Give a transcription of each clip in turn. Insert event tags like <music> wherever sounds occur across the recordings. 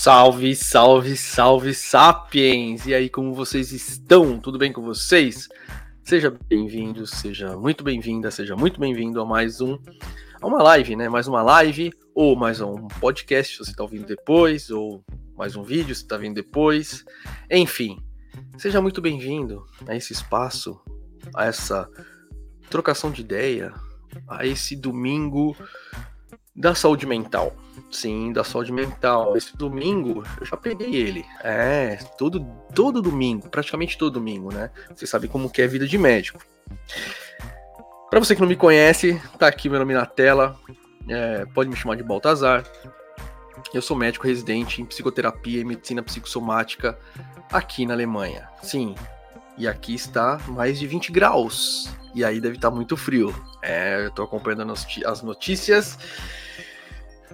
Salve, salve, salve, sapiens! E aí, como vocês estão? Tudo bem com vocês? Seja bem-vindo, seja muito bem-vinda, seja muito bem-vindo a mais um a uma live, né? Mais uma live ou mais um podcast, se você está ouvindo depois, ou mais um vídeo, se está vindo depois. Enfim, seja muito bem-vindo a esse espaço, a essa trocação de ideia, a esse domingo da saúde mental. Sim, da saúde mental. Esse domingo eu já peguei ele. É, todo, todo domingo, praticamente todo domingo, né? Você sabe como que é a vida de médico. Para você que não me conhece, tá aqui meu nome na tela. É, pode me chamar de Baltazar. Eu sou médico residente em psicoterapia e medicina psicossomática aqui na Alemanha. Sim, e aqui está mais de 20 graus. E aí deve estar muito frio. É, eu tô acompanhando as notícias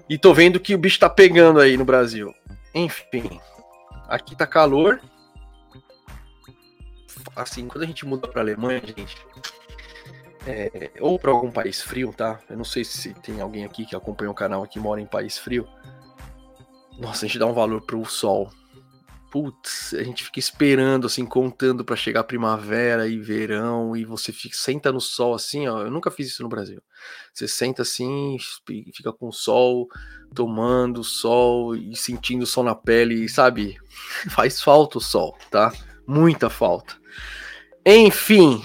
e tô vendo que o bicho tá pegando aí no Brasil. Enfim, aqui tá calor. Assim, quando a gente muda pra Alemanha, gente, é, ou para algum país frio, tá? Eu não sei se tem alguém aqui que acompanha o canal que mora em país frio. Nossa, a gente dá um valor pro sol putz, a gente fica esperando, assim, contando para chegar primavera e verão, e você fica, senta no sol assim, ó. Eu nunca fiz isso no Brasil. Você senta assim, fica com o sol, tomando o sol e sentindo o sol na pele, sabe? <laughs> Faz falta o sol, tá? Muita falta. Enfim,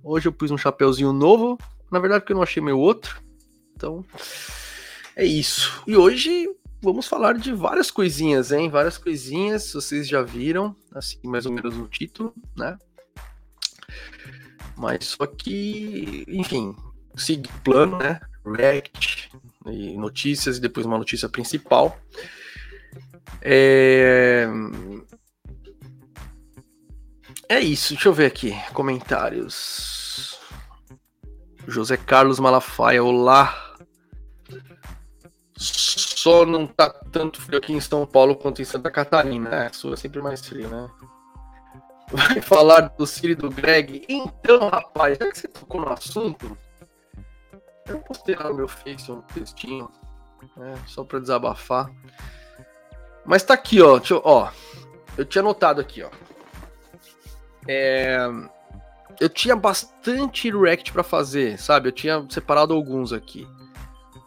hoje eu pus um chapeuzinho novo, na verdade porque eu não achei meu outro. Então, é isso. E hoje vamos falar de várias coisinhas, hein? Várias coisinhas, vocês já viram, assim, mais ou menos no título, né? Mas só que, enfim, seguir o plano, né? React e notícias e depois uma notícia principal. É... é isso, deixa eu ver aqui. Comentários. José Carlos Malafaia, olá. Só não tá tanto frio aqui em São Paulo quanto em Santa Catarina. É, sul é sempre mais frio, né? <laughs> Vai falar do e do Greg? Então, rapaz, já que você tocou no assunto, eu postei lá no meu Face um textinho, né, só pra desabafar. Mas tá aqui, ó. Eu, ó eu tinha anotado aqui, ó. É, eu tinha bastante react para fazer, sabe? Eu tinha separado alguns aqui.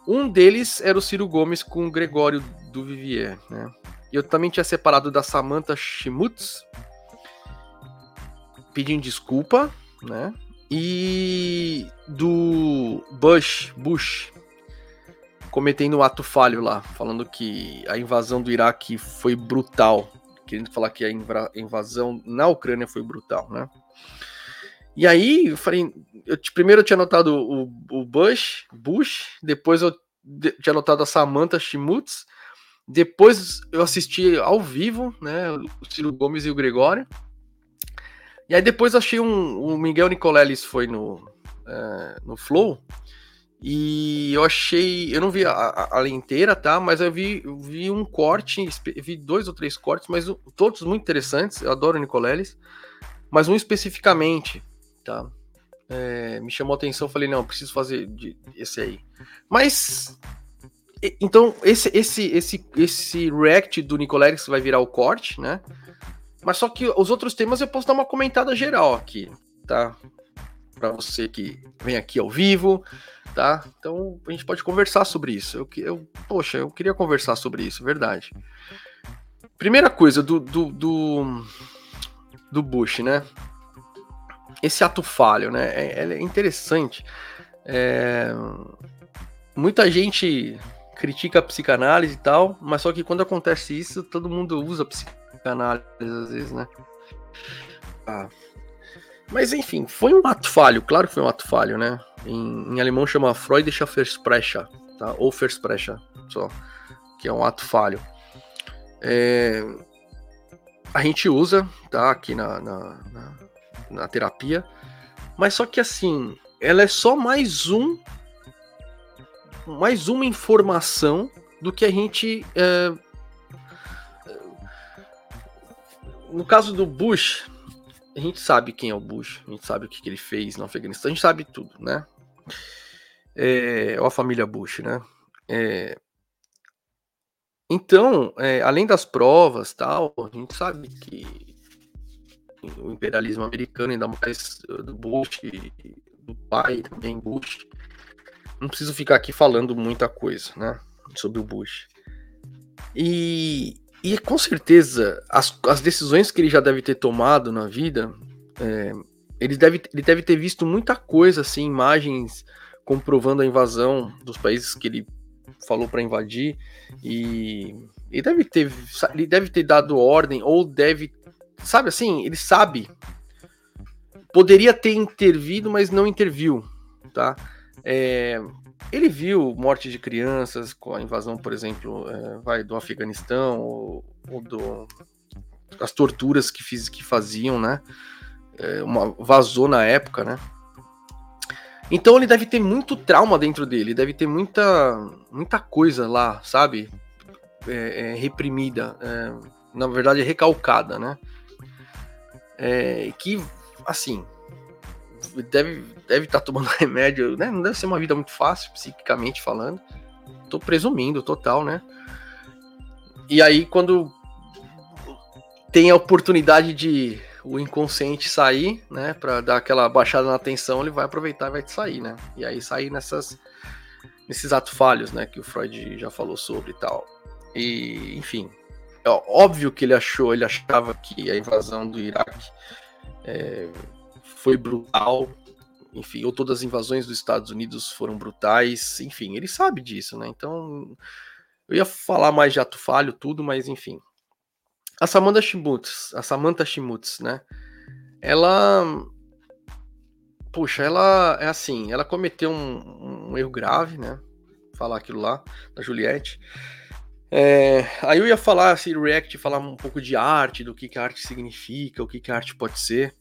Um deles era o Ciro Gomes com o Gregório do Vivier, né? Eu também tinha separado da Samantha Schmutz, pedindo desculpa, né? E do Bush, Bush, cometendo um ato falho lá, falando que a invasão do Iraque foi brutal, querendo falar que a invasão na Ucrânia foi brutal, né? E aí, eu falei, eu, primeiro eu tinha anotado o, o Bush, Bush, depois eu tinha anotado a Samantha Schmutz, depois eu assisti ao vivo, né, o Ciro Gomes e o Gregório. E aí depois achei um, o Miguel Nicoleles foi no, é, no Flow, e eu achei, eu não vi a, a, a inteira, tá? Mas eu vi, eu vi um corte, vi dois ou três cortes, mas todos muito interessantes. Eu adoro o Nicoleles, mas um especificamente, tá? É, me chamou a atenção, falei, não, preciso fazer de, esse aí. Mas então esse esse esse esse react do Nicolex vai virar o corte, né? Mas só que os outros temas eu posso dar uma comentada geral aqui, tá? Para você que vem aqui ao vivo, tá? Então a gente pode conversar sobre isso. Eu, eu poxa, eu queria conversar sobre isso, verdade. Primeira coisa do do, do, do Bush, né? Esse ato falho, né? É, é interessante. É... Muita gente critica a psicanálise e tal, mas só que quando acontece isso, todo mundo usa psicanálise às vezes, né? Ah. Mas enfim, foi um ato falho, claro que foi um ato falho, né? Em, em alemão chama Freudische Versprecher, tá? Ou Versprecher, só, que é um ato falho. É... A gente usa, tá? Aqui na, na, na na terapia. Mas só que assim, ela é só mais um mais uma informação do que a gente é, no caso do Bush, a gente sabe quem é o Bush, a gente sabe o que, que ele fez no Afeganistão, a gente sabe tudo, né? É, ou a família Bush, né? É, Então, é, além das provas tal, a gente sabe que o imperialismo americano, ainda mais do Bush, do pai também, Bush, não preciso ficar aqui falando muita coisa, né, sobre o Bush. E, e com certeza, as, as decisões que ele já deve ter tomado na vida, é, ele, deve, ele deve ter visto muita coisa, assim, imagens comprovando a invasão dos países que ele falou para invadir e ele deve ter ele deve ter dado ordem ou deve sabe assim ele sabe poderia ter intervido mas não interviu tá é, ele viu morte de crianças com a invasão por exemplo é, vai do Afeganistão ou, ou do as torturas que fiz que faziam né é, uma, vazou na época né então ele deve ter muito trauma dentro dele, deve ter muita, muita coisa lá, sabe? É, é, reprimida, é, na verdade recalcada, né? É, que, assim, deve deve estar tá tomando <laughs> remédio, né? Não deve ser uma vida muito fácil, psiquicamente falando. Tô presumindo, total, né? E aí, quando tem a oportunidade de o inconsciente sair, né, para dar aquela baixada na tensão, ele vai aproveitar e vai sair, né? E aí sair nessas nesses atos falhos, né, que o Freud já falou sobre e tal. E, enfim, óbvio que ele achou, ele achava que a invasão do Iraque é, foi brutal, enfim, ou todas as invasões dos Estados Unidos foram brutais, enfim, ele sabe disso, né? Então, eu ia falar mais de ato falho, tudo, mas enfim, a Samantha Schmutz, a Samantha Schmutz, né? Ela. Puxa, ela é assim, ela cometeu um, um erro grave, né? Falar aquilo lá, da Juliette. É, aí eu ia falar, assim, React, falar um pouco de arte, do que, que a arte significa, o que, que a arte pode ser,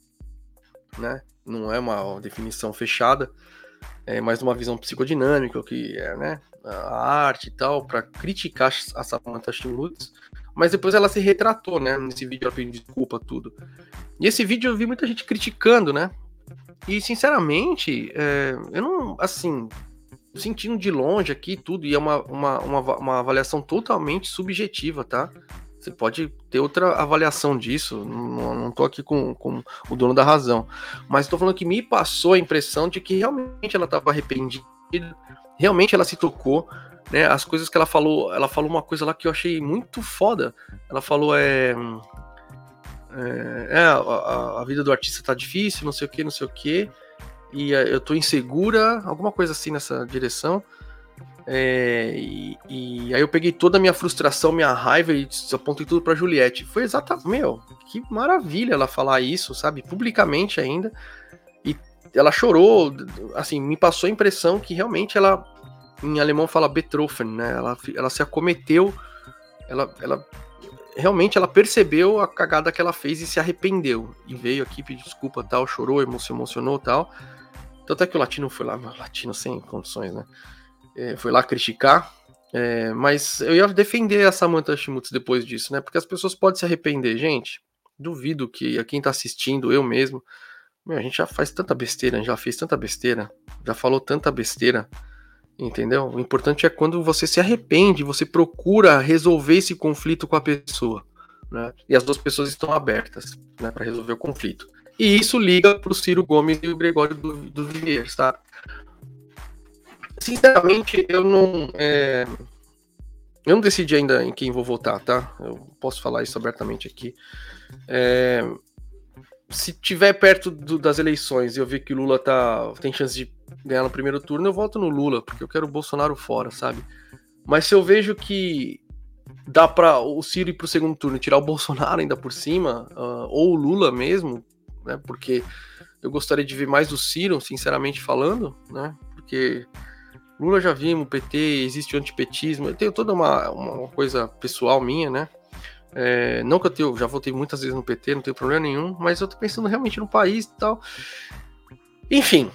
né? Não é uma definição fechada, é mais uma visão psicodinâmica, o que é, né? A arte e tal, para criticar a Samantha Schmutz mas depois ela se retratou, né? Nesse vídeo ela pediu desculpa, tudo. E esse vídeo eu vi muita gente criticando, né? E sinceramente, é, eu não, assim, sentindo de longe aqui tudo, e é uma, uma, uma, uma, avaliação totalmente subjetiva, tá? Você pode ter outra avaliação disso, não, não tô aqui com, com o dono da razão. Mas tô falando que me passou a impressão de que realmente ela estava arrependida, realmente ela se tocou, né, as coisas que ela falou, ela falou uma coisa lá que eu achei muito foda. Ela falou é, é, é a, a, vida do artista tá difícil, não sei o que, não sei o que, e é, eu tô insegura, alguma coisa assim nessa direção. É, e, e, aí eu peguei toda a minha frustração, minha raiva e apontei tudo para Juliette. Foi exatamente, meu, que maravilha ela falar isso, sabe, publicamente ainda. E ela chorou, assim, me passou a impressão que realmente ela em alemão fala betroffen, né? Ela, ela se acometeu, ela, ela realmente ela percebeu a cagada que ela fez e se arrependeu. E veio aqui pedir desculpa, tal, chorou, se emocionou, tal. Tanto é que o latino foi lá, latino sem condições, né? É, foi lá criticar. É, mas eu ia defender a Samantha Schmutz depois disso, né? Porque as pessoas podem se arrepender, gente. Duvido que a quem tá assistindo, eu mesmo, meu, a gente já faz tanta besteira, já fez tanta besteira, já falou tanta besteira Entendeu? O importante é quando você se arrepende, você procura resolver esse conflito com a pessoa. Né? E as duas pessoas estão abertas né, para resolver o conflito. E isso liga para o Ciro Gomes e o Gregório do, do tá? Sinceramente, eu não. É... Eu não decidi ainda em quem vou votar, tá? Eu posso falar isso abertamente aqui. É... Se tiver perto do, das eleições e eu ver que o Lula tá, tem chance de ganhar no primeiro turno, eu voto no Lula, porque eu quero o Bolsonaro fora, sabe? Mas se eu vejo que dá para o Ciro ir pro segundo turno e tirar o Bolsonaro ainda por cima, uh, ou o Lula mesmo, né? Porque eu gostaria de ver mais do Ciro, sinceramente falando, né? Porque Lula já vimos, PT, existe o antipetismo, eu tenho toda uma, uma coisa pessoal minha, né? É, não que eu tenho, já votei muitas vezes no PT, não tenho problema nenhum, mas eu tô pensando realmente no país e tal. Enfim,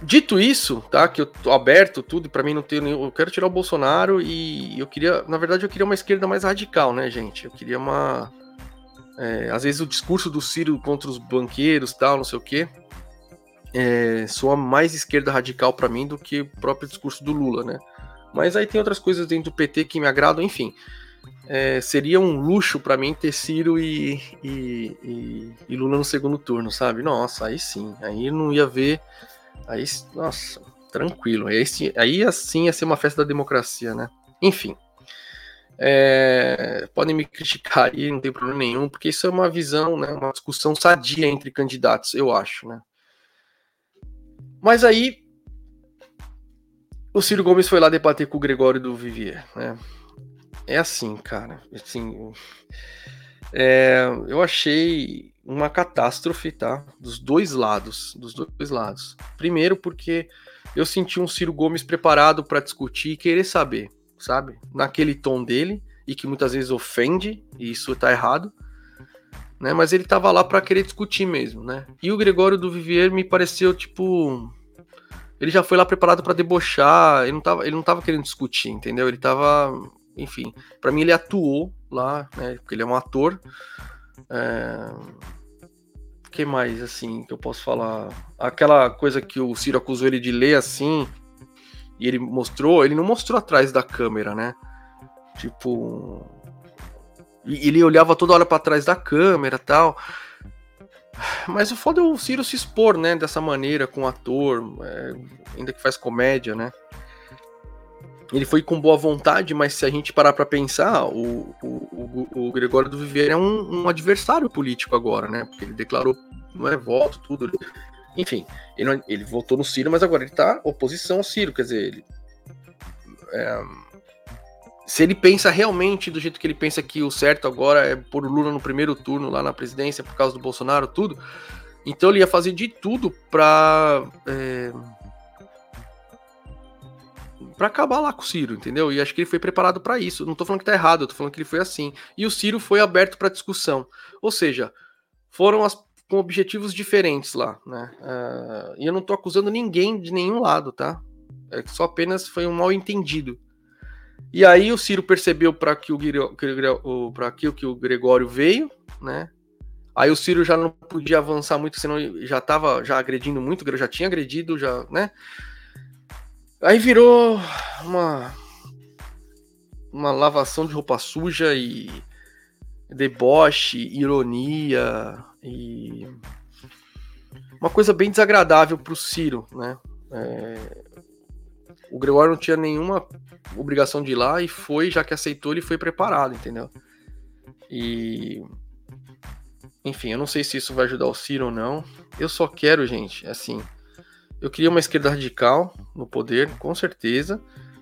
Dito isso, tá? Que eu tô aberto tudo, para mim não ter nenhum. Eu quero tirar o Bolsonaro e eu queria. Na verdade, eu queria uma esquerda mais radical, né, gente? Eu queria uma. É, às vezes o discurso do Ciro contra os banqueiros tal, não sei o quê. É, soa mais esquerda radical para mim do que o próprio discurso do Lula, né? Mas aí tem outras coisas dentro do PT que me agradam, enfim. É, seria um luxo para mim ter Ciro e, e, e, e, Lula no segundo turno, sabe? Nossa, aí sim, aí não ia ver. Aí, nossa, tranquilo. Aí, aí assim ia ser uma festa da democracia, né? Enfim. É, podem me criticar aí, não tem problema nenhum, porque isso é uma visão, né, uma discussão sadia entre candidatos, eu acho, né? Mas aí o Ciro Gomes foi lá debater com o Gregório do Vivier, né? É assim, cara, assim, é, eu achei uma catástrofe, tá? Dos dois lados, dos dois lados. Primeiro porque eu senti um Ciro Gomes preparado para discutir e querer saber sabe? Naquele tom dele, e que muitas vezes ofende, e isso tá errado. Né? Mas ele tava lá para querer discutir mesmo, né? E o Gregório do Vivier me pareceu tipo ele já foi lá preparado para debochar, ele não tava, ele não tava querendo discutir, entendeu? Ele tava, enfim, para mim ele atuou lá, né? Porque ele é um ator. É... que mais assim que eu posso falar? Aquela coisa que o Ciro acusou ele de ler assim, e ele mostrou, ele não mostrou atrás da câmera, né? Tipo. Ele olhava toda hora para trás da câmera tal. Mas o foda é o Ciro se expor, né? Dessa maneira, com o ator, é, ainda que faz comédia, né? Ele foi com boa vontade, mas se a gente parar para pensar, o, o, o, Gregório do Viver é um, um, adversário político agora, né? Porque ele declarou não é voto, tudo. Enfim, ele, ele votou no Ciro, mas agora ele tá oposição ao Ciro, quer dizer, ele. É, se ele pensa realmente do jeito que ele pensa que o certo agora é pôr o Lula no primeiro turno lá na presidência por causa do Bolsonaro, tudo, então ele ia fazer de tudo pra. É, para acabar lá com o Ciro, entendeu? E acho que ele foi preparado para isso. Não tô falando que tá errado, eu tô falando que ele foi assim. E o Ciro foi aberto para discussão. Ou seja, foram as com objetivos diferentes lá, né? Uh, e eu não tô acusando ninguém de nenhum lado, tá? É só apenas foi um mal entendido. E aí o Ciro percebeu para que o para que o Gregório veio, né? Aí o Ciro já não podia avançar muito, senão já estava já agredindo muito, já tinha agredido, já, né? Aí virou uma uma lavação de roupa suja e deboche, ironia, e uma coisa bem desagradável para o Ciro, né? É... O Gregório não tinha nenhuma obrigação de ir lá e foi, já que aceitou, ele foi preparado, entendeu? E enfim, eu não sei se isso vai ajudar o Ciro ou não. Eu só quero, gente, assim, eu queria uma esquerda radical no poder, com certeza,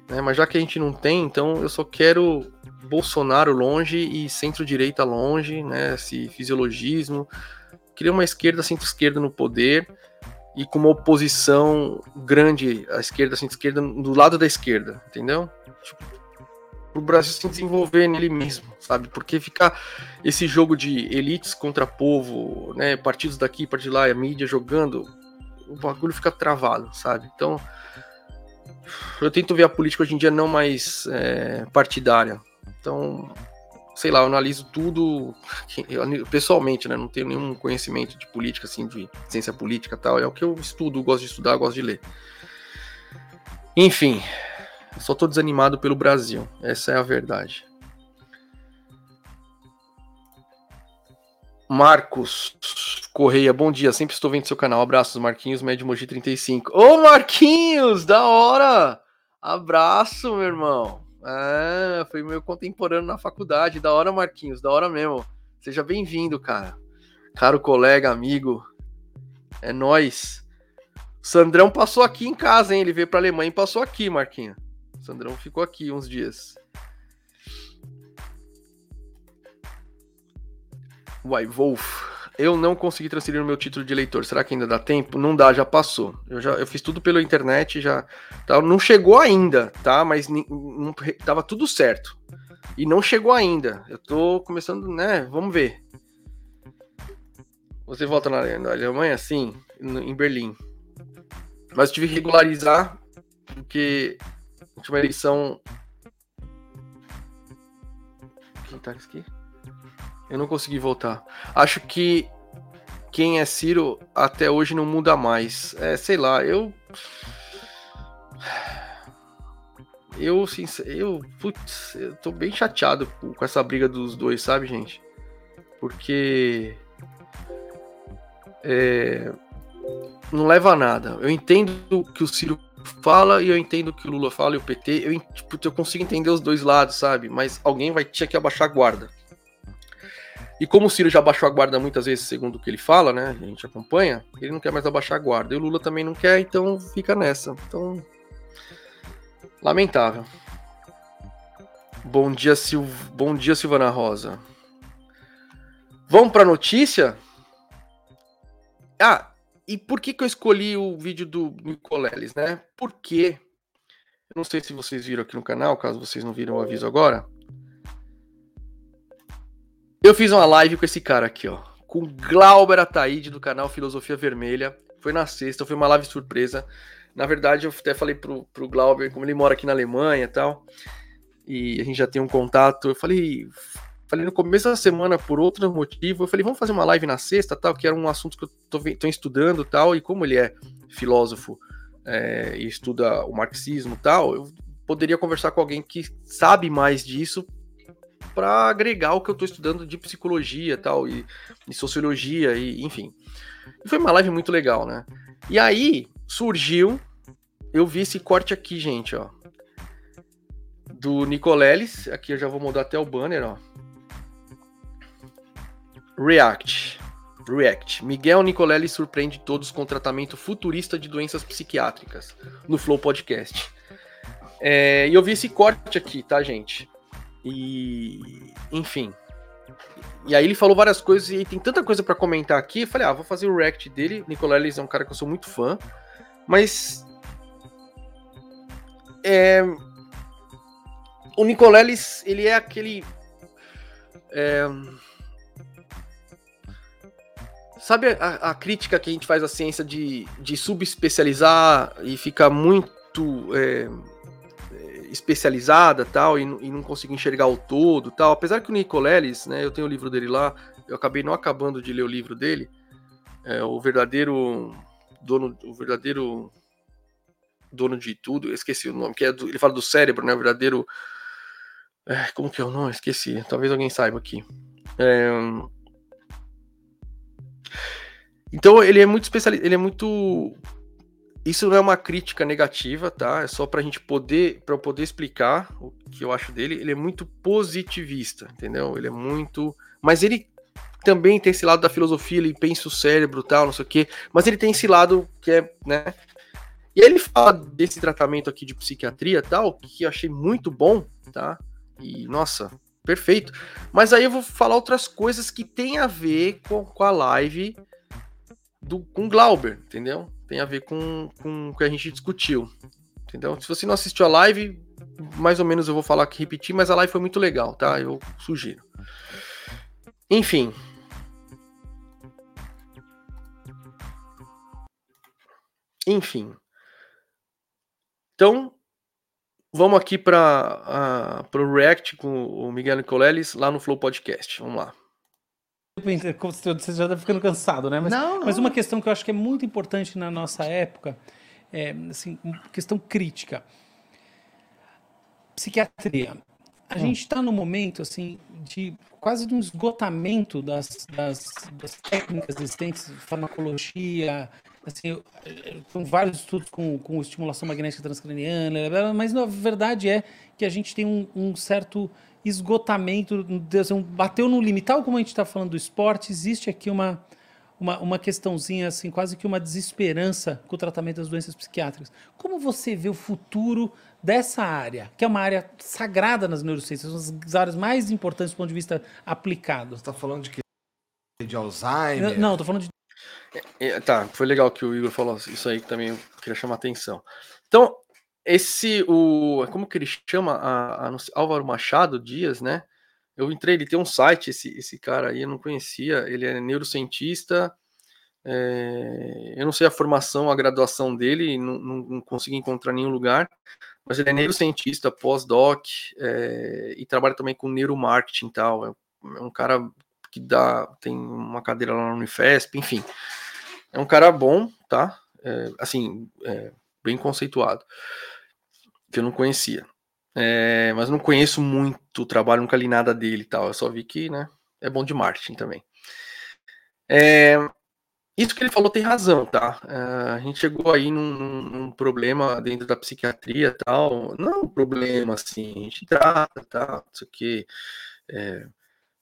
né? Mas já que a gente não tem, então eu só quero Bolsonaro longe e centro-direita longe, né? Esse fisiologismo. Queria uma esquerda, centro-esquerda no poder e com uma oposição grande à esquerda, centro-esquerda, do lado da esquerda, entendeu? Tipo, o Brasil se desenvolver nele mesmo, sabe? Porque ficar esse jogo de elites contra povo, né? Partidos daqui, partidos lá, a mídia jogando, o bagulho fica travado, sabe? Então, eu tento ver a política hoje em dia não mais é, partidária, então, sei lá, eu analiso tudo eu, pessoalmente, né? Não tenho nenhum conhecimento de política, assim, de ciência política tal. É o que eu estudo, gosto de estudar, gosto de ler. Enfim, só tô desanimado pelo Brasil. Essa é a verdade. Marcos Correia, bom dia. Sempre estou vendo seu canal. Abraços, Marquinhos, Médio Moji 35. Ô, Marquinhos, da hora! Abraço, meu irmão. Ah, foi meu contemporâneo na faculdade. Da hora, Marquinhos, da hora mesmo. Seja bem-vindo, cara. Caro colega, amigo. É nós. Sandrão passou aqui em casa, hein? Ele veio pra Alemanha e passou aqui, Marquinhos. Sandrão ficou aqui uns dias. Uai, Wolf eu não consegui transferir o meu título de eleitor. Será que ainda dá tempo? Não dá, já passou. Eu já eu fiz tudo pela internet, já tá, não chegou ainda, tá? Mas não, tava tudo certo. E não chegou ainda. Eu tô começando, né? Vamos ver. Você volta na, Alemanha? Sim, em Berlim. Mas tive que regularizar porque a última eleição. Quem tá aqui? Eu não consegui voltar. Acho que quem é Ciro até hoje não muda mais. É, sei lá, eu. eu, eu, putz, eu tô bem chateado com essa briga dos dois, sabe, gente? Porque é, não leva a nada. Eu entendo que o Ciro fala e eu entendo que o Lula fala e o PT. Eu, tipo, eu consigo entender os dois lados, sabe? Mas alguém vai ter que abaixar a guarda. E como o Ciro já abaixou a guarda muitas vezes, segundo o que ele fala, né? A gente acompanha, ele não quer mais abaixar a guarda. E o Lula também não quer, então fica nessa. Então. Lamentável. Bom dia, Sil... Bom dia Silvana Rosa. Vamos para notícia? Ah, e por que, que eu escolhi o vídeo do Nicoleles, né? Porque, eu não sei se vocês viram aqui no canal, caso vocês não viram o aviso agora. Eu fiz uma live com esse cara aqui, ó. Com Glauber Ataíde, do canal Filosofia Vermelha. Foi na sexta, foi uma live surpresa. Na verdade, eu até falei pro, pro Glauber, como ele mora aqui na Alemanha e tal, e a gente já tem um contato, eu falei, Falei no começo da semana, por outro motivo, eu falei, vamos fazer uma live na sexta, tal, que era um assunto que eu tô, tô estudando tal, e como ele é filósofo é, e estuda o marxismo tal, eu poderia conversar com alguém que sabe mais disso para agregar o que eu estou estudando de psicologia tal, e, e sociologia, e enfim. E foi uma live muito legal, né? E aí surgiu, eu vi esse corte aqui, gente, ó. Do Nicoleles, aqui eu já vou mudar até o banner, ó React. React. Miguel Nicolelli surpreende todos com tratamento futurista de doenças psiquiátricas no Flow Podcast. É, e eu vi esse corte aqui, tá, gente? E. Enfim. E aí ele falou várias coisas e tem tanta coisa para comentar aqui. Eu falei, ah, vou fazer o react dele. Nicolelli é um cara que eu sou muito fã. Mas. É, o Nicoleles, ele é aquele. É, Sabe a, a, crítica que a gente faz à ciência de, de subespecializar e ficar muito é, especializada tal, e, e, não conseguir enxergar o todo tal? Apesar que o Nicoleles, né, eu tenho o livro dele lá, eu acabei não acabando de ler o livro dele, é, o verdadeiro dono, o verdadeiro dono de tudo, esqueci o nome, que é do, ele fala do cérebro, né, o verdadeiro, é, como que é o nome? Esqueci, talvez alguém saiba aqui. É, então ele é muito especialista, ele é muito isso não é uma crítica negativa, tá? É só pra gente poder, para eu poder explicar o que eu acho dele. Ele é muito positivista, entendeu? Ele é muito, mas ele também tem esse lado da filosofia, ele pensa o cérebro, tal, não sei o quê, mas ele tem esse lado que é, né? E ele fala desse tratamento aqui de psiquiatria, tal, que eu achei muito bom, tá? E nossa, perfeito. Mas aí eu vou falar outras coisas que tem a ver com, com a live do, com Glauber, entendeu? Tem a ver com, com o que a gente discutiu. Entendeu? Se você não assistiu a live, mais ou menos eu vou falar aqui repetir, mas a live foi muito legal, tá? Eu sugiro. Enfim. Enfim. Então, vamos aqui para o React com o Miguel Nicoleles lá no Flow Podcast. Vamos lá. Você já está ficando cansado, né? Mas, não, não. mas uma questão que eu acho que é muito importante na nossa época é assim, questão crítica. Psiquiatria. A hum. gente está no momento assim de quase de um esgotamento das, das, das técnicas existentes, farmacologia, assim, com vários estudos com, com estimulação magnética transcraniana, mas na verdade é que a gente tem um, um certo esgotamento, bateu no limite. Tal como a gente está falando do esporte, existe aqui uma, uma, uma questãozinha, assim, quase que uma desesperança com o tratamento das doenças psiquiátricas. Como você vê o futuro dessa área, que é uma área sagrada nas neurociências, uma das áreas mais importantes do ponto de vista aplicado? Você está falando de que? De Alzheimer? Não, estou falando de. É, tá, foi legal que o Igor falou isso aí que também eu queria chamar atenção. Então, esse, o. Como que ele chama? A, a, Álvaro Machado Dias, né? Eu entrei, ele tem um site, esse, esse cara aí, eu não conhecia. Ele é neurocientista. É, eu não sei a formação, a graduação dele, não, não, não consegui encontrar nenhum lugar, mas ele é neurocientista, pós-doc, é, e trabalha também com neuromarketing e tal. É, é, um cara que dá, tem uma cadeira lá no Unifesp, enfim. É um cara bom, tá? É, assim, é, bem conceituado que eu não conhecia. É, mas não conheço muito o trabalho, nunca li nada dele e tal. Eu só vi que, né, é bom de marketing também. É, isso que ele falou tem razão, tá? É, a gente chegou aí num, num, problema dentro da psiquiatria tal. Não um problema assim, a gente trata, tá? Isso aqui. É,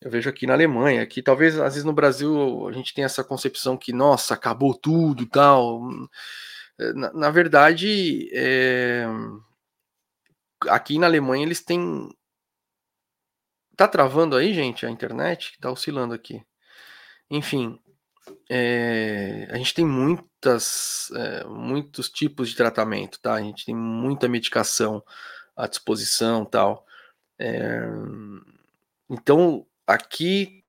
eu vejo aqui na Alemanha, que talvez às vezes no Brasil a gente tem essa concepção que, nossa, acabou tudo tal. Na, na verdade, é, aqui na Alemanha eles têm. Tá travando aí, gente, a internet? Tá oscilando aqui. Enfim, é, a gente tem muitas, é, muitos tipos de tratamento, tá? A gente tem muita medicação à disposição, tal. Então, aqui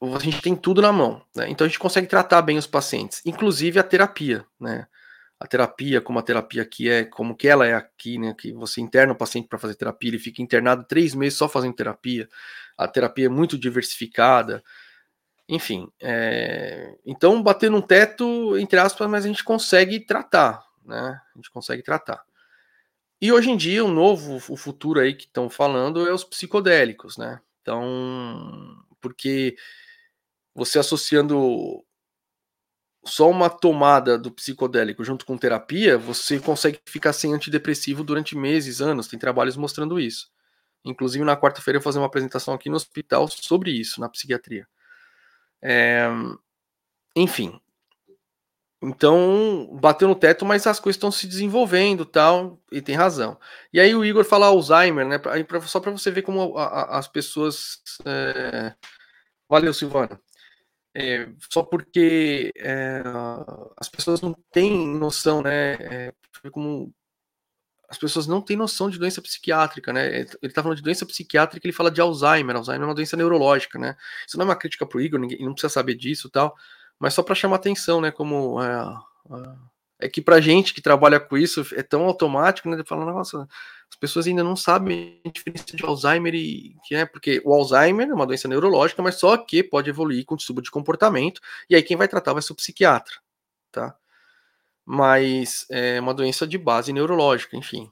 a gente tem tudo na mão, né? Então a gente consegue tratar bem os pacientes, inclusive a terapia, né? A terapia, como a terapia aqui é, como que ela é aqui, né? Que você interna o paciente para fazer terapia, ele fica internado três meses só fazendo terapia. A terapia é muito diversificada. Enfim, é... então bater num teto, entre aspas, mas a gente consegue tratar, né? A gente consegue tratar. E hoje em dia, o novo, o futuro aí que estão falando é os psicodélicos, né? Então, porque você associando só uma tomada do psicodélico junto com terapia, você consegue ficar sem antidepressivo durante meses, anos. Tem trabalhos mostrando isso. Inclusive, na quarta-feira, eu vou fazer uma apresentação aqui no hospital sobre isso, na psiquiatria. É... Enfim. Então, bateu no teto, mas as coisas estão se desenvolvendo tal, e tem razão. E aí o Igor fala Alzheimer, né? Pra, só para você ver como a, a, as pessoas. É... Valeu, Silvana. É, só porque é, as pessoas não têm noção, né? É, como as pessoas não têm noção de doença psiquiátrica, né? Ele está falando de doença psiquiátrica, ele fala de Alzheimer. Alzheimer é uma doença neurológica, né? Isso não é uma crítica para o Igor, ninguém não precisa saber disso tal, mas só para chamar atenção, né? Como é, é que para gente que trabalha com isso é tão automático, né? De falar, nossa, as pessoas ainda não sabem a diferença de Alzheimer e que é porque o Alzheimer é uma doença neurológica, mas só que pode evoluir com distúrbio de comportamento, e aí quem vai tratar vai ser o psiquiatra, tá? Mas é uma doença de base neurológica, enfim.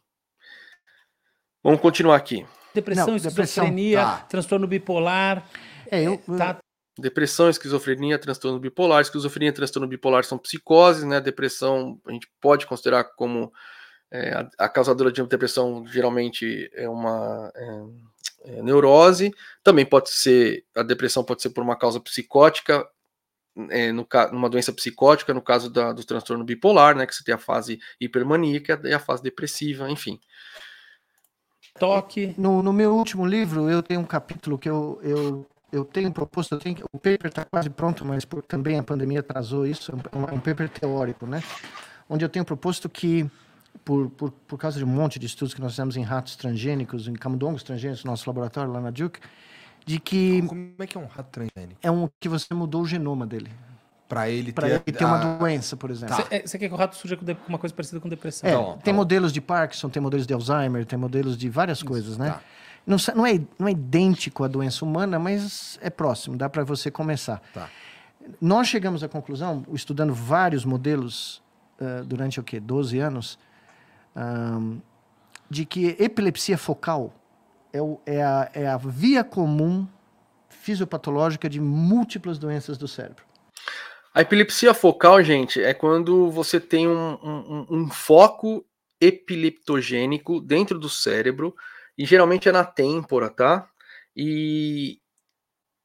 Vamos continuar aqui. Depressão, não, esquizofrenia, depressão, tá. transtorno bipolar. É, eu, tá. Depressão, esquizofrenia, transtorno bipolar. Esquizofrenia e transtorno bipolar são psicoses, né? Depressão a gente pode considerar como é, a, a, causadora de depressão geralmente é uma é, é, neurose. Também pode ser, a depressão pode ser por uma causa psicótica, é, no, numa doença psicótica, no caso da, do transtorno bipolar, né? Que você tem a fase hipermaníaca e a fase depressiva, enfim. Toque. No, no meu último livro, eu tenho um capítulo que eu, eu eu tenho proposto, eu tenho, o paper está quase pronto, mas por, também a pandemia atrasou isso, é um, é um, paper teórico, né? Onde eu tenho proposto que por, por, por causa de um monte de estudos que nós fizemos em ratos transgênicos, em camundongos transgênicos, no nosso laboratório lá na Duke, de que... Como é que é um rato transgênico? É um que você mudou o genoma dele. Para ele, ter, ele ter uma doença, por exemplo. Você, é, quer que o rato surja com uma coisa parecida com depressão? É, tá tem modelos de Parkinson, tem modelos de Alzheimer, tem modelos de várias Isso, coisas, né? Tá. Não, não, é, não é idêntico à doença humana, mas é próximo, dá para você começar. Tá. Nós chegamos à conclusão, estudando vários modelos uh, durante o quê? 12 anos, um, de que epilepsia focal é, o, é, a, é a via comum fisiopatológica de múltiplas doenças do cérebro. A epilepsia focal, gente, é quando você tem um, um, um foco epileptogênico dentro do cérebro, e geralmente é na têmpora, tá? E,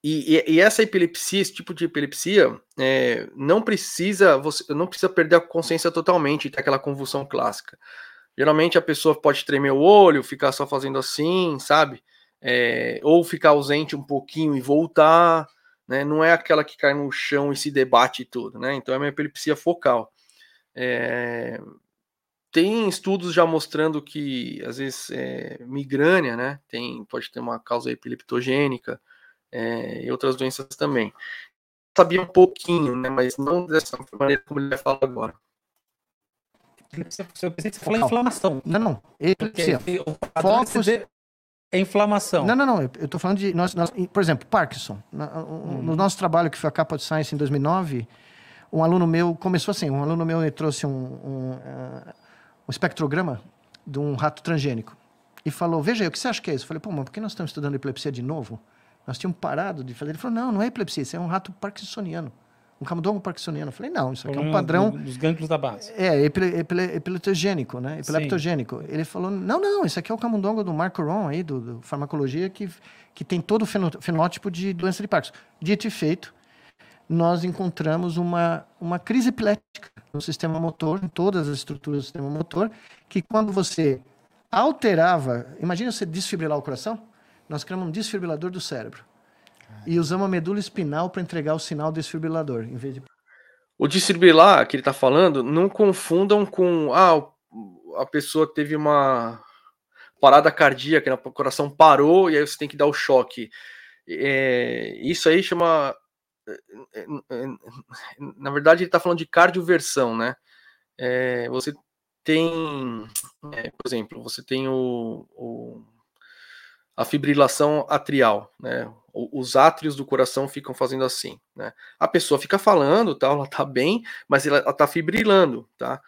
e, e, essa epilepsia, esse tipo de epilepsia, é, não precisa você não precisa perder a consciência totalmente, ter aquela convulsão clássica. Geralmente a pessoa pode tremer o olho, ficar só fazendo assim, sabe? É, ou ficar ausente um pouquinho e voltar, né? Não é aquela que cai no chão e se debate tudo, né? Então é uma epilepsia focal. É, tem estudos já mostrando que às vezes é, migrânia, né? Tem, pode ter uma causa epileptogênica é, e outras doenças também. Sabia um pouquinho, né? Mas não dessa maneira como ele vai falar agora. Eu pensei que você falou inflamação. Não, não. Epilepsia. Focos... É inflamação. Não, não, não. Eu estou falando de. Nós, nós, por exemplo, Parkinson. No, hum. no nosso trabalho, que foi a capa de Science em 2009, um aluno meu. Começou assim: um aluno meu trouxe um, um, uh, um espectrograma de um rato transgênico. e falou: Veja aí, o que você acha que é isso? Eu falei: Pô, mas por que nós estamos estudando epilepsia de novo? Nós tínhamos parado de fazer. Ele falou: Não, não é epilepsia, isso é um rato parkinsoniano. Um camundongo parkinsoniano. Eu falei: Não, isso aqui é um padrão. Dos gânglios da base. É, epile, epile, epileptogênico, né? Epileptogênico. Sim. Ele falou: Não, não, isso aqui é o camundongo do Marco Ron, aí, do, do farmacologia, que, que tem todo o fenótipo de doença de Parkinson. Dito e feito, nós encontramos uma, uma crise epilética no sistema motor, em todas as estruturas do sistema motor, que quando você alterava, imagina você desfibrilar o coração, nós criamos um desfibrilador do cérebro. E usamos a medula espinal para entregar o sinal desfibrilador, em vez de o desfibrilar que ele está falando, não confundam com ah, a pessoa teve uma parada cardíaca, né, o coração parou e aí você tem que dar o choque. É, isso aí chama na verdade ele está falando de cardioversão, né? É, você tem, é, por exemplo, você tem o, o, a fibrilação atrial, né? Os átrios do coração ficam fazendo assim, né? A pessoa fica falando, tal, ela tá bem, mas ela, ela tá fibrilando, tá?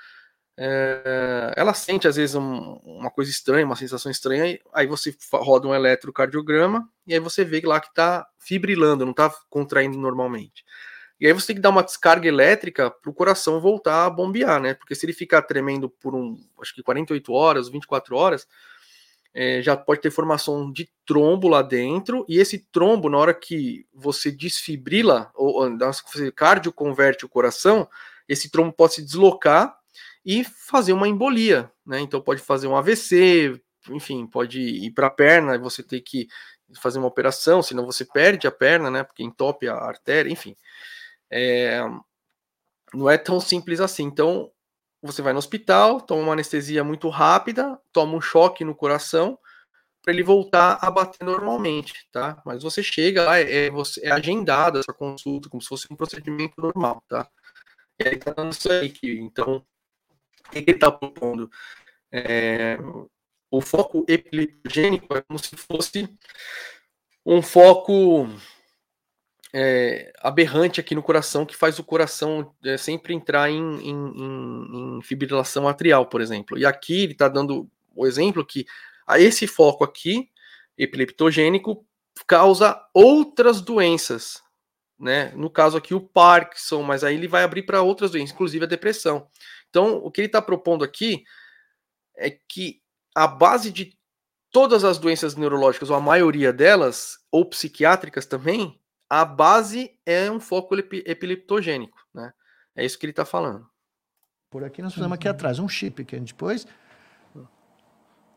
É, ela sente às vezes um, uma coisa estranha, uma sensação estranha, aí você roda um eletrocardiograma e aí você vê lá que está fibrilando, não está contraindo normalmente. E aí você tem que dar uma descarga elétrica para o coração voltar a bombear, né? Porque se ele ficar tremendo por um, acho que 48 horas, 24 horas, é, já pode ter formação de trombo lá dentro, e esse trombo, na hora que você desfibrila, ou, ou você cardio converte o coração, esse trombo pode se deslocar e fazer uma embolia, né? Então pode fazer um AVC, enfim, pode ir para a perna e você ter que fazer uma operação, senão você perde a perna, né? Porque entope a artéria, enfim. É, não é tão simples assim. Então você vai no hospital, toma uma anestesia muito rápida, toma um choque no coração para ele voltar a bater normalmente, tá? Mas você chega lá, é, você, é agendada essa consulta como se fosse um procedimento normal, tá? E aí tá dando isso aí, que, então o que ele está propondo? É, o foco epileptogênico é como se fosse um foco é, aberrante aqui no coração que faz o coração é, sempre entrar em, em, em, fibrilação atrial, por exemplo. E aqui ele está dando o exemplo que a esse foco aqui, epileptogênico, causa outras doenças. Né? No caso aqui, o Parkinson, mas aí ele vai abrir para outras doenças, inclusive a depressão. Então, o que ele está propondo aqui é que a base de todas as doenças neurológicas, ou a maioria delas, ou psiquiátricas também, a base é um foco epileptogênico, né? É isso que ele está falando. Por aqui nós fizemos aqui atrás um chip que a gente depois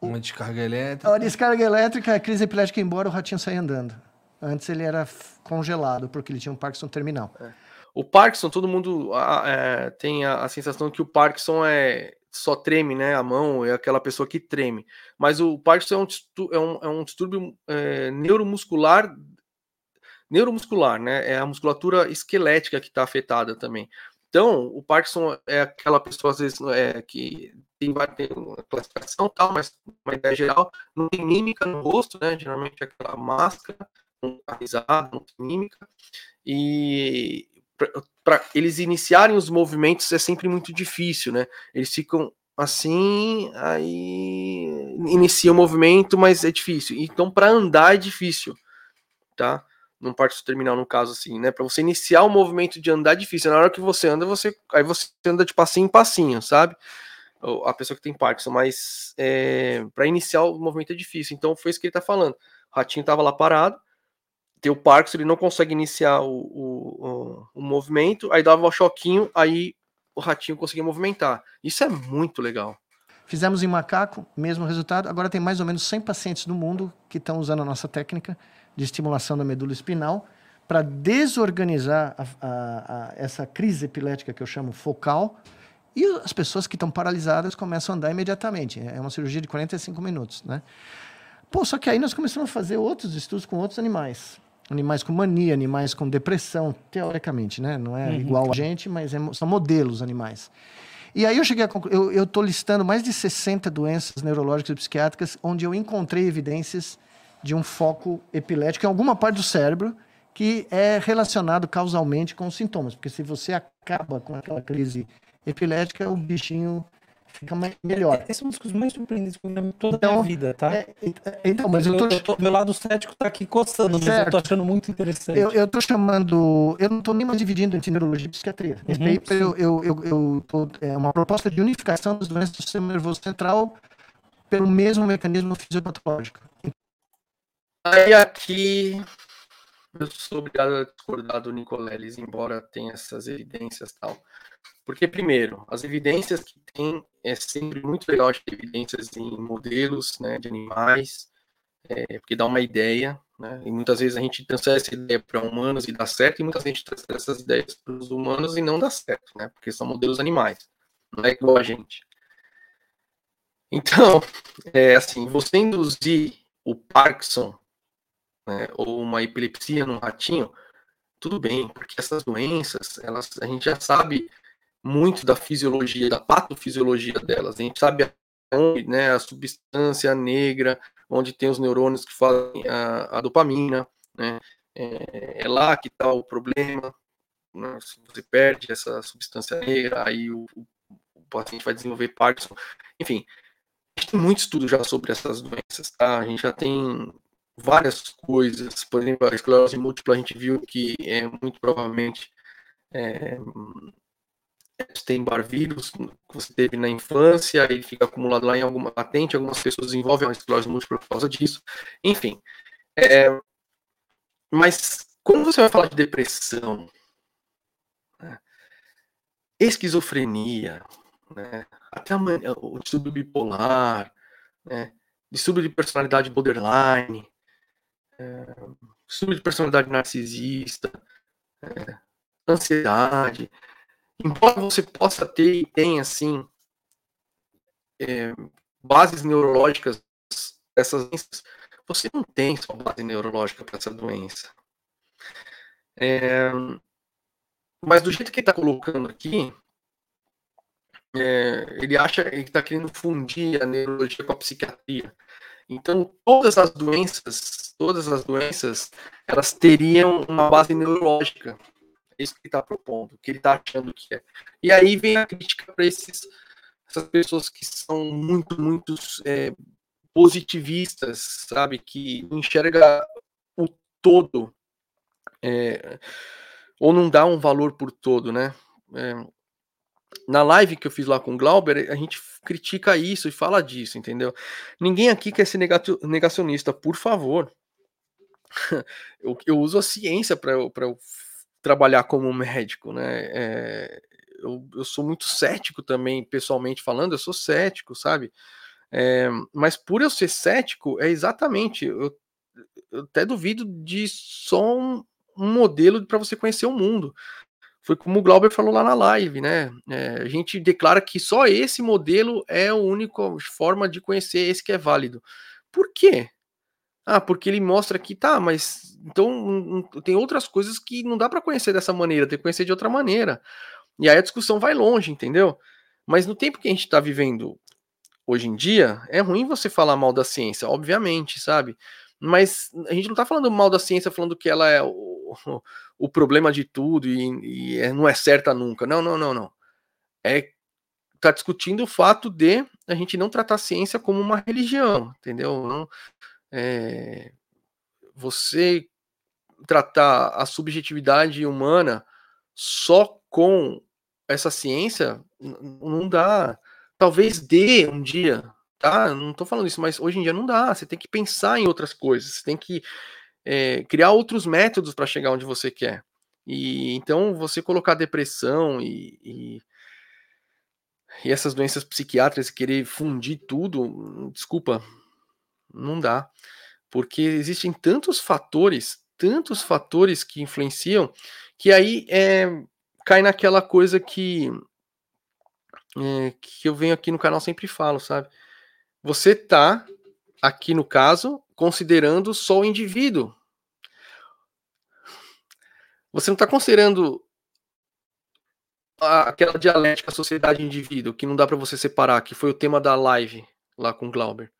uma descarga elétrica. A descarga elétrica, a crise epilética embora, o ratinho saia andando. Antes ele era congelado, porque ele tinha um Parkinson terminal. É. O Parkinson, todo mundo é, tem a, a, sensação que o Parkinson é só treme, né? A mão é aquela pessoa que treme. Mas o Parkinson é um, é um, é um distúrbio é, neuromuscular, neuromuscular, né? É a musculatura esquelética que está afetada também. Então, o Parkinson é aquela pessoa, às vezes, é, que tem, tem uma classificação tal, mas uma ideia geral, não tem mímica no rosto, né? Geralmente é aquela máscara, tá risada, não tem mímica. E para eles iniciarem os movimentos é sempre muito difícil, né? Eles ficam assim, aí inicia o movimento, mas é difícil. Então, para andar é difícil, tá? Num parto terminal, no caso, assim, né? Para você iniciar o movimento de andar é difícil. Na hora que você anda, você aí você anda de passinho em passinho, sabe? A pessoa que tem Parkinson, mas é, para iniciar o movimento é difícil. Então, foi isso que ele tá falando. O ratinho tava lá parado, tem o Parks, ele não consegue iniciar o, o, o, o movimento, aí dava um choquinho, aí o ratinho conseguia movimentar. Isso é muito legal. Fizemos em macaco, mesmo resultado. Agora tem mais ou menos 100 pacientes no mundo que estão usando a nossa técnica de estimulação da medula espinal para desorganizar a, a, a, essa crise epilética que eu chamo focal. E as pessoas que estão paralisadas começam a andar imediatamente. É uma cirurgia de 45 minutos, né? Pô, só que aí nós começamos a fazer outros estudos com outros animais animais com mania, animais com depressão, teoricamente, né? Não é uhum, igual a gente, mas é, são modelos animais. E aí eu cheguei a concluir, eu estou listando mais de 60 doenças neurológicas e psiquiátricas onde eu encontrei evidências de um foco epilético em alguma parte do cérebro que é relacionado causalmente com os sintomas. Porque se você acaba com aquela crise epilética, o bichinho fica mais, melhor. Esse é um dos mais surpreendentes que eu lembro toda então, a minha vida, tá? É, então, mas eu, eu, tô... eu tô... Meu lado cético tá aqui coçando, certo. mas eu tô achando muito interessante. Eu, eu tô chamando... Eu não tô nem mais dividindo entre neurologia e psiquiatria. Esse uhum, paper, eu, eu, eu, eu tô, é uma proposta de unificação das doenças do sistema nervoso central pelo mesmo mecanismo fisiopatológico. Aí aqui eu sou obrigado a discordar do Nicoleles, embora tenha essas evidências tal. Porque, primeiro, as evidências que tem é sempre muito legal ter evidências em modelos né, de animais, é, porque dá uma ideia, né, e muitas vezes a gente transfere essa ideia para humanos e dá certo, e muitas vezes a gente transfere essas ideias para os humanos e não dá certo, né, porque são modelos animais, não é igual a gente. Então, é assim, você induzir o Parkinson né, ou uma epilepsia num ratinho, tudo bem, porque essas doenças, elas, a gente já sabe muito da fisiologia, da patofisiologia delas. A gente sabe onde, né, a substância negra, onde tem os neurônios que fazem a, a dopamina, né, é, é, lá que está o problema. Né, se você perde essa substância negra, aí o, o, paciente vai desenvolver Parkinson. Enfim, a gente tem muito estudo já sobre essas doenças, tá? A gente já tem várias coisas. Por exemplo, a esclerose múltipla, a gente viu que é muito provavelmente é, Epstein-Barr vírus que você teve na infância e fica acumulado lá em alguma patente. Algumas pessoas desenvolvem uma esclerose múltipla por causa disso. Enfim. É, mas quando você vai falar de depressão, né, esquizofrenia, né, até o distúrbio bipolar, né, distúrbio de personalidade borderline, é, de personalidade narcisista, é, ansiedade. Embora você possa ter e tenha, assim, é, bases neurológicas dessas doenças, você não tem só base neurológica para essa doença. É, mas do jeito que ele está colocando aqui, é, ele acha que está querendo fundir a neurologia com a psiquiatria. Então, todas as doenças, todas as doenças, elas teriam uma base neurológica. É isso que ele está propondo, que ele está achando que é. E aí vem a crítica para essas pessoas que são muito, muito é, positivistas, sabe? Que enxerga o todo, é, ou não dá um valor por todo, né? É, na live que eu fiz lá com o Glauber, a gente critica isso e fala disso, entendeu? Ninguém aqui quer ser negacionista, por favor. <laughs> eu, eu uso a ciência para eu, trabalhar como médico, né? É, eu, eu sou muito cético também, pessoalmente falando, eu sou cético, sabe? É, mas por eu ser cético, é exatamente, eu, eu até duvido de só um, um modelo para você conhecer o mundo foi como o Glauber falou lá na live, né? É, a gente declara que só esse modelo é a única forma de conhecer esse que é válido. Por quê? Ah, porque ele mostra que tá, mas então tem outras coisas que não dá para conhecer dessa maneira, tem que conhecer de outra maneira. E aí a discussão vai longe, entendeu? Mas no tempo que a gente está vivendo hoje em dia, é ruim você falar mal da ciência, obviamente, sabe? Mas a gente não está falando mal da ciência, falando que ela é o, o problema de tudo e, e é, não é certa nunca. Não, não, não, não. É tá discutindo o fato de a gente não tratar a ciência como uma religião, entendeu? Não, é, você tratar a subjetividade humana só com essa ciência não dá. Talvez dê um dia, tá? Não tô falando isso, mas hoje em dia não dá. Você tem que pensar em outras coisas, você tem que é, criar outros métodos para chegar onde você quer. E então você colocar depressão e, e, e essas doenças psiquiátricas querer fundir tudo, desculpa, não dá. Porque existem tantos fatores, tantos fatores que influenciam, que aí é, cai naquela coisa que, é, que eu venho aqui no canal sempre falo, sabe? Você tá, aqui no caso, considerando só o indivíduo. Você não está considerando aquela dialética sociedade-indivíduo, que não dá para você separar, que foi o tema da live lá com o Glauber.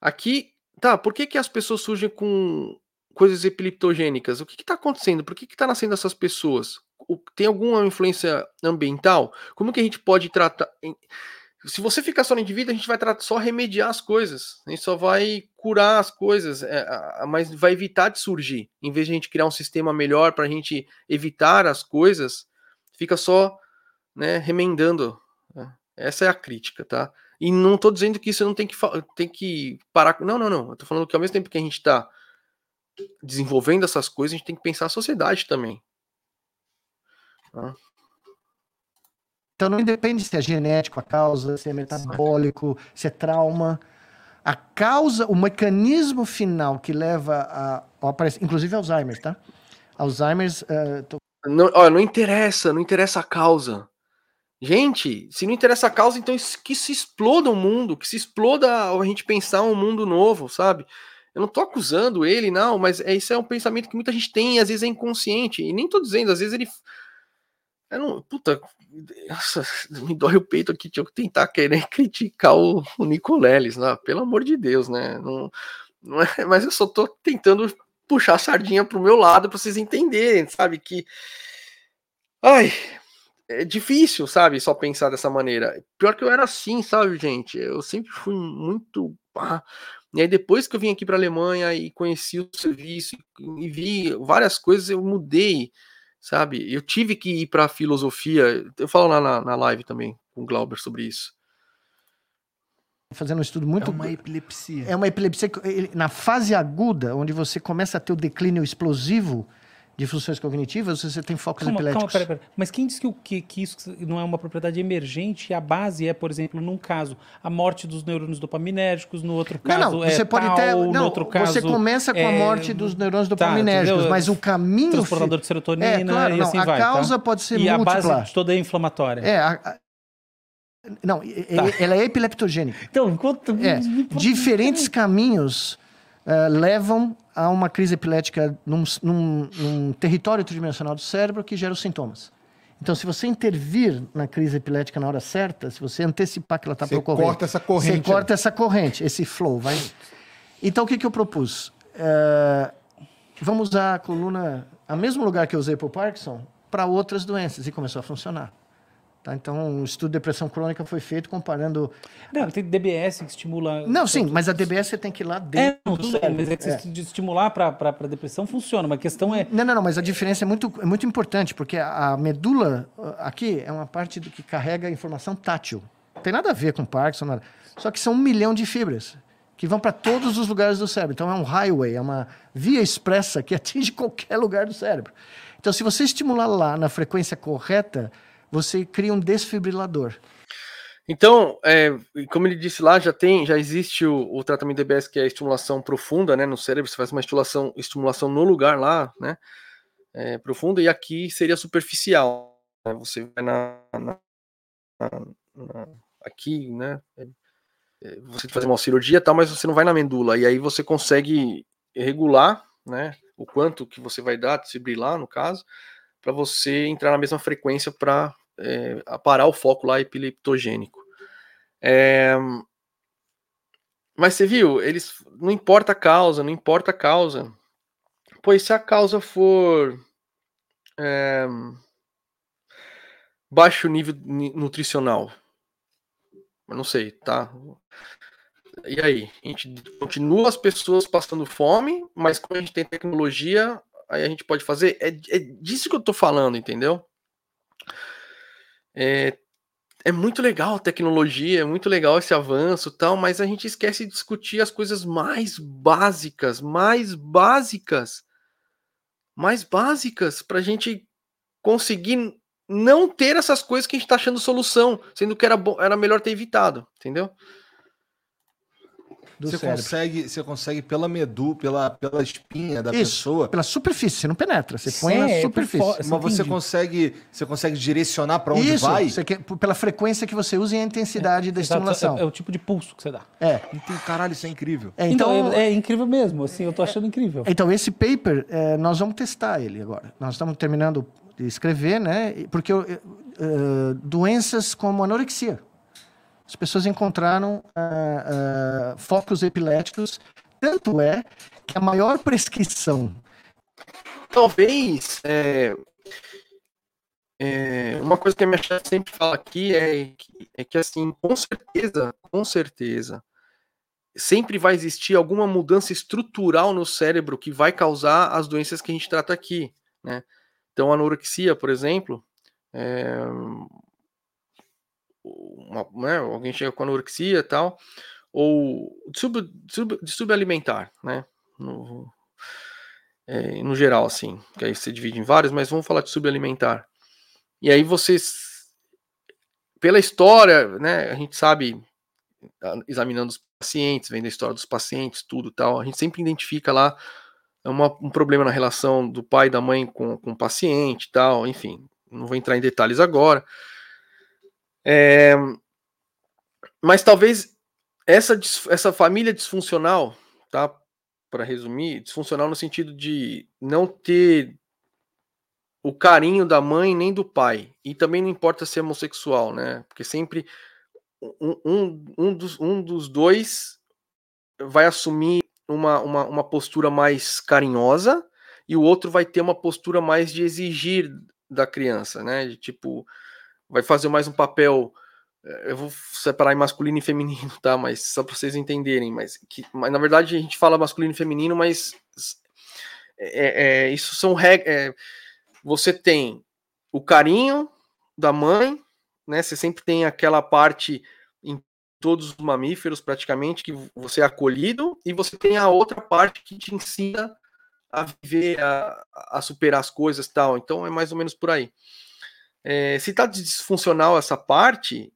Aqui, tá, por que, que as pessoas surgem com coisas epileptogênicas? O que está acontecendo? Por que está nascendo essas pessoas? Tem alguma influência ambiental? Como que a gente pode tratar se você ficar só no indivíduo, a gente vai só remediar as coisas, a gente só vai curar as coisas, é, mas vai evitar de surgir. Em vez de a gente criar um sistema melhor para a gente evitar as coisas, fica só né, remendando. Né? Essa é a crítica, tá? E não estou dizendo que isso não tem que, tem que parar. Não, não, não. Eu tô falando que ao mesmo tempo que a gente está desenvolvendo essas coisas, a gente tem que pensar a sociedade também. Tá? Então não independe se é genético a causa, se é metabólico, se é trauma. A causa, o mecanismo final que leva a. Ó, aparece, inclusive Alzheimer, tá? Alzheimer. Uh, tô... não, olha, não interessa, não interessa a causa. Gente, se não interessa a causa, então que se exploda o mundo, que se exploda a gente pensar um mundo novo, sabe? Eu não tô acusando ele, não, mas é, isso é um pensamento que muita gente tem e às vezes é inconsciente. E nem tô dizendo, às vezes ele. Eu não, puta, nossa, <laughs> me dói o peito aqui, tinha que tentar querer <laughs> criticar o, o Nicoleles, né? pelo amor de Deus, né? Não, não é, mas eu só tô tentando puxar a sardinha pro meu lado para vocês entenderem, sabe? Que. Ai, é difícil, sabe? Só pensar dessa maneira. Pior que eu era assim, sabe, gente? Eu sempre fui muito. Ah, e aí, depois que eu vim aqui para Alemanha e conheci o serviço e vi várias coisas, eu mudei sabe? Eu tive que ir para a filosofia. Eu falo lá na, na live também com o Glauber sobre isso. Fazendo um estudo muito. É uma epilepsia. É uma epilepsia na fase aguda, onde você começa a ter o declínio explosivo de funções cognitivas, você tem focos calma, epiléticos. Calma, pera, pera. Mas quem disse que, que, que, isso não é uma propriedade emergente? A base é, por exemplo, num caso, a morte dos neurônios dopaminérgicos, no outro caso não, não, você é pode tal, ter, não, outro caso... Você começa com a é, morte dos neurônios tá, dopaminérgicos, tá, mas o caminho... Transportador de serotonina é, claro, e assim a vai. A causa tá? pode ser e múltipla. E a base toda é inflamatória. É, a, a, não, tá. ela é epileptogênica. Então, conta... É, <laughs> diferentes caminhos uh, levam a uma crise epilética num, num, num território tridimensional do cérebro que gera os sintomas. Então, se você intervir na crise epilética na hora certa, se você antecipar que ela está ocorrer... Você corta essa corrente. Você corta essa corrente, esse flow. Vai... Então, o que, que eu propus? Uh, vamos usar a coluna, a mesmo lugar que eu usei para o Parkinson, para outras doenças, e começou a funcionar. Tá? Então, o estudo de depressão crônica foi feito comparando. Não, tem DBS que estimula. Não, sim, mas a DBS você tem que ir lá dentro. É, não, tudo bem, mas é que é. estimular para depressão funciona, mas a questão é. Não, não, não, mas a diferença é muito, é muito importante, porque a medula aqui é uma parte do que carrega a informação tátil. Não tem nada a ver com Parkinson, nada. Só que são um milhão de fibras que vão para todos os lugares do cérebro. Então é um highway, é uma via expressa que <laughs> atinge qualquer lugar do cérebro. Então, se você estimular lá na frequência correta, você cria um desfibrilador. Então, é, como ele disse lá, já tem, já existe o, o, tratamento DBS que é a estimulação profunda, né, no cérebro. Você faz uma estimulação, estimulação no lugar lá, né, é, profunda. E aqui seria superficial. Né, você vai na, na, na, aqui, né, é, é, você faz uma cirurgia, tal, mas você não vai na medula. E aí você consegue regular, né, o quanto que você vai dar, desfibrilar, no caso para você entrar na mesma frequência para é, parar o foco lá epileptogênico. É, mas você viu, eles não importa a causa, não importa a causa. Pois se a causa for é, baixo nível nutricional, não sei, tá? E aí, a gente continua as pessoas passando fome, mas como a gente tem tecnologia, aí a gente pode fazer. É, é disso que eu tô falando, entendeu? É, é muito legal a tecnologia, é muito legal esse avanço tal, mas a gente esquece de discutir as coisas mais básicas, mais básicas, mais básicas, para a gente conseguir não ter essas coisas que a gente está achando solução, sendo que era, era melhor ter evitado, entendeu? Do você cérebro. Consegue, você consegue pela medula, pela, pela espinha da Isso, pessoa. Pela superfície, você não penetra, você põe na é superfície. Mas você consegue, você consegue direcionar para onde Isso, vai? Você quer, pela frequência que você usa e a intensidade é, da estimulação. É, é, o tipo de pulso que você dá. É. Então, caralho, isso é incrível. É, então, então é, é, incrível mesmo, assim, eu tô achando incrível. Então, esse paper, é, nós vamos testar ele agora. Nós estamos terminando de escrever, né? Porque uh, doenças como anorexia as pessoas encontraram uh, uh, focos epiléticos. Tanto é que a maior prescrição. Talvez. É... é, uma coisa que a minha chefe sempre fala aqui é que, é que, assim, com certeza, com certeza, sempre vai existir alguma mudança estrutural no cérebro que vai causar as doenças que a gente trata aqui, né? Então, a anorexia, por exemplo, é, uma, né, alguém chega com anorexia e tal, ou sub, sub, subalimentar, né? No, é, no geral, assim, que aí você divide em vários, mas vamos falar de subalimentar. E aí vocês, pela história, né, a gente sabe, examinando os pacientes, vendo a história dos pacientes, tudo tal, a gente sempre identifica lá uma, um problema na relação do pai e da mãe com, com o paciente tal, enfim, não vou entrar em detalhes agora. É, mas talvez essa, essa família disfuncional, tá? Para resumir, disfuncional no sentido de não ter o carinho da mãe nem do pai. E também não importa se é homossexual, né? Porque sempre um, um, um, dos, um dos dois vai assumir uma, uma, uma postura mais carinhosa e o outro vai ter uma postura mais de exigir da criança, né? De tipo, vai fazer mais um papel. Eh, eu vou separar em masculino e feminino, <laughs> tá? Mas só para vocês entenderem. Mas, que, mas na verdade a gente fala masculino e feminino, mas é, é, isso são regras. É, você tem o carinho da mãe, né? Você sempre tem aquela parte em todos os mamíferos praticamente que você é acolhido e você tem a outra parte que te ensina a viver, a, a superar as coisas tal. Então é mais ou menos por aí. É, se está disfuncional essa parte,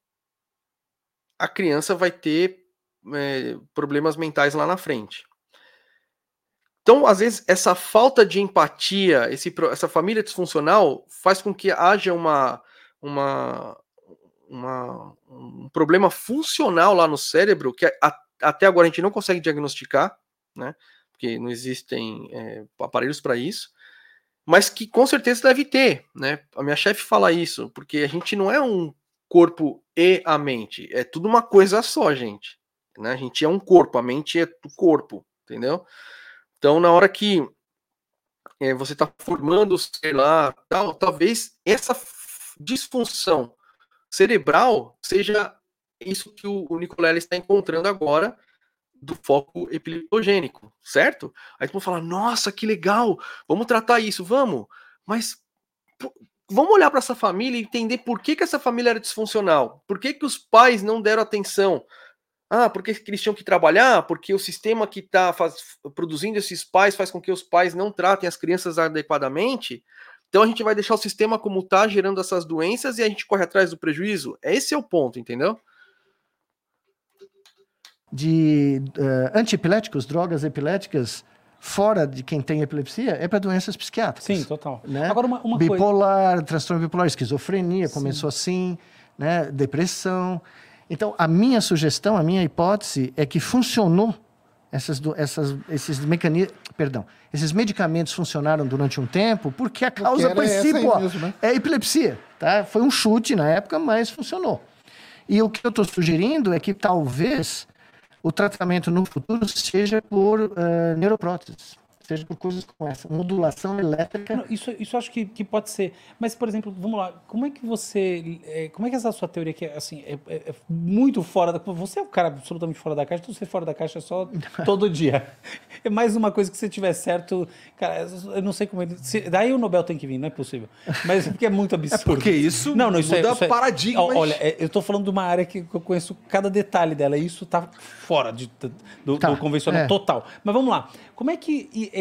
a criança vai ter é, problemas mentais lá na frente. Então, às vezes, essa falta de empatia, esse, essa família disfuncional faz com que haja uma, uma, uma um problema funcional lá no cérebro que a, até agora a gente não consegue diagnosticar, né? Porque não existem é, aparelhos para isso, mas que com certeza deve ter, né? A minha chefe fala isso, porque a gente não é um corpo e a mente, é tudo uma coisa só, gente. Né? A gente é um corpo, a mente é o corpo, entendeu? Então, na hora que é, você está formando, sei lá, tal, talvez essa disfunção cerebral seja isso que o, o Nicolella está encontrando agora do foco epileptogênico, certo? Aí vão falar, nossa, que legal, vamos tratar isso, vamos. Mas vamos olhar para essa família e entender por que, que essa família era disfuncional, por que, que os pais não deram atenção, ah, porque eles tinham que trabalhar, porque o sistema que está produzindo esses pais faz com que os pais não tratem as crianças adequadamente. Então a gente vai deixar o sistema como está, gerando essas doenças, e a gente corre atrás do prejuízo. Esse é o ponto, entendeu? De uh, antiepiléticos, drogas epiléticas, fora de quem tem epilepsia, é para doenças psiquiátricas. Sim, total. Né? Agora, uma, uma bipolar, coisa... transtorno bipolar, esquizofrenia, Sim. começou assim, né? depressão. Então, a minha sugestão, a minha hipótese é que funcionou essas, essas, esses mecanismos, perdão, esses medicamentos funcionaram durante um tempo porque a causa principal né? é epilepsia, tá? Foi um chute na época, mas funcionou. E o que eu estou sugerindo é que talvez o tratamento no futuro seja por uh, neuropróteses seja por coisas como essa, modulação elétrica. Não, isso, isso acho que, que pode ser. Mas, por exemplo, vamos lá, como é que você. É, como é que essa sua teoria que é, assim, é, é, é, muito fora da. Você é um cara absolutamente fora da caixa, então você é fora da caixa só <laughs> todo dia. É mais uma coisa que se tiver certo. Cara, eu não sei como ele. Se, daí o Nobel tem que vir, não é possível. Mas porque é muito <laughs> absurdo. É porque isso não, não, isso muda é, isso é, paradigmas. Olha, é, eu estou falando de uma área que eu conheço cada detalhe dela, e isso está fora de, do, tá, do convencional é. total. Mas vamos lá. Como é que.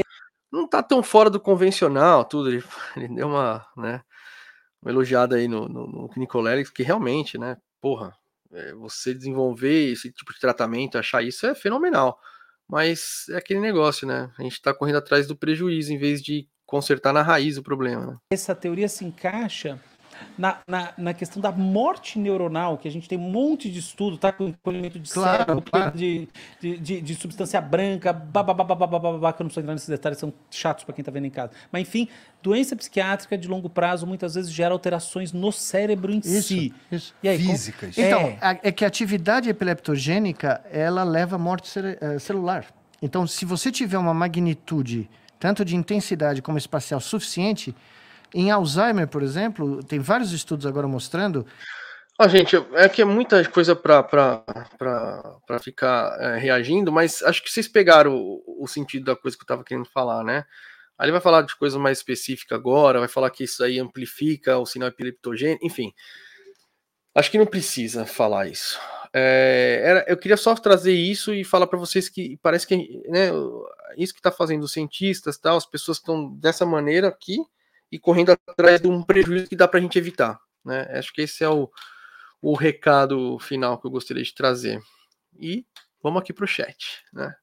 Não tá tão fora do convencional, tudo. Ele, <laughs> ele deu uma, né, uma elogiada aí no, no, no Nicoleles, que realmente, né, porra, é, você desenvolver esse tipo de tratamento, achar isso é fenomenal. Mas é aquele negócio, né? A gente tá correndo atrás do prejuízo em vez de consertar na raiz o problema. Né? Essa teoria se encaixa na, na, na, questão da morte neuronal, que a gente tem um monte de estudo, tá? Com encolhimento de claro, cérebro, claro. De, de, de, de, substância branca, babá, que eu não estou entrando nesses detalhes, são chatos para quem está vendo em casa. Mas enfim, doença psiquiátrica de longo prazo muitas vezes gera alterações no cérebro em isso, si. Isso. E aí, Físicas. Com... Então, é... é que a atividade epileptogênica, ela leva à morte eh, celular. Então, se você tiver uma magnitude, tanto de intensidade como espacial, suficiente, Em Alzheimer, por exemplo, tem vários estudos agora mostrando. Ah, gente, é que é muita coisa para ficar é, reagindo, mas acho que vocês pegaram o, o sentido da coisa que eu estava querendo falar, né? Ele vai falar de coisa mais específica agora, vai falar que isso aí amplifica o sinal epileptogênico, enfim. Acho que não precisa falar isso. É, era, eu queria só trazer isso e falar para vocês que parece que né, isso que está fazendo os cientistas, tal, as pessoas estão dessa maneira aqui e correndo atrás de um prejuízo que dá para a gente evitar. Né? Acho que esse é o, o recado final que eu gostaria de trazer. E vamos aqui para o chat. Né?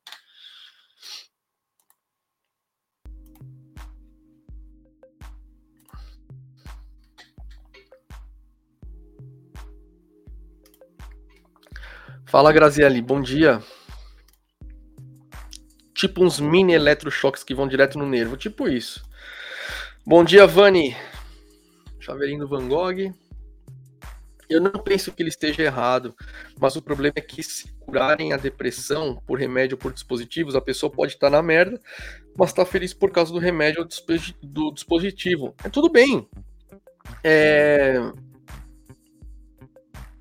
Fala, Grazielli, bom dia. Tipo uns mini eletrochoques que vão direto no nervo, tipo isso. Bom dia, Vani. Chaveirinho do Van Gogh. Eu não penso que ele esteja errado, mas o problema é que se curarem a depressão por remédio ou por dispositivos, a pessoa pode estar na merda, mas está feliz por causa do remédio ou do dispositivo. É tudo bem. É,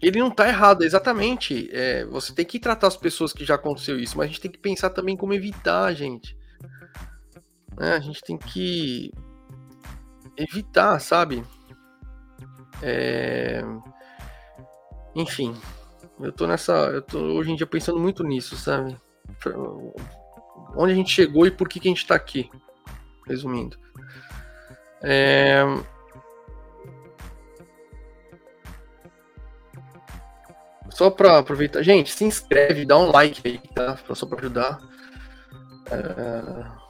ele não tá errado, exatamente. É, você tem que tratar as pessoas que já aconteceu isso, mas a gente tem que pensar também como evitar, gente. É, a gente tem que evitar, sabe? É... Enfim, eu tô nessa. Eu tô hoje em dia pensando muito nisso, sabe? Onde a gente chegou e por que, que a gente tá aqui. Resumindo. É... Só para aproveitar. Gente, se inscreve, dá um like aí, tá? Só para ajudar. É...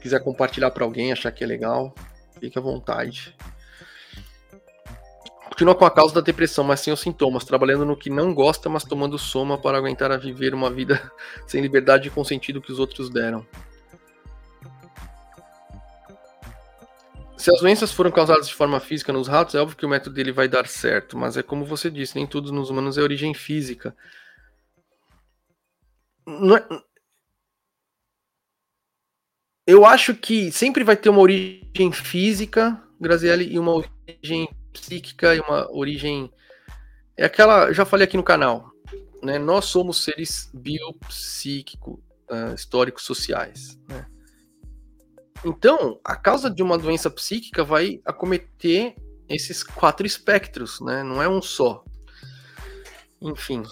Se quiser compartilhar para alguém, achar que é legal, fique à vontade. Continua com a causa da depressão, mas sem os sintomas, trabalhando no que não gosta, mas tomando soma para aguentar a viver uma vida <laughs> sem liberdade e com sentido que os outros deram. Se as doenças foram causadas de forma física nos ratos, é óbvio que o método dele vai dar certo, mas é como você disse, nem tudo nos humanos é origem física. É... Eu acho que sempre vai ter uma origem física, Grazielli, e uma origem psíquica e uma origem. É aquela. Já falei aqui no canal. Né? Nós somos seres biopsíquicos, uh, históricos sociais. Né? Então, a causa de uma doença psíquica vai acometer esses quatro espectros, né? Não é um só. Enfim.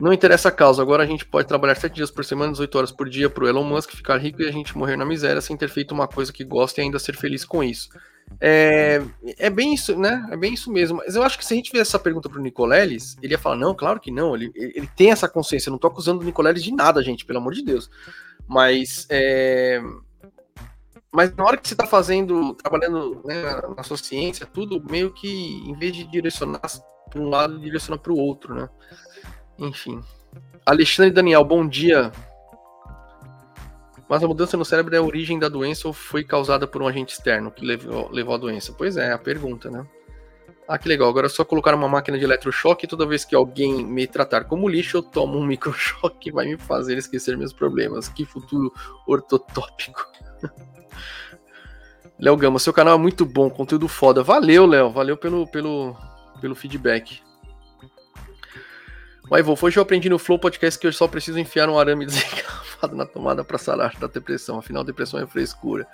Não interessa a causa. Agora a gente pode trabalhar sete dias por semana, 18 horas por dia para o Elon Musk ficar rico e a gente morrer na miséria sem ter feito uma coisa que gosta e ainda ser feliz com isso. É, é bem isso, né? É bem isso mesmo. Mas eu acho que se a gente fizesse essa pergunta pro Nicoleles, ele ia falar: não, claro que não. Ele, ele tem essa consciência. Eu não tô acusando o Nicoleles de nada, gente, pelo amor de Deus. Mas, é... mas na hora que você está fazendo, trabalhando né, na sua ciência, tudo meio que, em vez de direcionar para um lado, direciona para o outro, né? Enfim. Alexandre Daniel, bom dia. Mas a mudança no cérebro é a origem da doença ou foi causada por um agente externo que levou, levou à doença? Pois é, a pergunta, né? Ah, que legal. Agora é só colocar uma máquina de eletrochoque e toda vez que alguém me tratar como lixo, eu tomo um <laughs> microchoque que vai me fazer esquecer meus problemas. Que futuro ortotópico. <laughs> Léo Gama, seu canal é muito bom, conteúdo foda. Valeu, Léo. Valeu pelo, pelo, pelo feedback. Mas Wolf, hoje eu aprendi no Flow Podcast que eu só preciso enfiar um arame <laughs> desencapado na tomada para sarar da depressão. Afinal, depressão é frescura.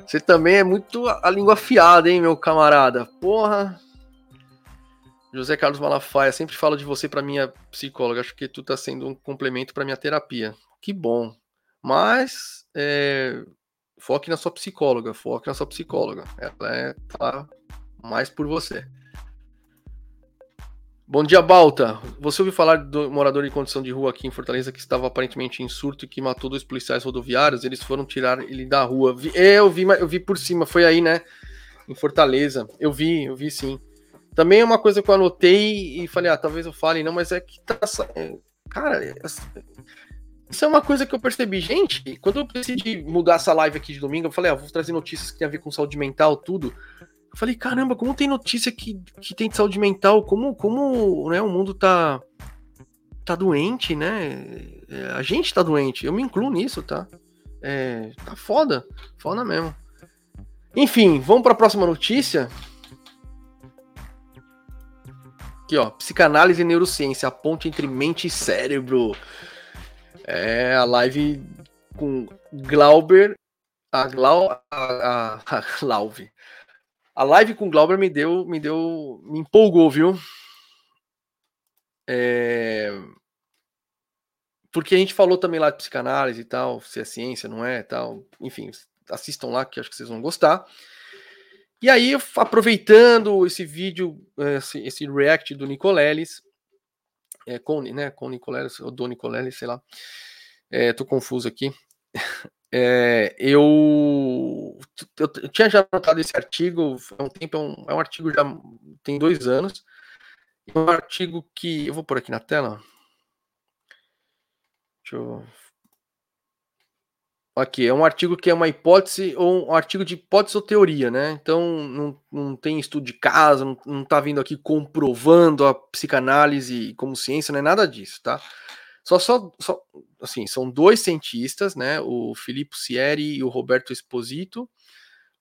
Você também é muito a língua afiada, hein, meu camarada? Porra. José Carlos Malafaia, sempre falo de você para minha psicóloga. Acho que tu tá sendo um complemento para minha terapia. Que bom. Mas é, foque na sua psicóloga, foque na sua psicóloga. Ela é tá mais por você. Bom dia, Balta. Você ouviu falar do morador em condição de rua aqui em Fortaleza que estava aparentemente em surto e que matou dois policiais rodoviários? Eles foram tirar ele da rua. É, eu vi, eu vi por cima. Foi aí, né? Em Fortaleza. Eu vi, eu vi sim. Também é uma coisa que eu anotei e falei, ah, talvez eu fale, não, mas é que tá. É, cara, é, isso é uma coisa que eu percebi. Gente, quando eu decidi mudar essa live aqui de domingo, eu falei, ah, vou trazer notícias que tem a ver com saúde mental, tudo. Eu falei, caramba, como tem notícia que, que tem de saúde mental, como, como né, o mundo tá, tá doente, né? É, a gente tá doente, eu me incluo nisso, tá? É, tá foda, foda mesmo. Enfim, vamos para a próxima notícia. Aqui, ó, psicanálise e neurociência, a ponte entre mente e cérebro. É a live com Glauber, a Glau, a, a, a. A live com Glauber me deu, me deu, me empolgou, viu? É... Porque a gente falou também lá de psicanálise e tal, se é ciência, não é, tal. Enfim, assistam lá que acho que vocês vão gostar. E aí, aproveitando esse vídeo, esse, esse react do Nicoleles, é, com, né, com Nicoleles, ou do Nicoleles, sei lá, é, tô confuso aqui. <laughs> É, eu, eu, eu, tinha já notado esse artigo há um tempo, é um, é um artigo já tem dois anos, um artigo que eu vou pôr aqui na tela. Deixa eu Aqui, é um artigo que é uma hipótese ou um artigo de hipótese ou teoria, né? Então não, não tem estudo de caso, não, não tá vindo aqui comprovando a psicanálise como ciência, não é nada disso, tá? Só, só, só assim, são dois cientistas, né? O Filippo Sieri e o Roberto Esposito.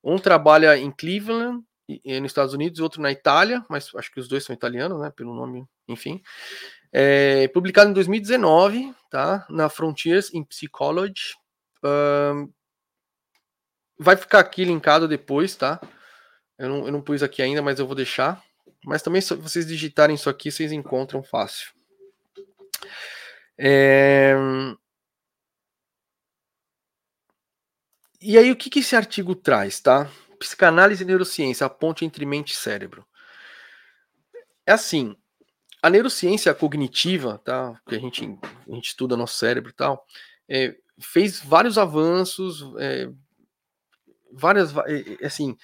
Um trabalha em Cleveland, nos Estados Unidos, e outro na Itália, mas acho que os dois são italianos, né? Pelo nome, enfim. É, publicado em 2019, tá? Na Frontiers in Psychology, vai ficar aqui linkado depois, tá? Eu não, eu não pus aqui ainda, mas eu vou deixar. Mas também, se vocês digitarem isso aqui, vocês encontram fácil. É... E aí, o que, que esse artigo traz, tá? Psicanálise e neurociência, a ponte entre mente e cérebro. É assim, a neurociência cognitiva, tá? Que a gente, a gente estuda nosso cérebro e tal, é, fez vários avanços, é, várias, assim,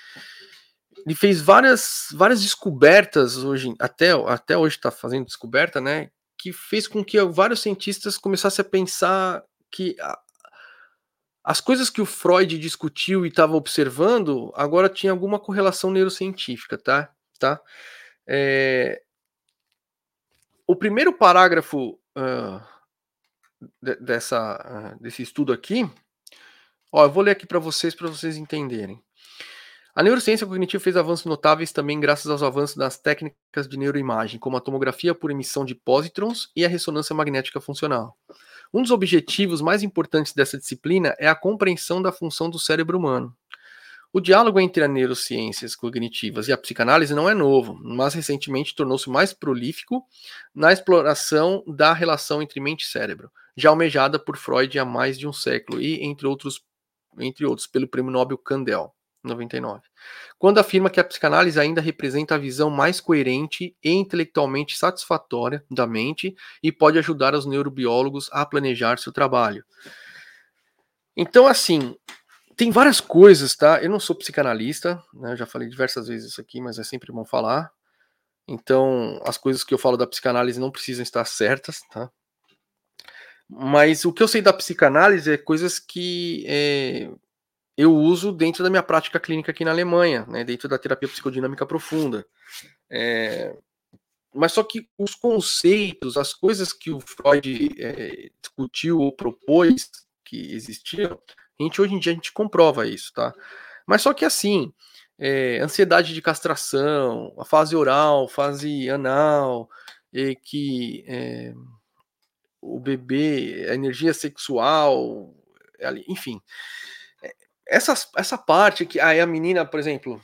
ele fez várias, várias descobertas hoje, até, até hoje está fazendo descoberta, né, que fez com que vários cientistas começassem a pensar que a, as coisas que o Freud discutiu e estava observando, agora tinha alguma correlação neurocientífica, tá? tá? É, o primeiro parágrafo uh, dessa, desse estudo aqui, ó, eu vou ler aqui para vocês, para vocês entenderem. A neurociência cognitiva fez avanços notáveis também graças aos avanços das técnicas de neuroimagem, como a tomografia por emissão de pósitrons e a ressonância magnética funcional. Um dos objetivos mais importantes dessa disciplina é a compreensão da função do cérebro humano. O diálogo entre as neurociências cognitivas e a psicanálise não é novo, mas recentemente tornou-se mais prolífico na exploração da relação entre mente e cérebro, já almejada por Freud há mais de um século e, entre outros, entre outros pelo prêmio Nobel Candel, 99, quando afirma que a psicanálise ainda representa a visão mais coerente e intelectualmente satisfatória da mente e pode ajudar os neurobiólogos a planejar seu trabalho. Então, assim, tem várias coisas, tá? Eu não sou psicanalista, né? Eu já falei diversas vezes isso aqui, mas é sempre bom falar. Então, as coisas que eu falo da psicanálise não precisam estar certas, tá? Mas o que eu sei da psicanálise é coisas que é, eu uso dentro da minha prática clínica aqui na Alemanha, né, dentro da terapia psicodinâmica profunda. É, mas só que os conceitos, as coisas que o Freud é, discutiu ou propôs que existiam, a gente hoje em dia a gente comprova isso, tá? Mas só que assim, é, ansiedade de castração, a fase oral, fase anal, e que é, o bebê, a energia sexual, enfim. Essa, essa parte que aí a menina, por exemplo,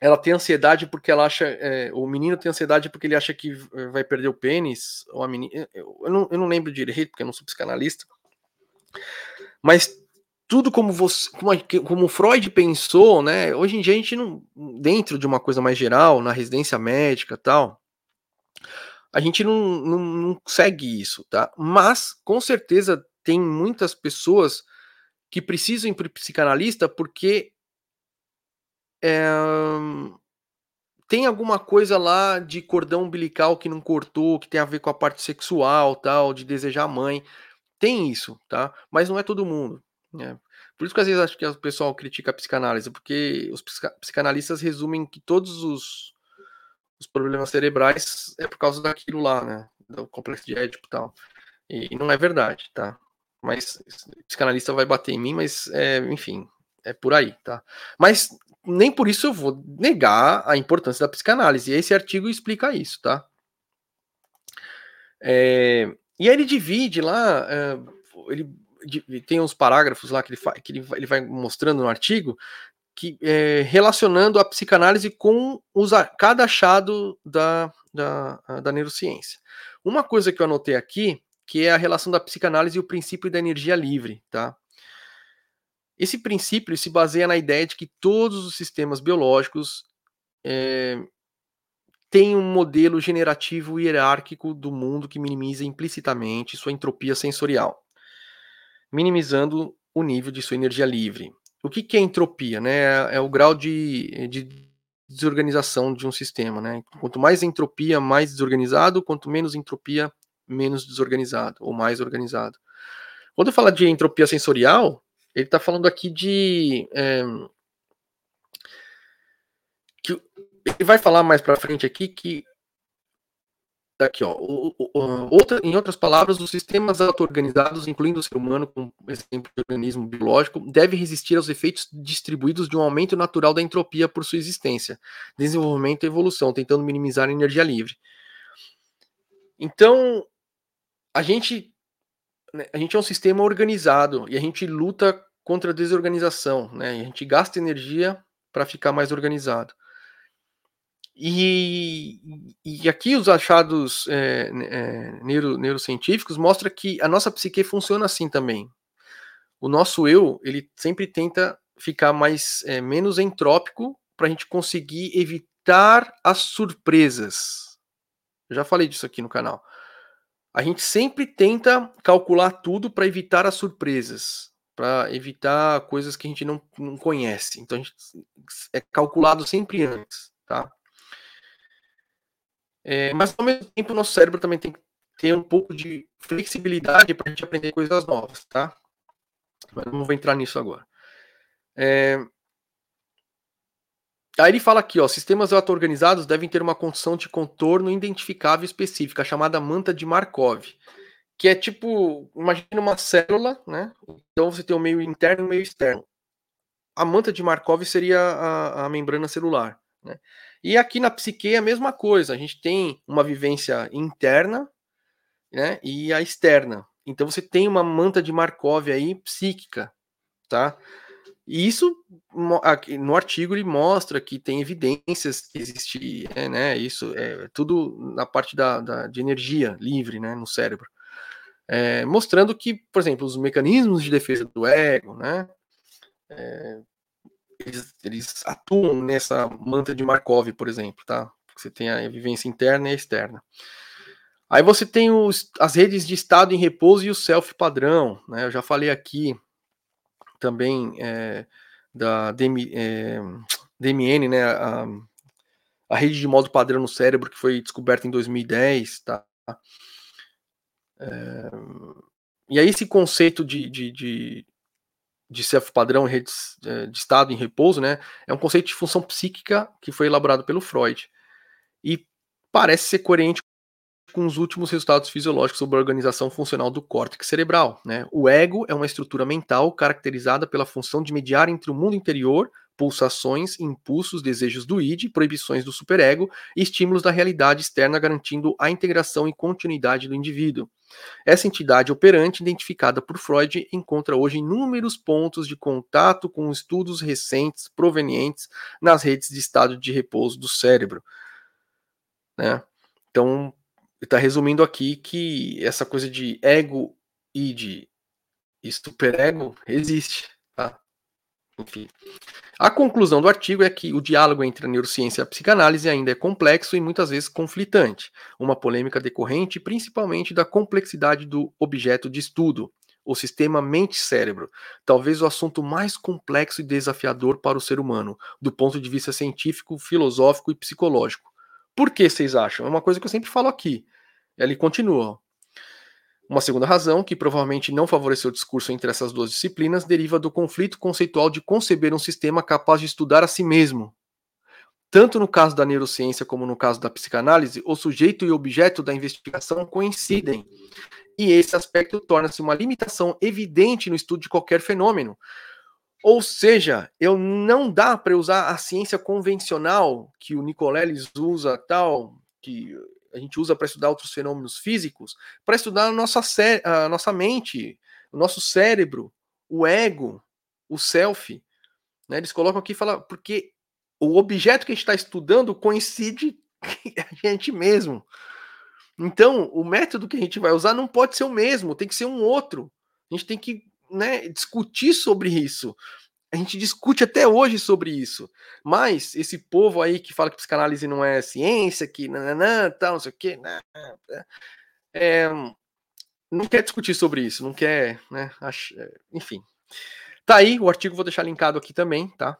ela tem ansiedade porque ela acha. É, o menino tem ansiedade porque ele acha que vai perder o pênis, ou a menina. Eu não, eu não lembro direito, porque eu não sou psicanalista. Mas tudo como você, como, como Freud pensou, né? Hoje em dia a gente não, dentro de uma coisa mais geral, na residência médica tal, a gente não, não, não segue isso, tá? Mas, com certeza, tem muitas pessoas que precisam ir para psicanalista porque é, tem alguma coisa lá de cordão umbilical que não cortou, que tem a ver com a parte sexual, tal, de desejar a mãe. Tem isso, tá? Mas não é todo mundo. Né? Por isso que às vezes acho que o pessoal critica a psicanálise, porque os psicanalistas resumem que todos os os problemas cerebrais é por causa daquilo lá, né? Do complexo de Édipo e tal. E não é verdade, tá? Mas psicanalista vai bater em mim, mas é, enfim, é por aí, tá? Mas nem por isso eu vou negar a importância da psicanálise. E esse artigo explica isso, tá? É, e aí ele divide lá, é, ele tem uns parágrafos lá que ele, que ele, ele vai mostrando no artigo que é, relacionando a psicanálise com os, cada achado da, da, da neurociência. Uma coisa que eu anotei aqui, que é a relação da psicanálise e o princípio da energia livre, tá? Esse princípio se baseia na ideia de que todos os sistemas biológicos é, têm um modelo generativo hierárquico do mundo que minimiza implicitamente sua entropia sensorial, minimizando o nível de sua energia livre. O que, que é entropia? Né? É o grau de, de desorganização de um sistema. Né? Quanto mais entropia, mais desorganizado, quanto menos entropia, menos desorganizado, ou mais organizado. Quando fala de entropia sensorial, ele está falando aqui de. É, que ele vai falar mais para frente aqui que Aqui, ó. O, o, outra, em outras palavras, os sistemas auto-organizados, incluindo o ser humano, como exemplo de organismo biológico, devem resistir aos efeitos distribuídos de um aumento natural da entropia por sua existência, desenvolvimento e evolução, tentando minimizar a energia livre. Então, a gente, né, a gente é um sistema organizado e a gente luta contra a desorganização, né? a gente gasta energia para ficar mais organizado. E, e aqui os achados é, é, neuro, neurocientíficos mostram que a nossa psique funciona assim também. O nosso eu, ele sempre tenta ficar mais é, menos entrópico para a gente conseguir evitar as surpresas. Eu já falei disso aqui no canal. A gente sempre tenta calcular tudo para evitar as surpresas, para evitar coisas que a gente não, não conhece. Então a gente é calculado sempre antes, tá? É, mas ao mesmo tempo, nosso cérebro também tem que ter um pouco de flexibilidade para a gente aprender coisas novas, tá? Mas não vou entrar nisso agora. É... Aí ele fala aqui, ó, sistemas auto-organizados devem ter uma condição de contorno identificável específica, chamada manta de Markov, que é tipo, imagina uma célula, né? Então você tem o um meio interno e um meio externo. A manta de Markov seria a, a membrana celular, né? E aqui na psique é a mesma coisa. A gente tem uma vivência interna né, e a externa. Então você tem uma manta de Markov aí psíquica, tá? E isso no artigo ele mostra que tem evidências que existe, é, né? Isso é tudo na parte da, da de energia livre, né, no cérebro, é, mostrando que, por exemplo, os mecanismos de defesa do ego, né, é, eles, eles atuam nessa manta de Markov, por exemplo, tá? Você tem a vivência interna e a externa. Aí você tem os, as redes de estado em repouso e o self padrão, né? Eu já falei aqui também é, da DM, é, <tsk> DMN, né? A, a, rede de modo padrão no cérebro que foi descoberta em 2010, tá? É, e aí esse conceito de, de, de, de self padrão redes eh, de estado em repouso, né, é um conceito de função psíquica que foi elaborado pelo Freud e parece ser coerente com os últimos resultados fisiológicos sobre a organização funcional do córtex cerebral. Né? O ego é uma estrutura mental caracterizada pela função de mediar entre o mundo interior, pulsações, impulsos, desejos do id, proibições do superego e estímulos da realidade externa, garantindo a integração e continuidade do indivíduo. Essa entidade operante, identificada por Freud, encontra hoje inúmeros pontos de contato com estudos recentes provenientes nas redes de estado de repouso do cérebro. Né? Então, está resumindo aqui que essa coisa de ego e de superego existe. Tá? Enfim. A conclusão do artigo é que o diálogo entre a neurociência e a psicanálise ainda é complexo e muitas vezes conflitante, uma polêmica decorrente principalmente da complexidade do objeto de estudo, o sistema mente-cérebro, talvez o assunto mais complexo e desafiador para o ser humano, do ponto de vista científico, filosófico e psicológico. Por que vocês acham? É uma coisa que eu sempre falo aqui. Ele continua. Uma segunda razão, que provavelmente não favoreceu o discurso entre essas duas disciplinas, deriva do conflito conceitual de conceber um sistema capaz de estudar a si mesmo. Tanto no caso da neurociência como no caso da psicanálise, o sujeito e o objeto da investigação coincidem. E esse aspecto torna-se uma limitação evidente no estudo de qualquer fenômeno. Ou seja, eu não dá para usar a ciência convencional que o Nicoleles usa, tal, que a gente usa para estudar outros fenômenos físicos, para estudar a nossa, a nossa mente, o nosso cérebro, o ego, o self. Né? Eles colocam aqui e falam, porque o objeto que a gente está estudando coincide <laughs> a gente mesmo. Então, o método que a gente vai usar não pode ser o mesmo, tem que ser um outro. A gente tem que né, discutir sobre isso. A gente discute até hoje sobre isso. Mas esse povo aí que fala que psicanálise não é ciência, que nananã, tal, não sei o quê, né, é, não quer discutir sobre isso, não quer, né? enfim. Tá aí, o artigo vou deixar linkado aqui também, tá?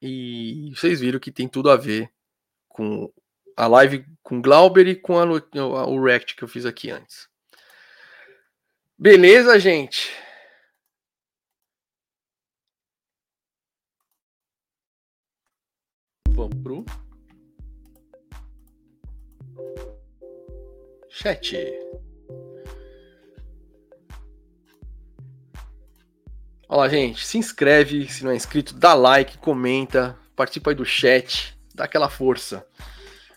E vocês viram que tem tudo a ver com a live com Glauber e com a, o react que eu fiz aqui antes. Beleza, gente? Chat. Olha lá, gente, se inscreve se não é inscrito, dá like, comenta, participa aí do chat, dá aquela força.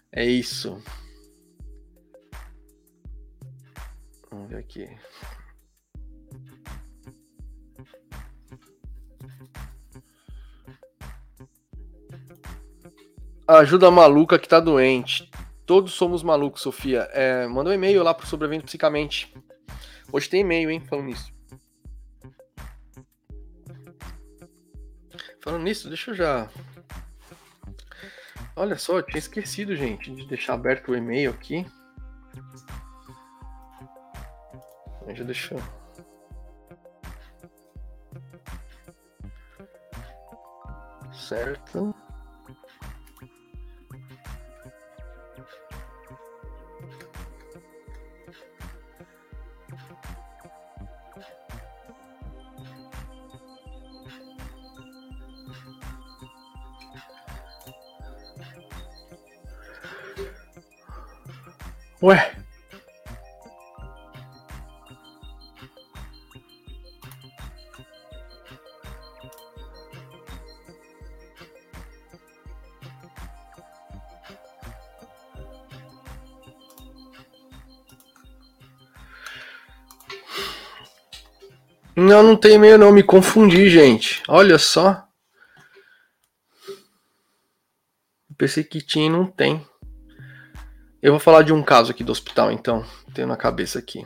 É isso. Vamos ver aqui. Ajuda a maluca que tá doente. Todos somos malucos, Sofia. É, manda um e-mail lá pro Sobrevivendo Psicamente. Hoje tem e-mail, hein, falando nisso. Falando nisso, deixa eu já. Olha só, eu tinha esquecido, gente, de deixar aberto o e-mail aqui. Já deixou. Certo. Ué. Não, não tem e-mail não, me confundi, gente. Olha só. Pensei que tinha e não tem. Eu vou falar de um caso aqui do hospital, então, tenho na cabeça aqui.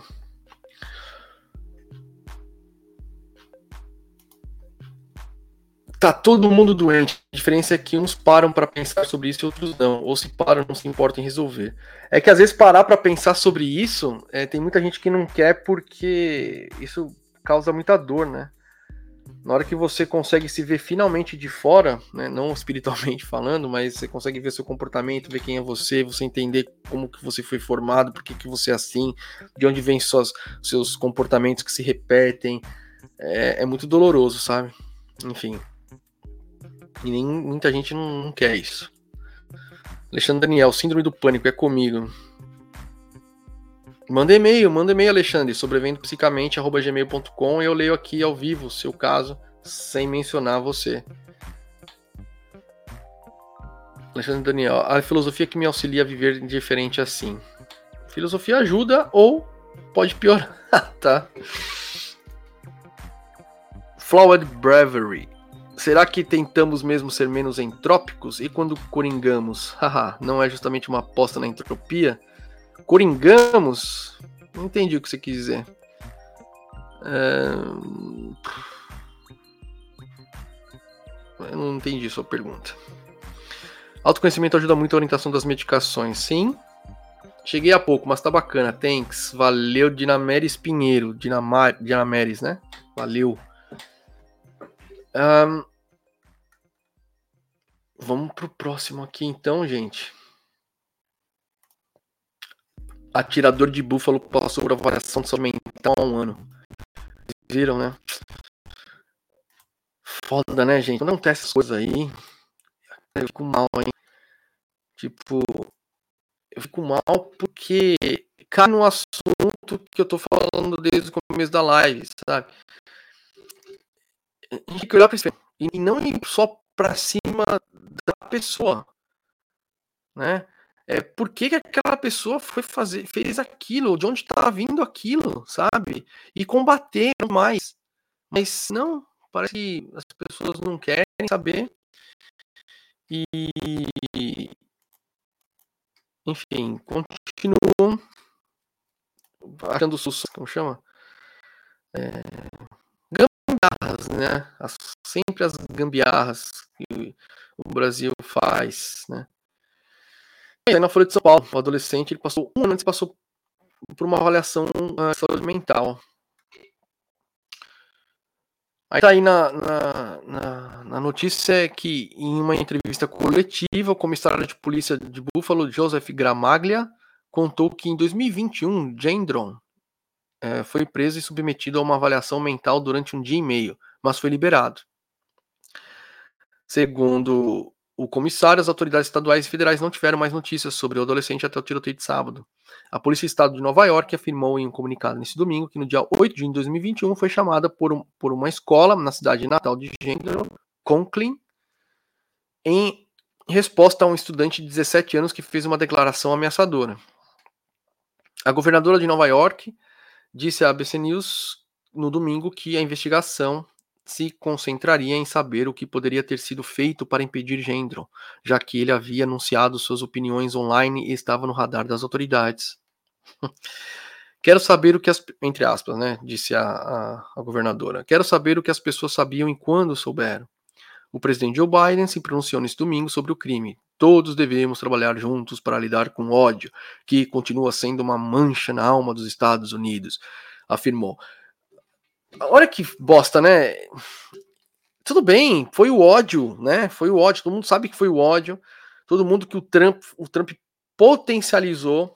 Tá todo mundo doente. A diferença é que uns param para pensar sobre isso e outros não. Ou se param, não se importam em resolver. É que às vezes parar para pensar sobre isso, é, tem muita gente que não quer porque isso causa muita dor, né? Na hora que você consegue se ver finalmente de fora, né, não <laughs> espiritualmente falando, mas você consegue ver seu comportamento, ver quem é você, você entender como que você foi formado, por que, que você é assim, de onde vêm seus comportamentos que se repetem, é, é muito doloroso, sabe? Enfim. E nem, muita gente não, não quer isso. Alexandre Daniel, síndrome do pânico é comigo. Manda e-mail, manda e-mail, Alexandre, sobrevendopsicamente.gmail.com e eu leio aqui ao vivo seu caso, sem mencionar você. Alexandre Daniel, a filosofia que me auxilia a viver diferente assim. Filosofia ajuda ou pode piorar, <laughs> tá? Flawed Bravery. Será que tentamos mesmo ser menos entrópicos? E quando coringamos? <laughs> Haha, não é justamente uma aposta na entropia? Coringamos? Não entendi o que você quis dizer. É... Eu não entendi sua pergunta. Autoconhecimento ajuda muito a orientação das medicações. Sim. Cheguei há pouco, mas tá bacana. Thanks. Valeu, Dinameres Pinheiro. Dinamar... Dinameres, né? Valeu. Um... Vamos pro próximo aqui então, gente. Atirador de búfalo passou por avaliação de saúde mental há um ano. Viram, né? Foda, né, gente? Quando acontece essas coisas aí, eu fico mal, hein? Tipo, eu fico mal porque cai no assunto que eu tô falando desde o começo da live, sabe? A gente tem que olhar pra esse e não ir só pra cima da pessoa, né? É, por que, que aquela pessoa foi fazer, fez aquilo, de onde está vindo aquilo, sabe? E combater mais. Mas não, parece que as pessoas não querem saber. E enfim, continuam achando sus, como chama? É, gambiarras, né? As, sempre as gambiarras que o Brasil faz, né? Aí na Folha de São Paulo, o adolescente, ele passou um ano antes passou por uma avaliação uh, saúde mental. Aí tá aí na, na, na, na, notícia que em uma entrevista coletiva, o comissário de polícia de Buffalo, Joseph Gramaglia, contou que em 2021, Gendron é, foi preso e submetido a uma avaliação mental durante um dia e meio, mas foi liberado. Segundo o comissário, as autoridades estaduais e federais não tiveram mais notícias sobre o adolescente até o tiroteio de sábado. A Polícia do Estado de Nova York afirmou em um comunicado nesse domingo que no dia 8 de junho de 2021 foi chamada por, um, por uma escola na cidade natal de Gendron, Conklin, em resposta a um estudante de 17 anos que fez uma declaração ameaçadora. A governadora de Nova York disse à ABC News no domingo que a investigação se concentraria em saber o que poderia ter sido feito para impedir Gendron, já que ele havia anunciado suas opiniões online e estava no radar das autoridades. <laughs> Quero saber o que as. Entre aspas, né? Disse a, a, a, governadora. Quero saber o que as pessoas sabiam e quando souberam. O presidente Joe Biden se pronunciou nesse domingo sobre o crime. Todos devemos trabalhar juntos para lidar com o ódio, que continua sendo uma mancha na alma dos Estados Unidos, afirmou. Olha que bosta, né? Tudo bem, foi o ódio, né? Foi o ódio, todo mundo sabe que foi o ódio. Todo mundo que o Trump, o Trump potencializou,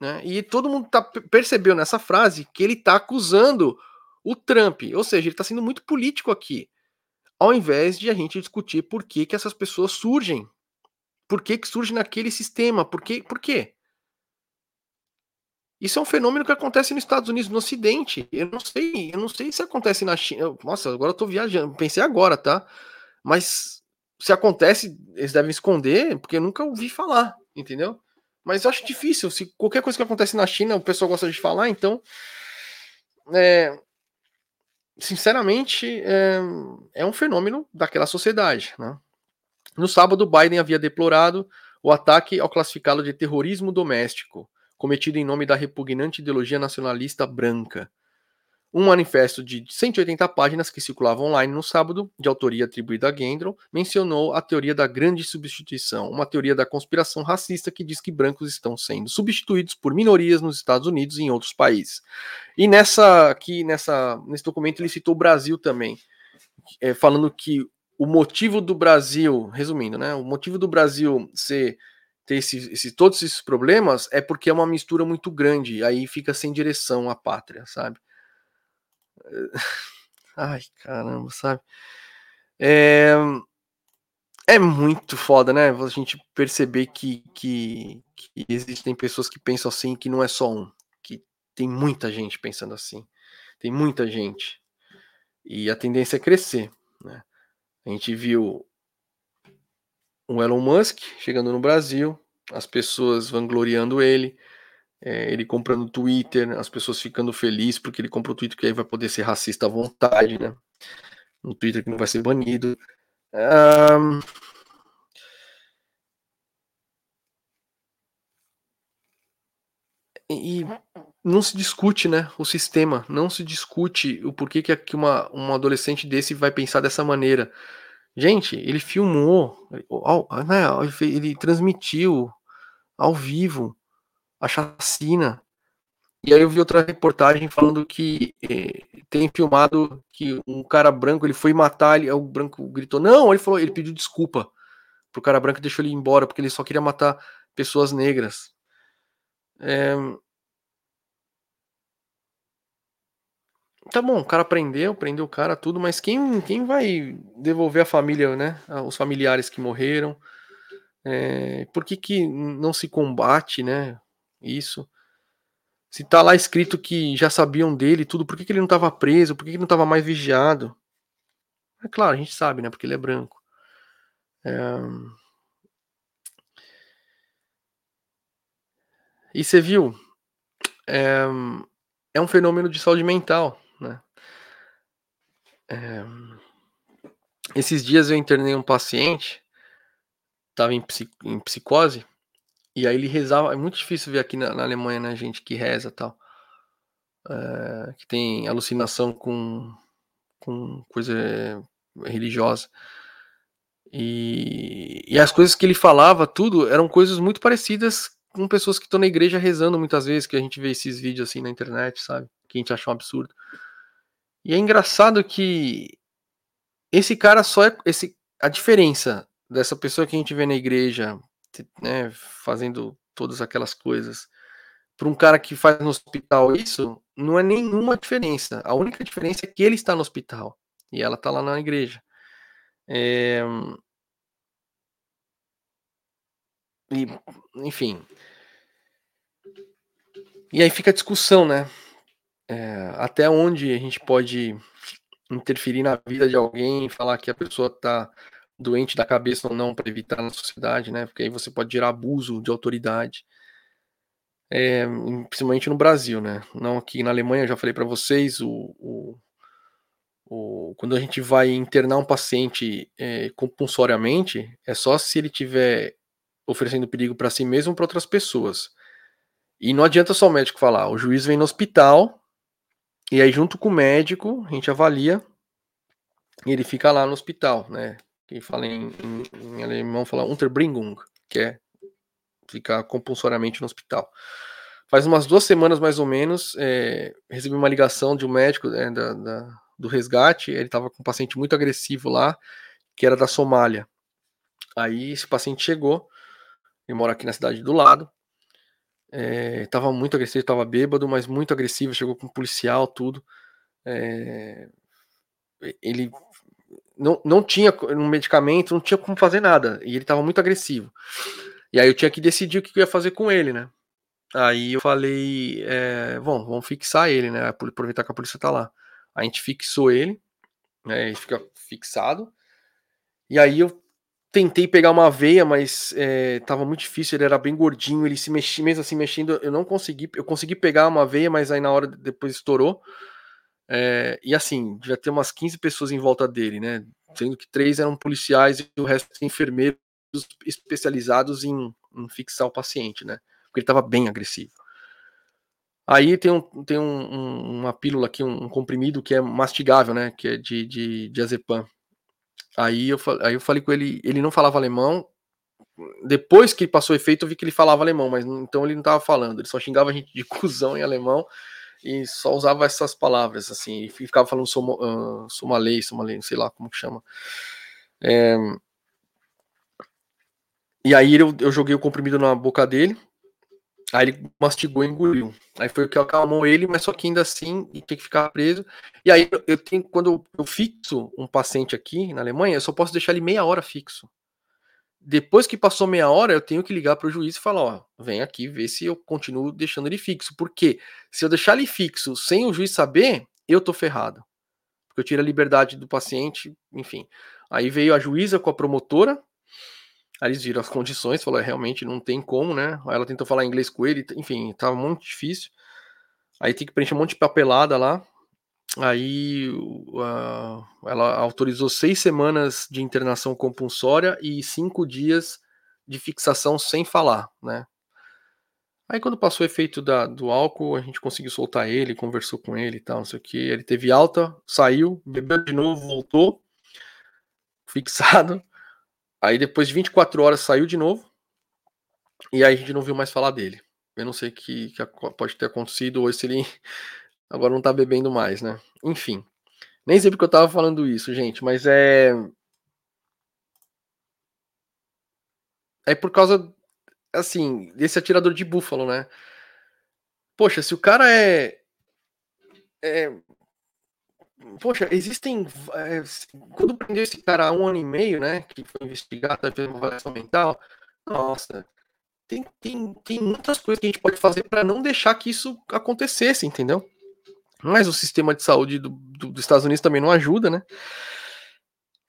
né? E todo mundo tá, percebeu nessa frase que ele tá acusando o Trump, ou seja, ele tá sendo muito político aqui. Ao invés de a gente discutir por que, que essas pessoas surgem. Por que, que surge naquele sistema? Por, que, por quê? Isso é um fenômeno que acontece nos Estados Unidos, no Ocidente. Eu não sei, eu não sei se acontece na China. Nossa, agora eu tô viajando. Pensei agora, tá? Mas se acontece, eles devem esconder, porque eu nunca ouvi falar, entendeu? Mas eu acho difícil. Se qualquer coisa que acontece na China, o pessoal gosta de falar, então. É, sinceramente, é, é um fenômeno daquela sociedade. Né? No sábado, Biden havia deplorado o ataque ao classificá-lo de terrorismo doméstico cometido em nome da repugnante ideologia nacionalista branca. Um manifesto de 180 páginas que circulava online no sábado, de autoria atribuída a Gendron, mencionou a teoria da grande substituição, uma teoria da conspiração racista que diz que brancos estão sendo substituídos por minorias nos Estados Unidos e em outros países. E nessa aqui nessa nesse documento ele citou o Brasil também, é, falando que o motivo do Brasil, resumindo, né, o motivo do Brasil ser ter esse, esse, todos esses problemas é porque é uma mistura muito grande, aí fica sem direção a pátria, sabe? <laughs> Ai, caramba, sabe? É, é muito foda, né? A gente perceber que, que, que existem pessoas que pensam assim, que não é só um, que tem muita gente pensando assim, tem muita gente. E a tendência é crescer, né? A gente viu o Elon Musk chegando no Brasil, as pessoas vangloriando ele, é, ele comprando Twitter, as pessoas ficando felizes porque ele comprou o Twitter que aí vai poder ser racista à vontade, né? No Twitter que não vai ser banido. Um... E não se discute, né, o sistema, não se discute o porquê que uma, um adolescente desse vai pensar dessa maneira. Gente, ele filmou, né, ele transmitiu ao vivo a chacina. E aí eu vi outra reportagem falando que eh, tem filmado que um cara branco ele foi matar, ele, o branco gritou não, ele falou, ele pediu desculpa pro cara branco e deixou ele ir embora porque ele só queria matar pessoas negras. É, Tá bom, o cara prendeu, prendeu o cara, tudo, mas quem, quem vai devolver a família, né? Os familiares que morreram? É, por que, que não se combate, né? Isso. Se tá lá escrito que já sabiam dele tudo, por que, que ele não estava preso? Por que, que não estava mais vigiado? É claro, a gente sabe, né? Porque ele é branco. É... E você viu? É... é um fenômeno de saúde mental, né? É... Esses dias eu internei um paciente, estava em, em psicose, e aí ele rezava. É muito difícil ver aqui na, na Alemanha, né, gente que reza tal. É, que tem alucinação com, com coisa religiosa. E, e as coisas que ele falava, tudo, eram coisas muito parecidas com pessoas que estão na igreja rezando muitas vezes, que a gente vê esses vídeos assim na internet, sabe? Que a gente acha um absurdo. E é engraçado que esse cara só é. Esse, a diferença dessa pessoa que a gente vê na igreja, né, fazendo todas aquelas coisas, para um cara que faz no hospital isso, não é nenhuma diferença. A única diferença é que ele está no hospital e ela está lá na igreja. É... E, enfim. E aí fica a discussão, né? É, até onde a gente pode interferir na vida de alguém, falar que a pessoa está doente da cabeça ou não para evitar na sociedade, né? Porque aí você pode gerar abuso de autoridade. É, principalmente no Brasil, né? Não aqui na Alemanha, eu já falei para vocês, o, o, o, quando a gente vai internar um paciente é, compulsoriamente, é só se ele tiver oferecendo perigo para si mesmo para outras pessoas. E não adianta só o médico falar, o juiz vem no hospital e aí junto com o médico a gente avalia e ele fica lá no hospital, né? Que fala em, em, em alemão fala Unterbringung, que é ficar compulsoriamente no hospital. Faz umas duas semanas mais ou menos, é, recebi uma ligação de um médico é, da, da do resgate, ele estava com um paciente muito agressivo lá, que era da Somália. Aí esse paciente chegou, ele mora aqui na cidade do lado, é, muito agressivo, estava bêbado, mas muito agressivo, chegou com policial, tudo. É, ele não, não tinha um medicamento, não tinha como fazer nada, e ele estava muito agressivo. E aí eu tinha que decidir o que eu ia fazer com ele, né? Aí eu falei, é, bom, vamos fixar ele, né? Aproveitar que a polícia tá lá. A gente fixou ele, né, ele fica fixado. E aí eu tentei pegar uma veia, mas é, tava muito difícil, ele era bem gordinho, ele se mexia, mesmo assim mexendo, eu não consegui, eu consegui pegar uma veia, mas aí na hora depois estourou. É, e assim, já ter umas 15 pessoas em volta dele, né? Sendo que três eram policiais e o resto enfermeiros especializados em, em fixar o paciente, né? Porque ele estava bem agressivo. Aí tem, um, tem um, um, uma pílula aqui, um, comprimido que é mastigável, né? Que é de, de, de azepam. Aí eu, aí eu falei com ele, ele não falava alemão. Depois que passou efeito, eu vi que ele falava alemão, mas então ele não estava falando, ele só xingava a gente de <laughs> cuzão em alemão e só usava essas palavras, assim, e ficava falando soma, uh, somalês, não sei lá como que chama. É... E aí eu, eu joguei o comprimido na boca dele, Aí ele mastigou e engoliu. Aí foi o que acalmou ele, mas só que ainda assim tem que ficar preso. E aí eu tenho, quando eu fixo um paciente aqui na Alemanha, eu só posso deixar ele meia hora fixo. Depois que passou meia hora, eu tenho que ligar para o juiz e falar: ó, vem aqui ver se eu continuo deixando ele fixo. Porque se eu deixar ele fixo sem o juiz saber, eu tô ferrado. Porque eu tiro a liberdade do paciente, enfim. Aí veio a juíza com a promotora, Aí eles viram as condições, falou, é, realmente não tem como, né? Aí ela tentou falar inglês com ele, enfim, tava muito difícil. Aí tem que preencher um monte de papelada lá. Aí uh, ela autorizou seis semanas de internação compulsória e cinco dias de fixação sem falar, né? Aí quando passou o efeito da, do álcool, a gente conseguiu soltar ele, conversou com ele e tal, não sei o que. Ele teve alta, saiu, bebeu de novo, voltou, <laughs> fixado. Aí depois de 24 horas saiu de novo. E aí a gente não viu mais falar dele. Eu não sei o que, que pode ter acontecido ou se ele <laughs> agora não tá bebendo mais, né? Enfim. Nem sei porque eu tava falando isso, gente, mas é. É por causa, assim, desse atirador de búfalo, né? Poxa, se o cara é. é Poxa, existem. É, quando prendeu esse cara há um ano e meio, né? Que foi investigado, fez uma avaliação mental. Nossa, tem, tem, tem muitas coisas que a gente pode fazer para não deixar que isso acontecesse, entendeu? Mas o sistema de saúde do, do, dos Estados Unidos também não ajuda, né?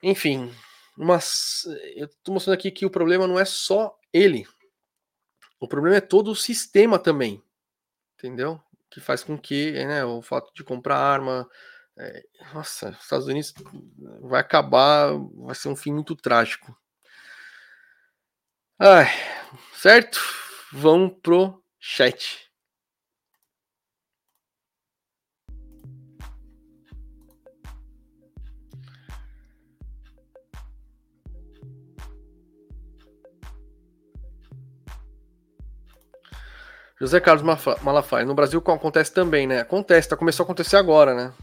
Enfim, mas eu estou mostrando aqui que o problema não é só ele. O problema é todo o sistema também, entendeu? Que faz com que né, o fato de comprar arma. É, nossa, os Estados Unidos vai acabar, vai ser um fim muito trágico. Ai, certo? Vamos pro chat. José Carlos Malafaia. No Brasil acontece também, né? Acontece, tá, começou a acontecer agora, né?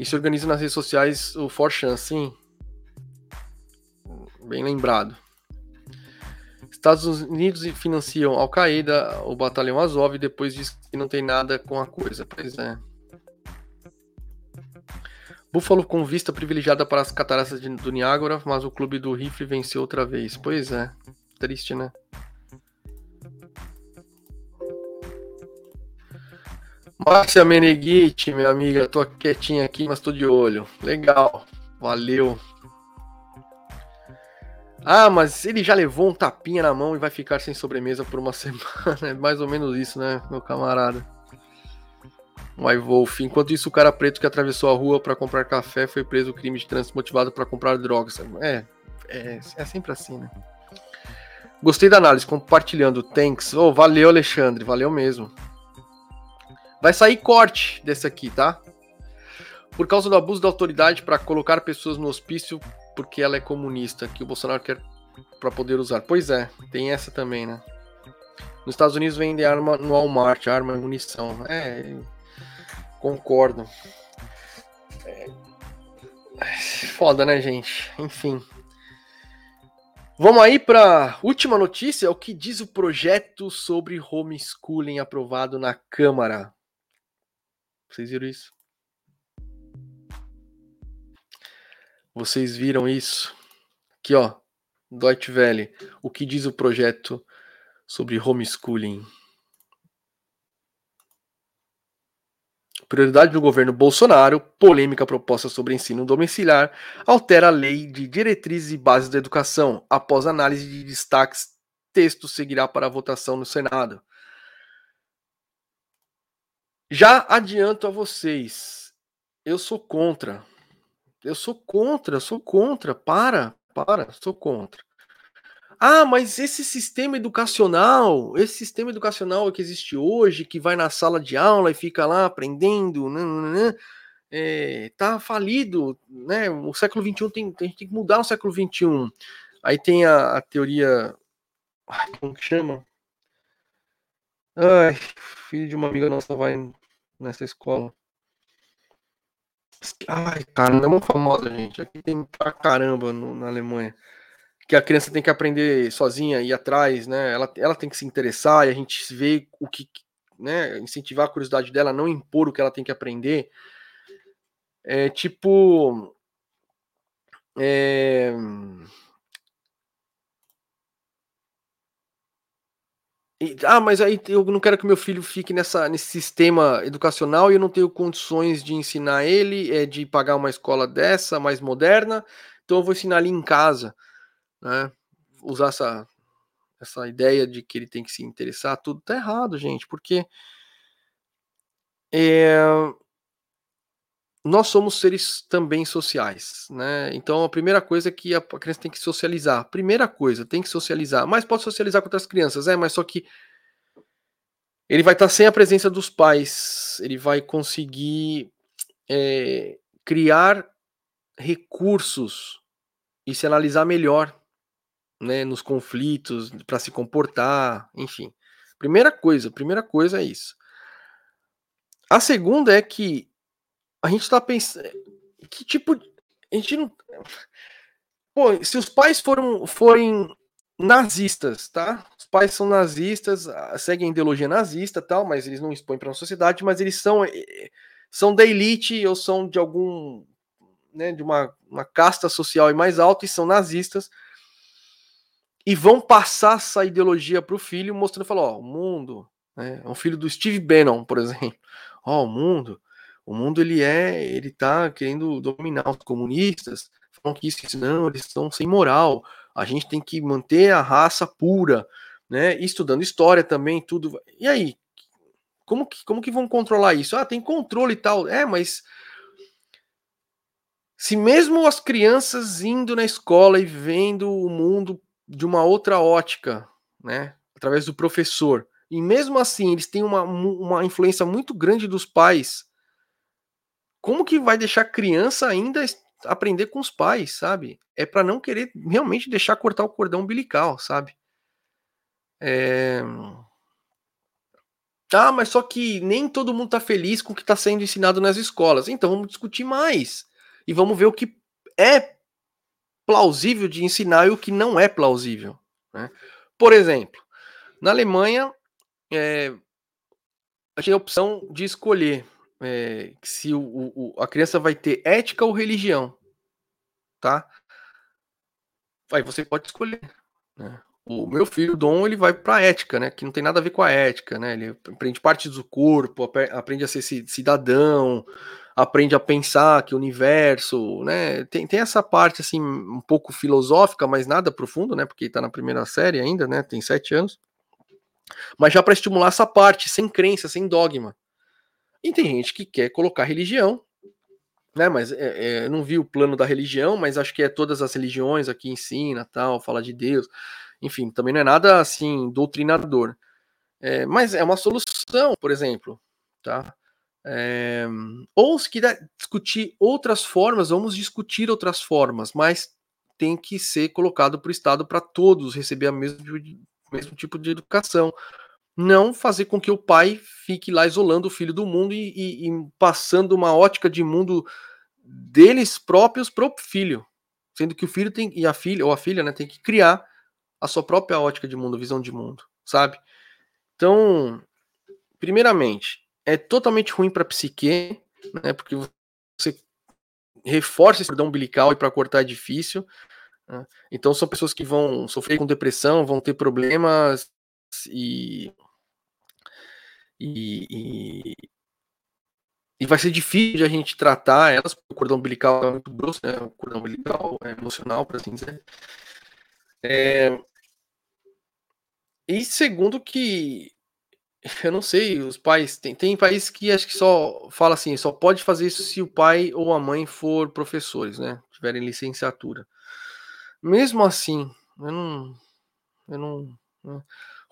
E se organiza nas redes sociais o Forchan, sim. Bem lembrado. Estados Unidos financiam Al-Qaeda, o batalhão Azov, e depois diz que não tem nada com a coisa. Pois é. Buffalo com vista privilegiada para as cataratas do Niágara, mas o clube do rifle venceu outra vez. Pois é. Triste, né? Márcia Meneghitti, minha amiga, tô quietinha aqui, mas tô de olho. Legal, valeu. Ah, mas ele já levou um tapinha na mão e vai ficar sem sobremesa por uma <laughs> semana. É mais ou menos isso, né, meu camarada? Vai Wolf. Enquanto isso, o cara preto que atravessou a rua para comprar café foi preso crime de trânsito motivado para comprar drogas. É, é, é sempre assim, né? Gostei da análise, compartilhando. Thanks. Oh, valeu, Alexandre. Valeu mesmo. Vai sair corte desse aqui, tá? Por causa do abuso da autoridade para colocar pessoas no hospício porque ela é comunista, que o Bolsonaro quer para poder usar. Pois é, tem essa também, né? Nos Estados Unidos vende arma no Walmart, arma e munição. É, concordo. É, foda, né, gente? Enfim. Vamos aí para última notícia, o que diz o projeto sobre homeschooling aprovado na Câmara. Vocês viram isso? Vocês viram isso? Aqui, ó. Deutsche Welle. O que diz o projeto sobre homeschooling? Prioridade do governo Bolsonaro, polêmica proposta sobre ensino domiciliar, altera a lei de diretrizes e bases da educação. Após análise de destaques, texto seguirá para votação no Senado. Já adianto a vocês, eu sou contra. Eu sou contra, sou contra. Para, para, sou contra. Ah, mas esse sistema educacional, esse sistema educacional que existe hoje, que vai na sala de aula e fica lá aprendendo, né, né, né é, tá falido, né? O século XXI tem, tem, tem que mudar o século XXI. Aí tem a, a teoria, como que chama? Ai, filho de uma amiga nossa vai nessa escola. Ai, cara, não é uma famosa, gente. Aqui tem pra caramba no, na Alemanha. Que a criança tem que aprender sozinha, ir atrás, né? Ela, ela tem que se interessar e a gente vê o que, né? Incentivar a curiosidade dela, não impor o que ela tem que aprender. É tipo. É, ah, mas aí eu não quero que meu filho fique nessa, nesse sistema educacional e eu não tenho condições de ensinar ele, é, de pagar uma escola dessa, mais moderna, então eu vou ensinar ali em casa, né? Usar essa, essa ideia de que ele tem que se interessar, tudo tá errado, gente, porque é, nós somos seres também sociais, né? Então a primeira coisa é que a criança tem que socializar. Primeira coisa, tem que socializar. Mas pode socializar com outras crianças, é, mas só que ele vai estar sem a presença dos pais, ele vai conseguir é, criar recursos e se analisar melhor, né, nos conflitos, para se comportar, enfim. Primeira coisa, primeira coisa é isso. A segunda é que a gente tá pensando. Que tipo. A gente não. Pô, se os pais foram, forem nazistas, tá? Os pais são nazistas, seguem a ideologia nazista tal, mas eles não expõem para a sociedade, mas eles são eh, são da elite ou são de algum, né, de uma, uma casta social mais alta e são nazistas. e vão passar essa ideologia para o filho, mostrando, falou, ó, o mundo, né, é um filho do Steve Bannon, por exemplo, ó, o mundo, o mundo ele é, ele tá querendo dominar os comunistas, falam que isso, não, eles estão sem moral, a gente tem que manter a raça pura, né, estudando história também, tudo, e aí, como que, como que vão controlar isso? Ah, tem controle e tal, é, mas se mesmo as crianças indo na escola e vendo o mundo de uma outra ótica, né, através do professor, e mesmo assim eles têm uma, uma influência muito grande dos pais, como que vai deixar criança ainda aprender com os pais, sabe? É para não querer realmente deixar cortar o cordão umbilical, sabe? É... Ah, mas só que nem todo mundo tá feliz com o que está sendo ensinado nas escolas. Então vamos discutir mais e vamos ver o que é plausível de ensinar e o que não é plausível. Né? Por exemplo, na Alemanha, é, a gente tem a opção de escolher é, se o, o, a criança vai ter ética ou religião, tá? Aí você pode escolher. Né? O meu filho, Dom, ele vai para ética, né? Que não tem nada a ver com a ética, né? Ele aprende partes do corpo, aprende a ser cidadão, aprende a pensar que o universo, né? Tem, tem essa parte assim um pouco filosófica, mas nada profundo, né? Porque está na primeira série ainda, né? Tem sete anos. Mas já para estimular essa parte, sem crença, sem dogma. E tem gente que quer colocar religião, né? Mas é, é, não vi o plano da religião, mas acho que é todas as religiões aqui ensina, tal, fala de Deus. Enfim, também não é nada assim doutrinador. É, mas é uma solução, por exemplo, tá? É, ou se quiser discutir outras formas, vamos discutir outras formas, mas tem que ser colocado para o Estado para todos receber a mesmo, mesmo tipo de educação. Não fazer com que o pai fique lá isolando o filho do mundo e, e, e passando uma ótica de mundo deles próprios para o filho. Sendo que o filho tem, e a filha, ou a filha, né, tem que criar a sua própria ótica de mundo, visão de mundo, sabe? Então, primeiramente, é totalmente ruim para a psique, né? Porque você reforça esse cordão umbilical e para cortar é difícil. Né? Então são pessoas que vão sofrer com depressão, vão ter problemas e e, e, e vai ser difícil de a gente tratar elas, o cordão umbilical é muito grosso, né? O cordão umbilical é emocional, para assim dizer. É... E segundo que <laughs> eu não sei, os pais. Tem, tem países que acho que só fala assim, só pode fazer isso se o pai ou a mãe for professores, né? Tiverem licenciatura. Mesmo assim, eu não. Eu não. Né?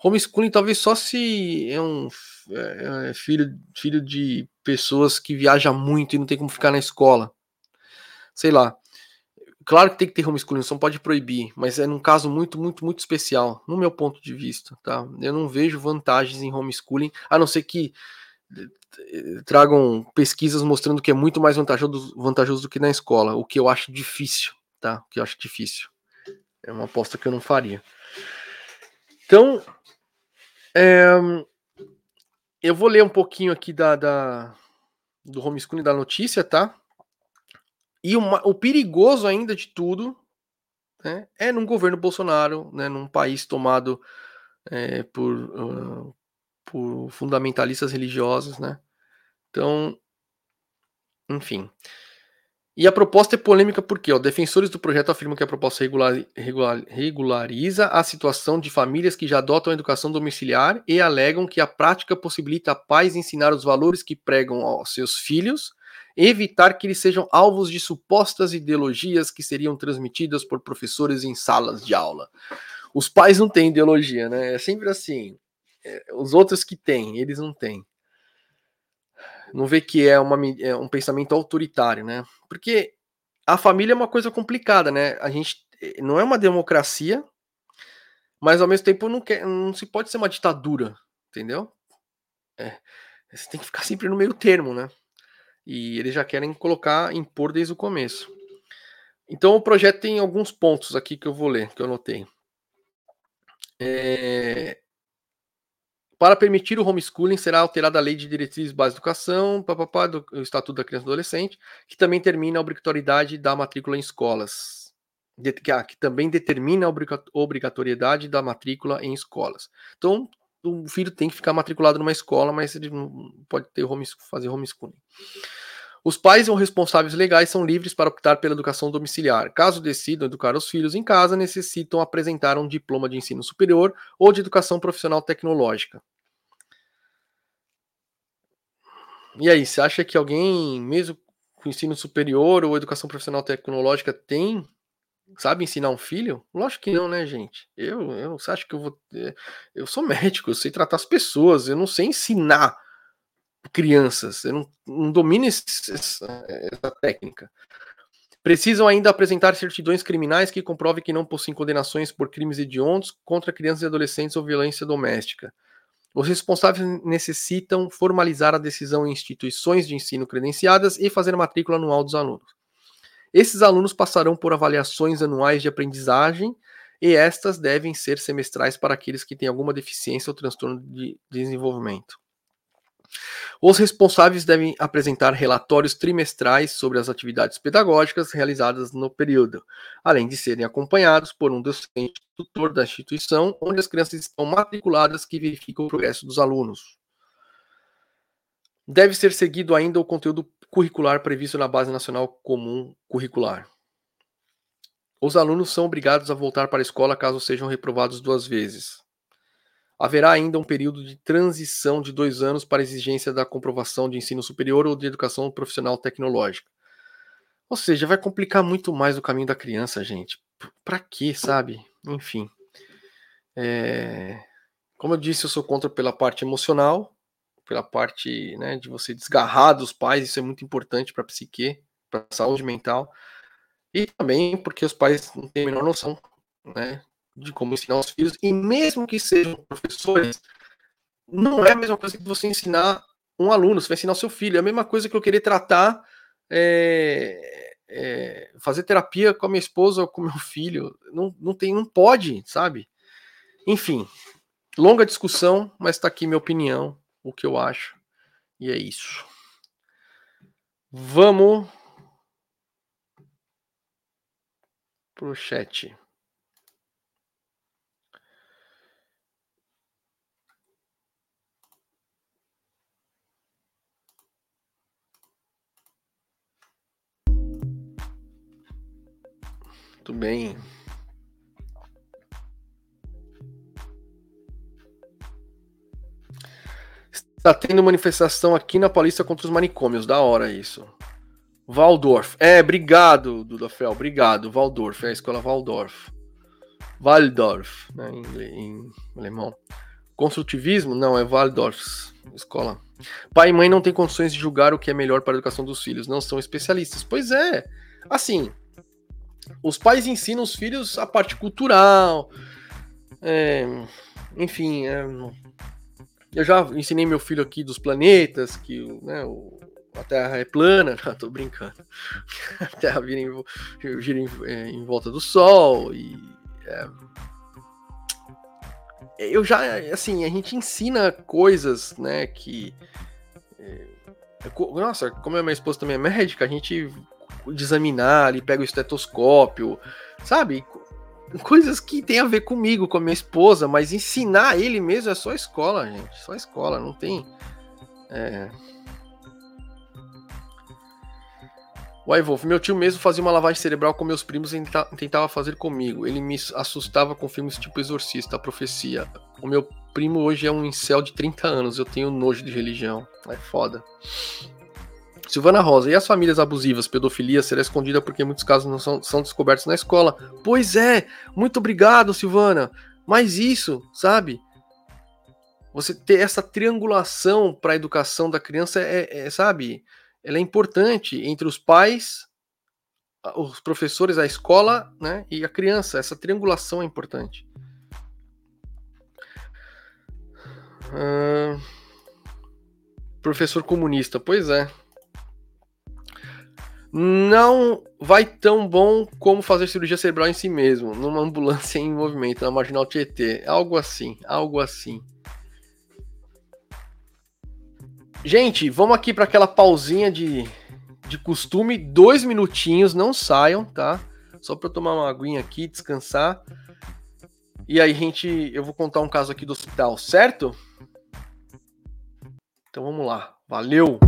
Homeschooling talvez só se é um é, é filho, filho de pessoas que viajam muito e não tem como ficar na escola. Sei lá. Claro que tem que ter homeschooling, não pode proibir, mas é num caso muito, muito, muito especial, no meu ponto de vista, tá? Eu não vejo vantagens em homeschooling, a não ser que eh, tragam pesquisas mostrando que é muito mais vantajoso, vantajoso do que na escola, o que eu acho difícil, tá? O que eu acho difícil. É uma aposta que eu não faria. Então, é, eu vou ler um pouquinho aqui da, da do homeschooling da notícia, tá? E uma, o perigoso ainda de tudo né, é num governo Bolsonaro, né, num país tomado é, por, uh, por fundamentalistas religiosos, né? Então, enfim. E a proposta é polêmica porque ó, defensores do projeto afirmam que a proposta regular, regular, regulariza a situação de famílias que já adotam a educação domiciliar e alegam que a prática possibilita a pais ensinar os valores que pregam aos seus filhos evitar que eles sejam alvos de supostas ideologias que seriam transmitidas por professores em salas de aula. Os pais não têm ideologia, né? É sempre assim. É, os outros que têm, eles não têm. Não vê que é, uma, é um pensamento autoritário, né? Porque a família é uma coisa complicada, né? A gente eh, não é uma democracia, mas ao mesmo tempo não, quer, não se pode ser uma ditadura, entendeu? É, você tem que ficar sempre no meio termo, né? E eles já querem colocar, impor desde o começo. Então o projeto tem alguns pontos aqui que eu vou ler, que eu anotei. É... Para permitir o homeschooling, será alterada a Lei de Diretrizes Básicas de Educação, papapá, do Estatuto da Criança e do Adolescente, que também termina a obrigatoriedade da matrícula em escolas. que, ah, que também determina a obrigatoriedade da matrícula em escolas. Então, o filho tem que ficar matriculado numa escola, mas ele não pode ter home, fazer homeschooling. Os pais ou responsáveis legais são livres para optar pela educação domiciliar. Caso decidam educar os filhos em casa, necessitam apresentar um diploma de ensino superior ou de educação profissional tecnológica. E aí, você acha que alguém, mesmo com ensino superior ou educação profissional tecnológica, tem sabe ensinar um filho? Lógico que não, né, gente? Eu, eu acha que eu vou. Eh, eu sou <laughs> médico, eu sei tratar as pessoas, eu não sei ensinar crianças, eu não, não essa, essa técnica. Precisam ainda apresentar certidões criminais que comprovem que não possuem condenações por crimes hediondos contra crianças e adolescentes ou violência doméstica. Os responsáveis necessitam formalizar a decisão em instituições de ensino credenciadas e fazer matrícula anual dos alunos. Esses alunos passarão por avaliações anuais de aprendizagem e estas devem ser semestrais para aqueles que têm alguma deficiência ou transtorno de desenvolvimento. Os responsáveis devem apresentar relatórios trimestrais sobre as atividades pedagógicas realizadas no período, além de serem acompanhados por um docente tutor da instituição onde as crianças estão matriculadas que verificam o progresso dos alunos. Deve ser seguido ainda o conteúdo curricular previsto na Base Nacional Comum Curricular. Os alunos são obrigados a voltar para a escola caso sejam reprovados duas vezes. Haverá ainda um período de transição de dois anos para exigência da comprovação de ensino superior ou de educação profissional tecnológica. Ou seja, vai complicar muito mais o caminho da criança, gente. Para quê, sabe? Enfim. É... Como eu disse, eu sou contra pela parte emocional, pela parte né, de você desgarrar dos pais, isso é muito importante para a psique, para a saúde mental, e também porque os pais não têm a menor noção né, de como ensinar os filhos, e mesmo que sejam professores, não é a mesma coisa que você ensinar um aluno, você vai ensinar o seu filho, é a mesma coisa que eu querer tratar, é, é, fazer terapia com a minha esposa ou com meu filho, não, não tem, não pode, sabe? Enfim, longa discussão, mas está aqui minha opinião, o que eu acho. E é isso. Vamos pro chat. Muito bem. Tá tendo manifestação aqui na Paulista contra os manicômios. Da hora isso. Waldorf. É, obrigado, Dudafel. Obrigado. Waldorf. É a escola Waldorf. Waldorf, né, em, em alemão. Construtivismo? Não, é Waldorf. Escola. Pai e mãe não têm condições de julgar o que é melhor para a educação dos filhos. Não são especialistas. Pois é. Assim, os pais ensinam os filhos a parte cultural. É, enfim, é, eu já ensinei meu filho aqui dos planetas, que né, o, a Terra é plana, <laughs> tô brincando. <laughs> A Terra vira em, gira em, é, em volta do Sol e é, eu já assim a gente ensina coisas, né, que é, nossa, como a minha esposa também é médica, a gente examinar ali, pega o estetoscópio, sabe? coisas que tem a ver comigo, com a minha esposa, mas ensinar ele mesmo é só escola, gente. Só escola, não tem. É... Uai, Wolf, meu tio mesmo fazia uma lavagem cerebral com meus primos e tentava fazer comigo. Ele me assustava com filmes tipo Exorcista, a profecia. O meu primo hoje é um incel de 30 anos, eu tenho nojo de religião. É foda. Silvana Rosa, e as famílias abusivas? Pedofilia será escondida porque muitos casos não são, são descobertos na escola. Pois é, muito obrigado, Silvana. Mas isso, sabe? Você ter essa triangulação para a educação da criança é, é, sabe? Ela é importante entre os pais, os professores, a escola, né? E a criança. Essa triangulação é importante. Uh, professor comunista, pois é não vai tão bom como fazer cirurgia cerebral em si mesmo, numa ambulância em movimento, na marginal Tietê. Algo assim, algo assim. Gente, vamos aqui para aquela pausinha de, de costume, dois minutinhos, não saiam, tá? Só para eu tomar uma aguinha aqui, descansar. E aí, gente, eu vou contar um caso aqui do hospital, certo? Então vamos lá. Valeu!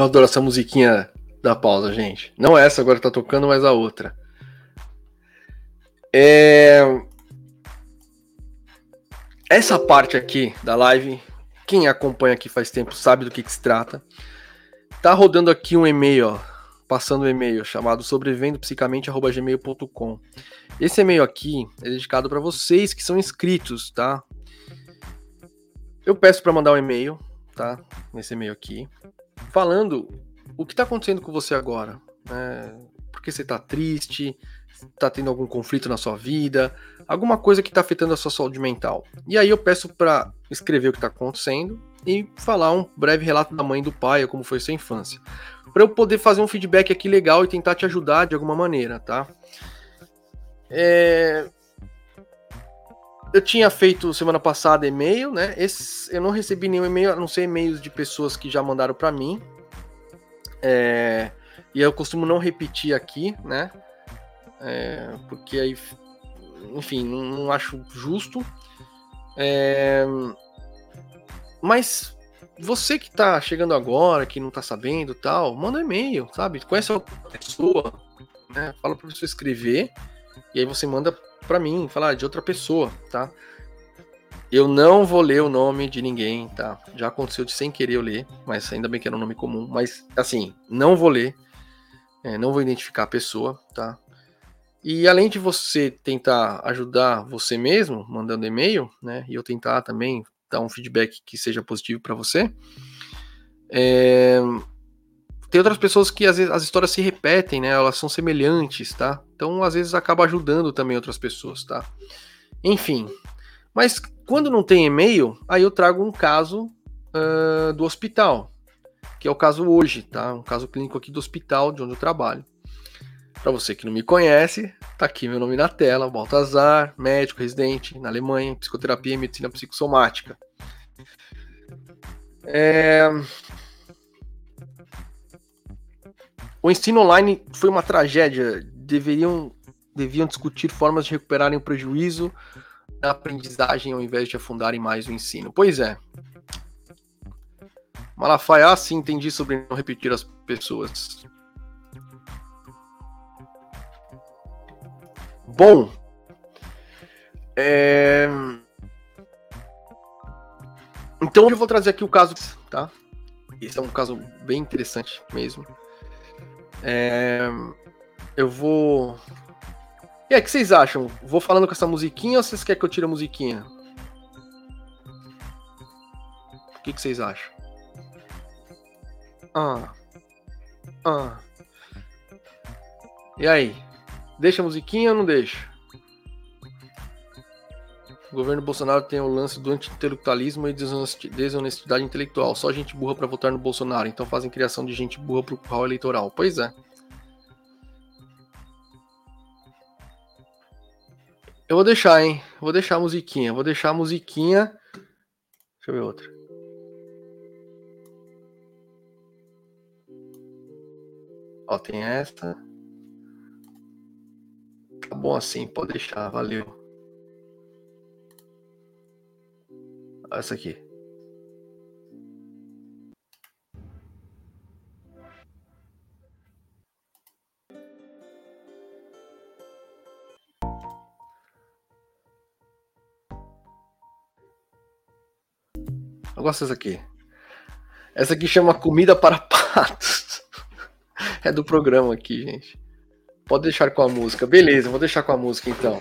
Eu adoro essa musiquinha da pausa, gente. Não essa agora que tá tocando, mas a outra. É... Essa parte aqui da live, quem acompanha aqui faz tempo sabe do que, que se trata. Tá rodando aqui um e-mail, ó, passando um e-mail chamado sobrevivendopsicamente@gmail.com. Esse e-mail aqui é dedicado para vocês que são inscritos, tá? Eu peço para mandar um e-mail, tá? Nesse e-mail aqui falando o que está acontecendo com você agora. Né? Por que você está triste? Está tendo algum conflito na sua vida? Alguma coisa que está afetando a sua saúde mental. E aí eu peço para escrever o que está acontecendo e falar um breve relato da mãe e do pai, como foi sua infância. Para eu poder fazer um feedback aqui legal e tentar te ajudar de alguma maneira, tá? É... Eu tinha feito semana passada e-mail, né? Esse, eu não recebi nenhum e-mail, a não ser e-mails de pessoas que já mandaram para mim. É, e eu costumo não repetir aqui, né? É, porque aí, enfim, não, não acho justo. É, mas você que tá chegando agora, que não tá sabendo tal, manda um e-mail, sabe? Conhece a pessoa, né? Fala pra você escrever, e aí você manda para mim, falar de outra pessoa, tá? Eu não vou ler o nome de ninguém, tá? Já aconteceu de sem querer eu ler, mas ainda bem que era um nome comum. Mas, assim, não vou ler, é, não vou identificar a pessoa, tá? E além de você tentar ajudar você mesmo, mandando e-mail, né? E eu tentar também dar um feedback que seja positivo para você, é, tem outras pessoas que às vezes as histórias se repetem, né? Elas são semelhantes, tá? Então às vezes acaba ajudando também outras pessoas, tá? Enfim. Mas quando não tem e-mail, aí eu trago um caso uh, do hospital, que é o caso hoje, tá? Um caso clínico aqui do hospital de onde eu trabalho. Para você que não me conhece, tá aqui meu nome na tela, Baltazar, médico residente na Alemanha, psicoterapia e medicina psicossomática. É, O ensino online foi uma tragédia. Deveriam, deviam discutir formas de recuperarem o prejuízo da aprendizagem ao invés de afundarem mais o ensino. Pois é. Malafaia, ah, sim, entendi sobre não repetir as pessoas. Bom, é... então eu vou trazer aqui o caso, tá? esse é um caso bem interessante mesmo. É, eu vou. E aí, o que vocês acham? Vou falando com essa musiquinha ou vocês querem que eu tire a musiquinha? O que, que vocês acham? Ah. Ah. E aí? Deixa a musiquinha ou não deixa? O governo Bolsonaro tem o lance do anti-intelectualismo e desonestidade intelectual. Só gente burra para votar no Bolsonaro. Então fazem criação de gente burra pro curral eleitoral. Pois é. Eu vou deixar, hein? Vou deixar a musiquinha. Vou deixar a musiquinha. Deixa eu ver outra. Ó, tem esta. Tá bom assim, pode deixar, valeu. Essa aqui. Eu gosto dessa aqui. Essa aqui chama Comida para Patos. <laughs> é do programa aqui, gente. Pode deixar com a música. Beleza, vou deixar com a música então.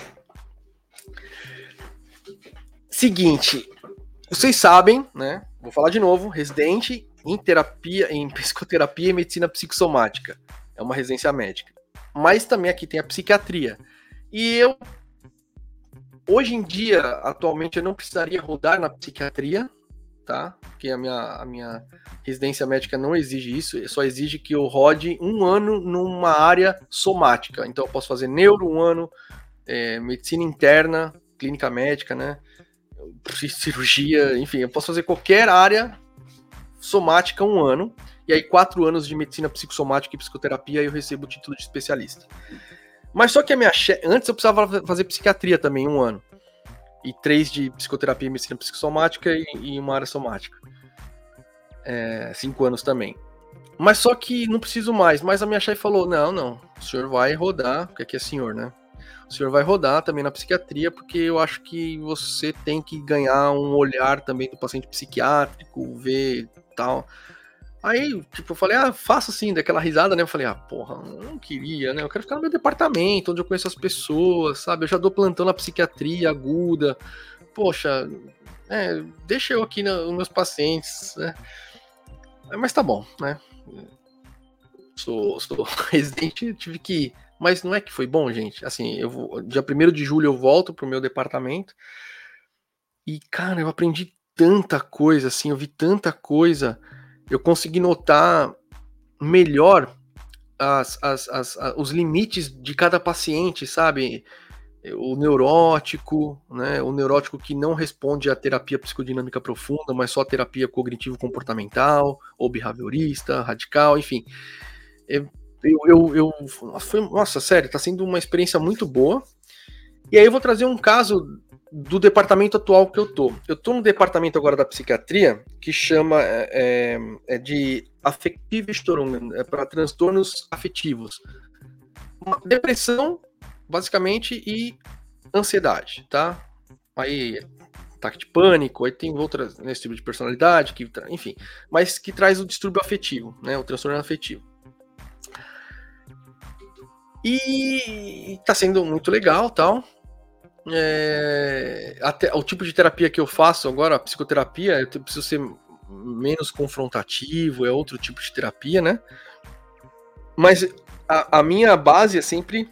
Seguinte, vocês sabem, né? Vou falar de novo, residente em terapia, em psicoterapia e medicina psicossomática. É uma residência médica. Mas também aqui tem a psiquiatria. E eu hoje em dia, atualmente eu não precisaria rodar na psiquiatria, tá? Porque a minha, a minha residência médica não exige isso, só exige que eu rode um ano numa área somática. Então eu posso fazer neuro um ano, é, medicina interna, clínica médica, né? Cirurgia, enfim, eu posso fazer qualquer área somática um ano, e aí quatro anos de medicina psicossomática e psicoterapia eu recebo o título de especialista. Mas só que a minha che... antes eu precisava fazer psiquiatria também um ano. E três de psicoterapia e medicina psicossomática e, e uma área somática. É, cinco anos também. Mas só que não preciso mais. Mas a minha chefe falou: não, não, o senhor vai rodar, porque aqui é senhor, né? O senhor vai rodar também na psiquiatria, porque eu acho que você tem que ganhar um olhar também do paciente psiquiátrico, ver tal. Aí, tipo, eu falei, ah, faça assim, daquela risada, né? Eu falei, ah, porra, não queria, né? Eu quero ficar no meu departamento, onde eu conheço as pessoas, sabe? Eu já dou plantão na psiquiatria aguda. Poxa, é, deixa eu aqui nos meus pacientes, né? Mas tá bom, né? Sou, sou <laughs> residente, tive que mas não é que foi bom, gente. Assim, eu vou, dia 1 de julho eu volto pro meu departamento. E, cara, eu aprendi tanta coisa, assim, eu vi tanta coisa. Eu consegui notar melhor as, as, as, os limites de cada paciente, sabe? O neurótico, né? O neurótico que não responde à terapia psicodinâmica profunda, mas só à terapia cognitivo-comportamental, ou behaviorista, radical, enfim. É, eu, eu, eu foi, nossa, sério, tá sendo uma experiência muito boa. E aí eu vou trazer um caso do departamento atual que eu tô. Eu tô no departamento agora da psiquiatria que chama é, é, é de afetive Störungen, é para transtornos afetivos. Depressão, basicamente, e ansiedade, tá? Aí ataque de pânico, aí tem outras nesse tipo de personalidade, que, enfim, mas que traz o distúrbio afetivo, né? O transtorno afetivo. E tá sendo muito legal tal. É, até o tipo de terapia que eu faço agora, a psicoterapia, eu preciso ser menos confrontativo, é outro tipo de terapia, né? Mas a, a minha base é sempre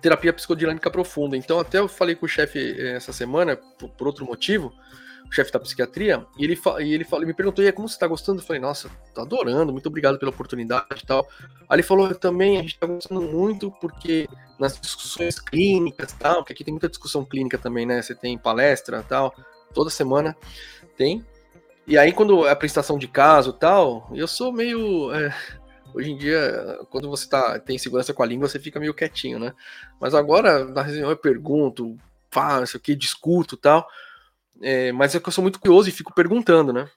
terapia psicodinâmica profunda. Então, até eu falei com o chefe eh, essa semana, por, por outro motivo, chefe da psiquiatria, e ele, e ele, falou, me perguntou, e como você tá gostando? Eu falei, nossa, tô adorando, muito obrigado pela oportunidade e tal. Aí ele falou, também, a gente tá gostando muito porque nas discussões clínicas e tal, porque aqui tem muita discussão clínica também, né? Você tem palestra e tal, toda semana tem. E aí, quando é a apresentação de caso tal, eu sou meio. É, hoje em dia, quando você tá, tem segurança com a língua, você fica meio quietinho, né? Mas agora, na reunião, eu pergunto, faço o que, discuto tal. É, mas é que eu sou muito curioso e fico perguntando, né?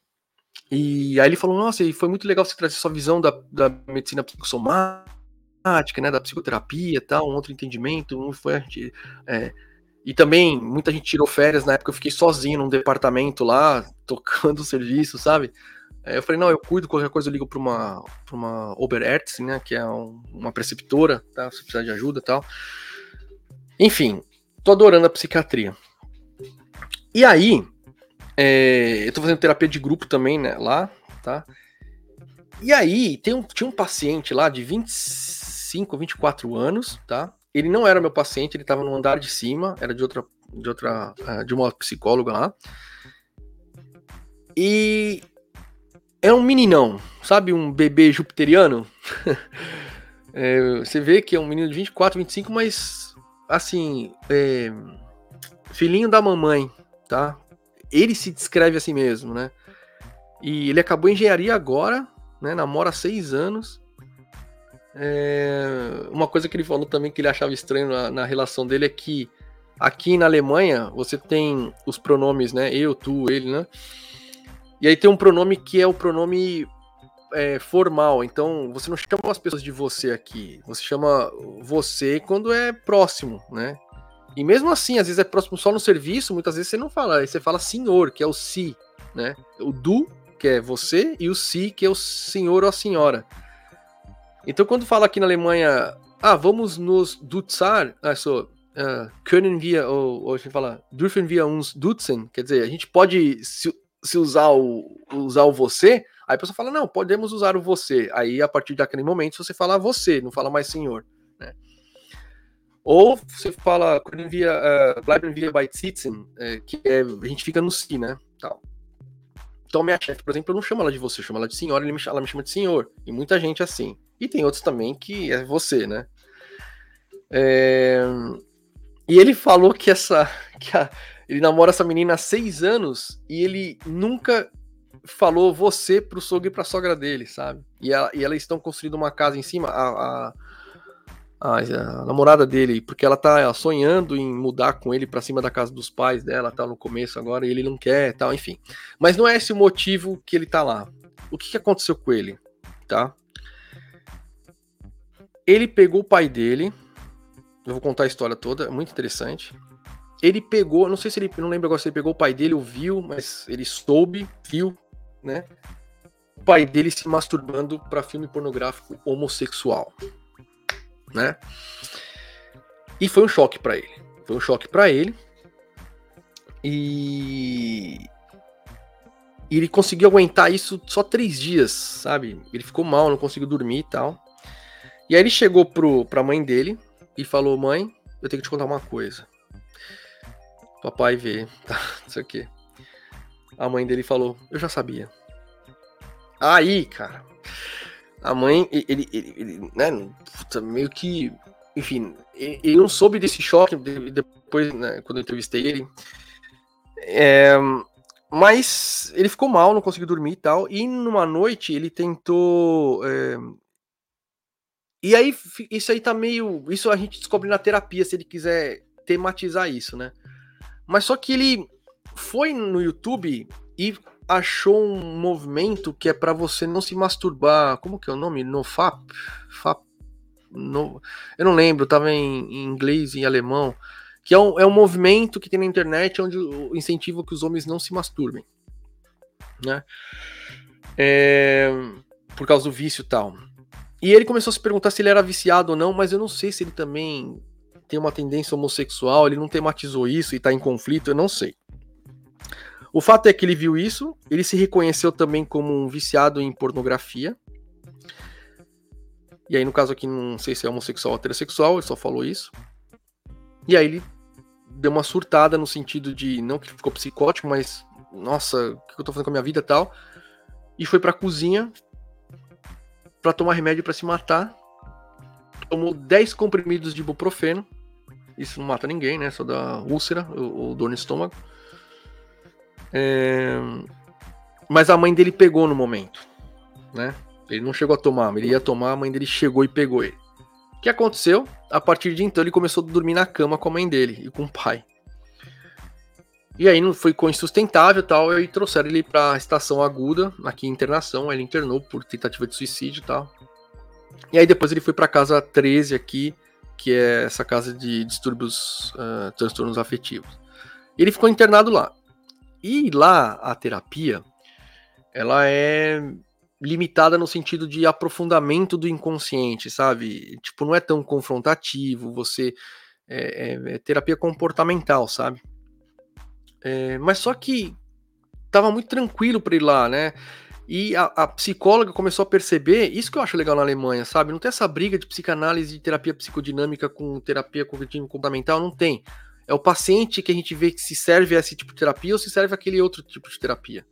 E aí ele falou, nossa, e foi muito legal você trazer sua visão da, da medicina psicossomática, né, da psicoterapia tal, um outro entendimento, um foi é, e também muita gente tirou férias na época, eu fiquei sozinho num departamento lá, tocando <laughs> o serviço, sabe? Eu falei, não, eu cuido, qualquer coisa eu ligo para uma, pra uma Oberärztin, né, que é um, uma preceptora, tá, se precisar de ajuda e tal. Enfim, tô adorando a psiquiatria. E aí, é, eu tô fazendo terapia de grupo também, né, lá, tá? E aí, tem um, tinha um paciente lá de 25, 24 anos, tá? Ele não era meu paciente, ele tava no andar de cima, era de outra, de outra, é, de uma psicóloga lá. E é um meninão, sabe? Um bebê jupiteriano. <laughs> é, você vê que é um menino de 24, 25, mas assim, é, filhinho da mamãe, tá? Ele se descreve assim mesmo, né? E ele acabou engenharia agora, né? Namora há seis anos. É, uma coisa que ele falou também que ele achava estranho na, na relação dele é que aqui na Alemanha você tem os pronomes, né? Eu, tu, ele, né? E aí tem um pronome que é o pronome é, formal. Então você não chama as pessoas de você aqui. Você chama você quando é próximo, né? E mesmo assim, às vezes é próximo só no serviço, muitas vezes você não fala, você fala senhor, que é o si, né? O du, que é você, e o si, que é o senhor ou a senhora. Então quando fala aqui na Alemanha, ah, vamos nos dutzar, ah, so, uh, können wir, ou, ou a gente fala, dürfen wir uns duzen, quer dizer, a gente pode se se usar o, usar o você, aí a pessoa fala, não, podemos usar o você. Aí, a partir daquele momento, você fala você, não fala mais senhor. Né? Ou você fala, uh, bleiben wir bei sitzen, é, que é, a gente fica no si, né? Tal. Então, minha chefe, por exemplo, eu não chamo ela de você, eu chamo ela de senhora, ela me chama de senhor. E muita gente é assim. E tem outros também que é você, né? É... E ele falou que essa. <laughs> Que a, ele namora essa menina há seis anos e ele nunca falou você pro sogro e pra sogra dele, sabe? E, ela, e elas estão construindo uma casa em cima, a, a, a, a namorada dele, porque ela tá sonhando em mudar com ele para cima da casa dos pais dela, tá no começo agora, e ele não quer, tal, enfim. Mas não é esse o motivo que ele tá lá. O que, que aconteceu com ele, tá? Ele pegou o pai dele, eu vou contar a história toda, é muito interessante ele pegou, não sei se ele, não lembro agora se ele pegou o pai dele ou viu, mas ele soube, viu, né? O pai dele se masturbando para filme pornográfico homossexual, né? E foi um choque para ele. Foi um choque para ele. E... e ele conseguiu aguentar isso só três dias, sabe? Ele ficou mal, não conseguiu dormir e tal. E aí ele chegou pro, pra mãe dele e falou: Mãe, eu tenho que te contar uma coisa papai vê, <laughs> tá, não sei o que. A mãe dele falou, eu já sabia. Aí, cara, a mãe, ele, ele, ele né, meio que, enfim, ele não soube desse choque depois, né, quando eu entrevistei ele. É, mas ele ficou mal, não conseguiu dormir e tal. E numa noite ele tentou. É, e aí, isso aí tá meio. Isso a gente descobre na terapia, se ele quiser tematizar isso, né? Mas só que ele foi no YouTube e achou um movimento que é para você não se masturbar. Como que é o nome? No FAP? FAP no, eu não lembro, tava em, em inglês e em alemão. Que é um, é um movimento que tem na internet onde incentiva que os homens não se masturbem. Né? É, por causa do vício e tal. E ele começou a se perguntar se ele era viciado ou não, mas eu não sei se ele também tem uma tendência homossexual, ele não tematizou isso e tá em conflito, eu não sei. O fato é que ele viu isso, ele se reconheceu também como um viciado em pornografia. E aí, no caso aqui, não sei se é homossexual ou heterossexual, ele só falou isso. E aí ele deu uma surtada no sentido de, não que ficou psicótico, mas, nossa, o que eu tô fazendo com a minha vida e tal. E foi pra cozinha para tomar remédio para se matar. Tomou 10 comprimidos de ibuprofeno isso não mata ninguém, né? Só dá úlcera ou, dor no estômago. É... Mas a mãe dele pegou no momento, né? Ele não chegou a tomar, ele ia tomar, a mãe dele chegou e pegou ele. O que aconteceu? A partir de então ele começou a dormir na cama com a mãe dele e com o pai. E aí não foi com insustentável e tal, e trouxeram ele para a estação aguda, aqui internação, ele internou por tentativa de suicídio e tal. E aí depois ele foi para casa 13 aqui, que é essa casa de distúrbios, uh, transtornos afetivos. Ele ficou internado lá. E lá a terapia ela é limitada no sentido de aprofundamento do inconsciente, sabe? Tipo, não é tão confrontativo, você é, é, é terapia comportamental, sabe? É, mas só que tava muito tranquilo para ir lá, né? E a, a, psicóloga começou a perceber, isso que eu acho legal na Alemanha, sabe? Não tem essa briga de psicanálise e terapia psicodinâmica com terapia cognitivo comportamental, não tem. É o paciente que a gente vê que se serve esse tipo de terapia ou se serve aquele outro tipo de terapia.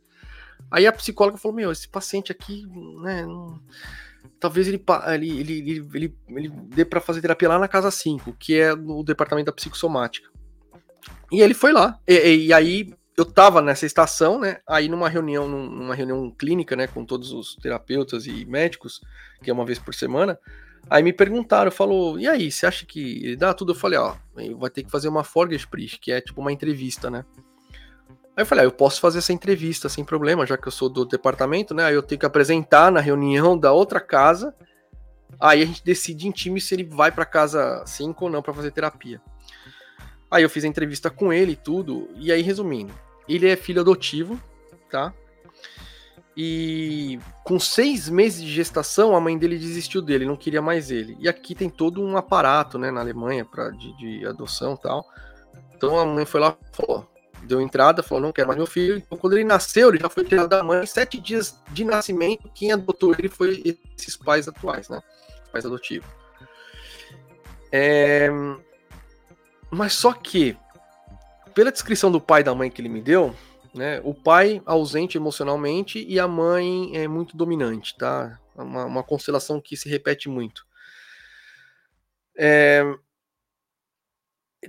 Aí a psicóloga falou: Meu, esse paciente aqui, né, não... talvez ele, ele, ele, ele, ele, dê para fazer terapia lá na casa 5, que é no departamento da psicossomática. E ele foi lá. E, e, e, aí eu tava nessa estação, né? Aí numa reunião, numa reunião clínica, né, com todos os terapeutas e médicos, que é uma vez por semana. Aí me perguntaram, falou, e aí, você acha que dá tudo? Eu falei, ó, vai ter que fazer uma Forgesprich, que é tipo uma entrevista, né? Aí eu falei, ah, eu posso fazer essa entrevista sem problema, já que eu sou do departamento, né? Aí eu tenho que apresentar na reunião da outra casa. Aí a gente decide em time se ele vai para casa 5 ou não para fazer terapia. Aí eu fiz a entrevista com ele e tudo. E aí, resumindo, ele é filho adotivo, tá? E com seis meses de gestação, a mãe dele desistiu dele, não queria mais ele. E aqui tem todo um aparato, né, na Alemanha, pra, de, de adoção tal. Então a mãe foi lá falou: deu entrada, falou, não quero mais meu filho. Então, quando ele nasceu, ele já foi tirado da mãe. Sete dias de nascimento, quem adotou ele foi esses pais atuais, né? Pais adotivos. É... Mas só que, pela descrição do pai e da mãe que ele me deu, né? O pai ausente emocionalmente e a mãe é muito dominante, tá? Uma, uma constelação que se repete muito. É,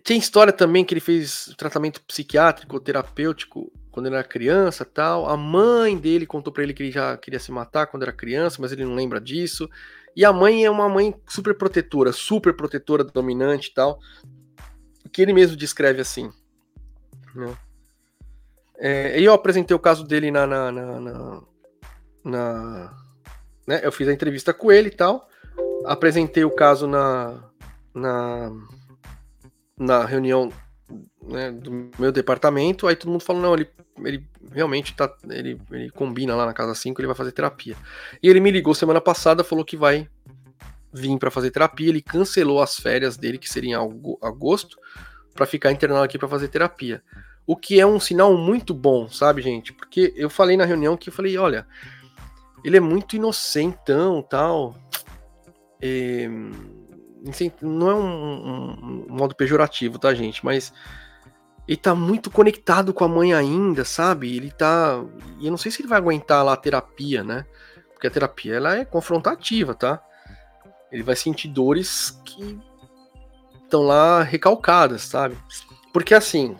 tem história também que ele fez tratamento psiquiátrico, terapêutico, quando ele era criança tal. A mãe dele contou para ele que ele já queria se matar quando era criança, mas ele não lembra disso. E a mãe é uma mãe super protetora, super protetora, dominante e tal. Que ele mesmo descreve assim. Né? É, eu apresentei o caso dele na. na, na, na, na né? Eu fiz a entrevista com ele e tal. Apresentei o caso na. na na reunião né, do meu departamento, aí todo mundo falou, não, ele, ele realmente tá. Ele, ele combina lá na casa 5, ele vai fazer terapia. E ele me ligou semana passada, falou que vai vir para fazer terapia. Ele cancelou as férias dele, que seriam em agosto, para ficar internado aqui para fazer terapia. O que é um sinal muito bom, sabe, gente? Porque eu falei na reunião que eu falei, olha, ele é muito inocentão, tal. É não é um, um, um, modo pejorativo, tá, gente? Mas ele tá muito conectado com a mãe ainda, sabe? Ele tá. E eu não sei se ele vai aguentar lá a terapia, né? Porque a terapia ela é confrontativa, tá? Ele vai sentir dores que estão lá recalcadas, sabe? Porque assim.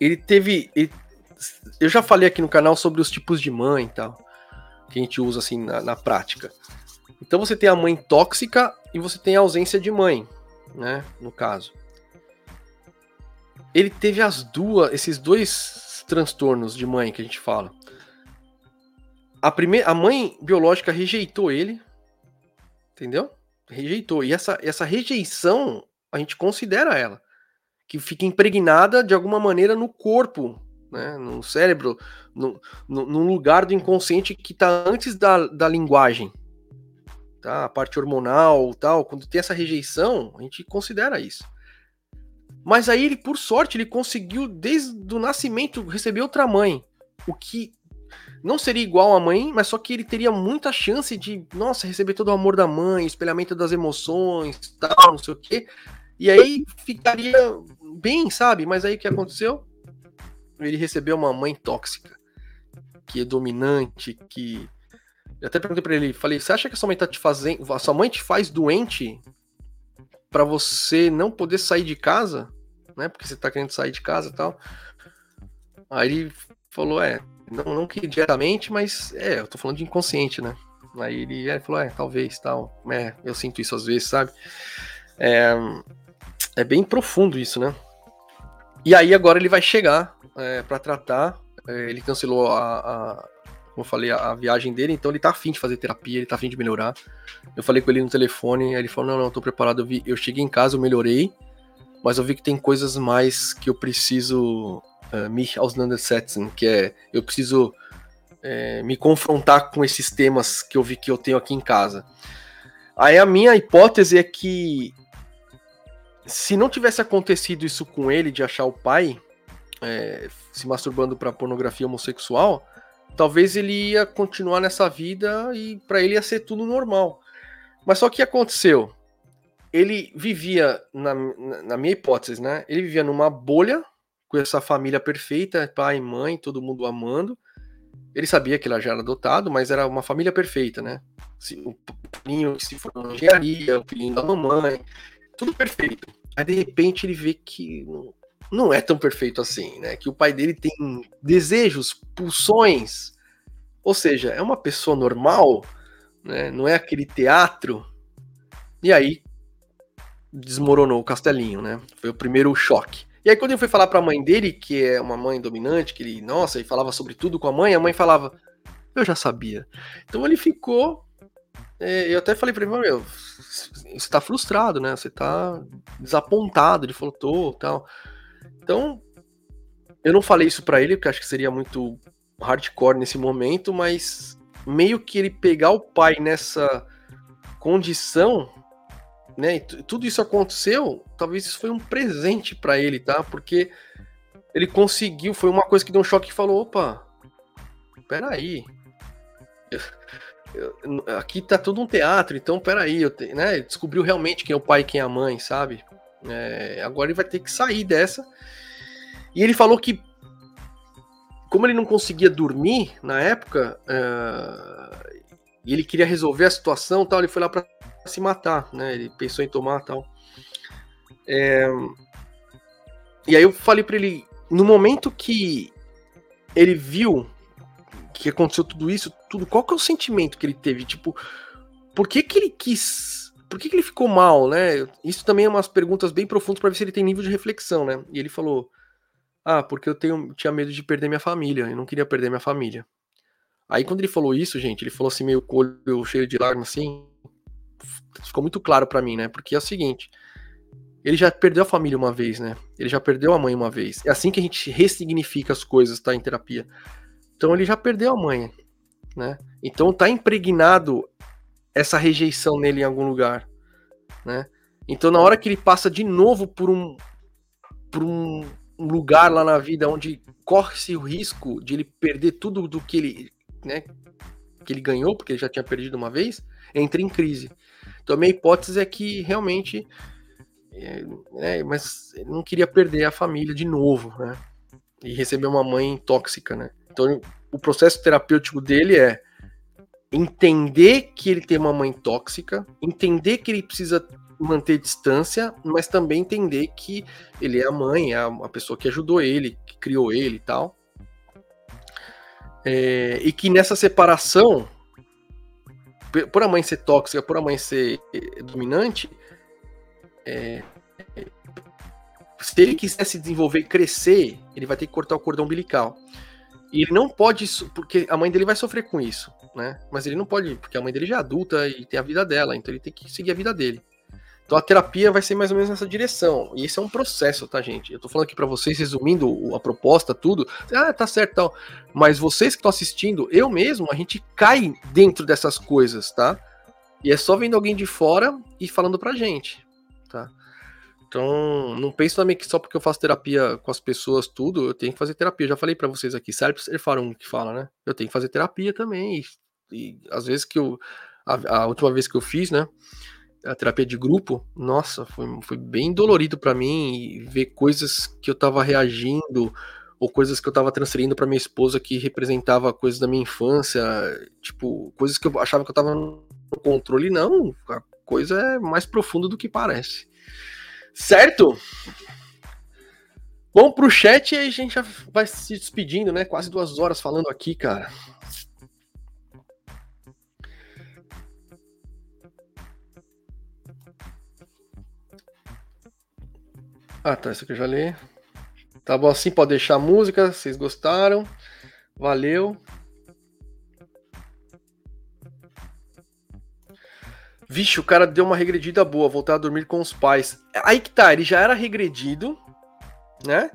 Ele teve. Ele, eu já falei aqui no canal sobre os tipos de mãe e tal. Que a gente usa assim na, na prática. Então você tem a mãe tóxica e você tem a ausência de mãe, né? No caso. Ele teve as duas, esses dois transtornos de mãe que a gente fala. A primeira, a mãe biológica rejeitou ele, entendeu? Rejeitou. E essa, essa rejeição a gente considera ela que fica impregnada de alguma maneira no corpo, né? No cérebro, no, no, lugar do inconsciente que está antes da, da linguagem, tá? A parte hormonal, tal, quando tem essa rejeição, a gente considera isso. Mas aí ele, por sorte, ele conseguiu desde o nascimento receber outra mãe, o que não seria igual à mãe, mas só que ele teria muita chance de, nossa, receber todo o amor da mãe, espelhamento das emoções, tal, não sei o quê. E aí ficaria bem, sabe? Mas aí o que aconteceu? Ele recebeu uma mãe tóxica, que é dominante, que eu até perguntei pra ele, falei, você acha que a sua mãe tá te fazendo. A sua mãe te faz doente para você não poder sair de casa? Né? Porque você tá querendo sair de casa e tal. Aí ele falou, é, não, não que diretamente, mas é, eu tô falando de inconsciente, né? Aí ele é, falou, é, talvez, tal. É, eu sinto isso às vezes, sabe? É, é bem profundo isso, né? E aí agora ele vai chegar é, para tratar. É, ele cancelou a, a, como eu falei, a, a, viagem dele, então ele tá afim de fazer terapia, ele tá afim de melhorar. Eu falei com ele no telefone, ele falou: não, não, tô preparado. Eu, vi, eu cheguei em casa, eu melhorei, mas eu vi que tem coisas mais que eu preciso uh, mich auseinandersetzen, que é eu preciso é, me confrontar com esses temas que eu vi que eu tenho aqui em casa. Aí a minha hipótese é que se não tivesse acontecido isso com ele de achar o pai é, se masturbando para pornografia homossexual, talvez ele ia continuar nessa vida e para ele ia ser tudo normal. Mas só que aconteceu? Ele vivia, na, na minha hipótese, né? Ele vivia numa bolha com essa família perfeita, pai, mãe, todo mundo amando. Ele sabia que ela já era adotado, mas era uma família perfeita, né? O filhinho que se formou na engenharia, o filhinho da mamãe, tudo perfeito. Aí de repente ele vê que não é tão perfeito assim, né? Que o pai dele tem desejos, pulsões. Ou seja, é uma pessoa normal, né? Não é aquele teatro. E aí desmoronou o castelinho, né? Foi o primeiro choque. E aí quando ele foi falar para a mãe dele, que é uma mãe dominante, que ele, nossa, ele falava sobre tudo com a mãe, a mãe falava: "Eu já sabia". Então ele ficou eu até falei para ele, meu, você tá frustrado, né? Você tá desapontado, ele falou, tô, tal. Então, eu não falei isso para ele, porque acho que seria muito hardcore nesse momento, mas meio que ele pegar o pai nessa condição, né? Tudo isso aconteceu, talvez isso foi um presente para ele, tá? Porque ele conseguiu, foi uma coisa que deu um choque e falou: opa, peraí. Aqui tá tudo um teatro, então peraí, eu te, né? Descobriu realmente quem é o pai e quem é a mãe, sabe? É, agora ele vai ter que sair dessa. E ele falou que, como ele não conseguia dormir na época, uh, e ele queria resolver a situação, tal, ele foi lá para se matar, né? Ele pensou em tomar tal. É, e aí eu falei para ele, no momento que ele viu que aconteceu tudo isso, tudo, qual que é o sentimento que ele teve? Tipo, por que que ele quis por que, que, ele ficou mal, né? Isso também é umas perguntas bem profundas para ver se ele tem nível de reflexão, né? E ele falou: Ah, porque eu tenho, tinha medo de perder minha família, eu não queria perder minha família. Aí quando ele falou isso, gente, ele falou assim, meio com o olho cheio de lágrimas, assim, ficou muito claro para mim, né? Porque é o seguinte, ele já perdeu a família uma vez, né? Ele já perdeu a mãe uma vez. É assim que a gente ressignifica as coisas, tá? Em terapia. Então ele já perdeu a mãe, né? Então tá impregnado essa rejeição nele em algum lugar, né? Então na hora que ele passa de novo por um por um lugar lá na vida onde corre-se o risco de ele perder tudo do que ele, né, que ele ganhou, porque ele já tinha perdido uma vez, entra em crise. Então a minha hipótese é que realmente é, é, mas ele não queria perder a família de novo, né? E receber uma mãe tóxica, né? Então o processo terapêutico dele é entender que ele tem uma mãe tóxica, entender que ele precisa manter distância, mas também entender que ele é a mãe, é a pessoa que ajudou ele, que criou ele e tal. É, e que nessa separação, por a mãe ser tóxica, por a mãe ser eh, dominante, é, se ele quiser se desenvolver e crescer, ele vai ter que cortar o cordão umbilical. E ele não pode, porque a mãe dele vai sofrer com isso, né? Mas ele não pode, porque a mãe dele já é adulta e tem a vida dela, então ele tem que seguir a vida dele. Então a terapia vai ser mais ou menos nessa direção. E isso é um processo, tá, gente? Eu tô falando aqui para vocês, resumindo a proposta, tudo. Ah, tá certo, tal. Mas vocês que estão assistindo, eu mesmo, a gente cai dentro dessas coisas, tá? E é só vendo alguém de fora e falando pra gente, tá? Então, não pense também que só porque eu faço terapia com as pessoas, tudo, eu tenho que fazer terapia. Eu já falei para vocês aqui, Sérgio um que fala, né? Eu tenho que fazer terapia também. E, e às vezes que eu. A, a, última vez que eu fiz, né? A terapia de grupo, nossa, foi, foi bem dolorido para mim ver coisas que eu tava reagindo ou coisas que eu tava transferindo para minha esposa que representava coisas da minha infância, tipo, coisas que eu achava que eu tava no controle. Não, a coisa é mais profunda do que parece. Certo? Vamos pro chat e aí a gente já vai se despedindo, né? Quase duas horas falando aqui, cara. Ah, tá. Isso aqui eu já li. Tá bom assim, pode deixar a música. Vocês gostaram? Valeu. Vixe, o cara deu uma regredida boa, voltar a dormir com os pais. Aí que tá, ele já era regredido, né?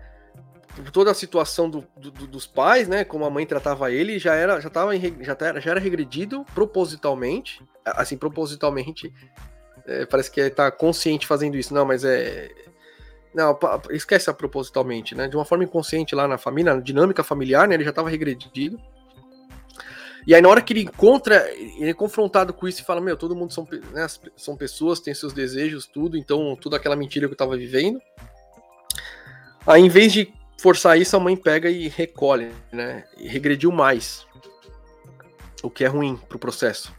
toda a situação do, do, dos pais, né? Como a mãe tratava ele, já era, já tava em, já, era, já era regredido propositalmente. Assim, propositalmente. É, parece que tá consciente fazendo isso. Não, mas é. Não, esquece a propositalmente, né? De uma forma inconsciente lá na família, na dinâmica familiar, né? Ele já estava regredido. E aí, na hora que ele encontra, ele é confrontado com isso e fala: Meu, todo mundo são, né, são pessoas, tem seus desejos, tudo, então, tudo aquela mentira que eu estava vivendo. Aí, em vez de forçar isso, a mãe pega e recolhe, né? E regrediu mais. O que é ruim pro processo.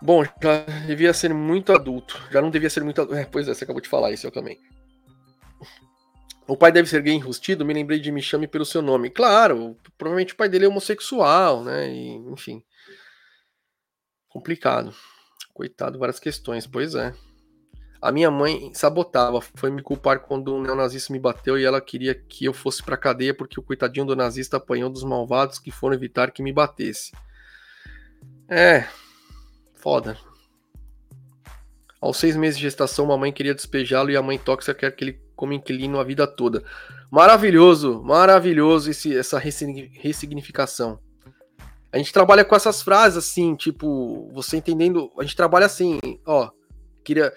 Bom, já devia ser muito adulto. Já não devia ser muito adulto. É, pois é, você acabou de falar isso eu também. O pai deve ser gay enrustido? Me lembrei de Me Chame Pelo Seu Nome. Claro, provavelmente o pai dele é homossexual, né? E, enfim. Complicado. Coitado, várias questões. Pois é. A minha mãe sabotava, foi me culpar quando um neonazista me bateu e ela queria que eu fosse pra cadeia porque o coitadinho do nazista apanhou dos malvados que foram evitar que me batesse. É, foda. Aos seis meses de gestação, uma mãe queria despejá-lo e a mãe tóxica quer que ele como inquilino a vida toda. Maravilhoso, maravilhoso esse, essa ressignificação. A gente trabalha com essas frases assim, tipo, você entendendo, a gente trabalha assim, ó, queria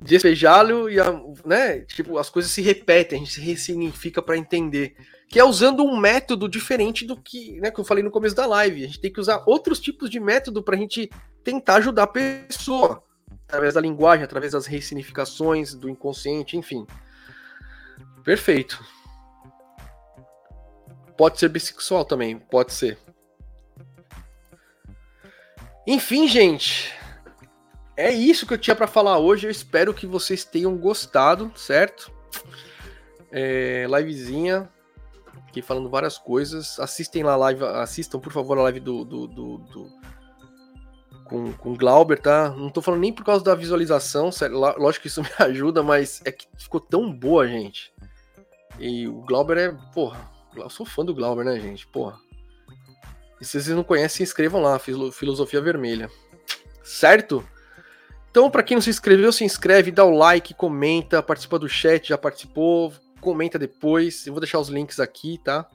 despejá-lo e, a, né, tipo, as coisas se repetem, a gente se ressignifica para entender. Que é usando um método diferente do que, né, que eu falei no começo da live. A gente tem que usar outros tipos de método para a gente tentar ajudar a pessoa. Através da linguagem, através das ressignificações, do inconsciente, enfim. Perfeito. Pode ser bissexual também, pode ser. Enfim, gente, é isso que eu tinha para falar hoje. Eu espero que vocês tenham gostado, certo? É, livezinha aqui falando várias coisas. Assistem lá a live, assistam por favor a live do, do, do, do com, com Glauber, tá? Não tô falando nem por causa da visualização, sério, lógico que isso <laughs> me ajuda, mas é que ficou tão boa, gente. E o Glauber é, porra, eu sou fã do Glauber, né, gente? Porra. E se vocês não conhecem, inscrevam lá, Filosofia Vermelha. Certo? Então, para quem não se inscreveu, se inscreve, dá o like, comenta, participa do chat, já participou, comenta depois. Eu vou deixar os links aqui, tá?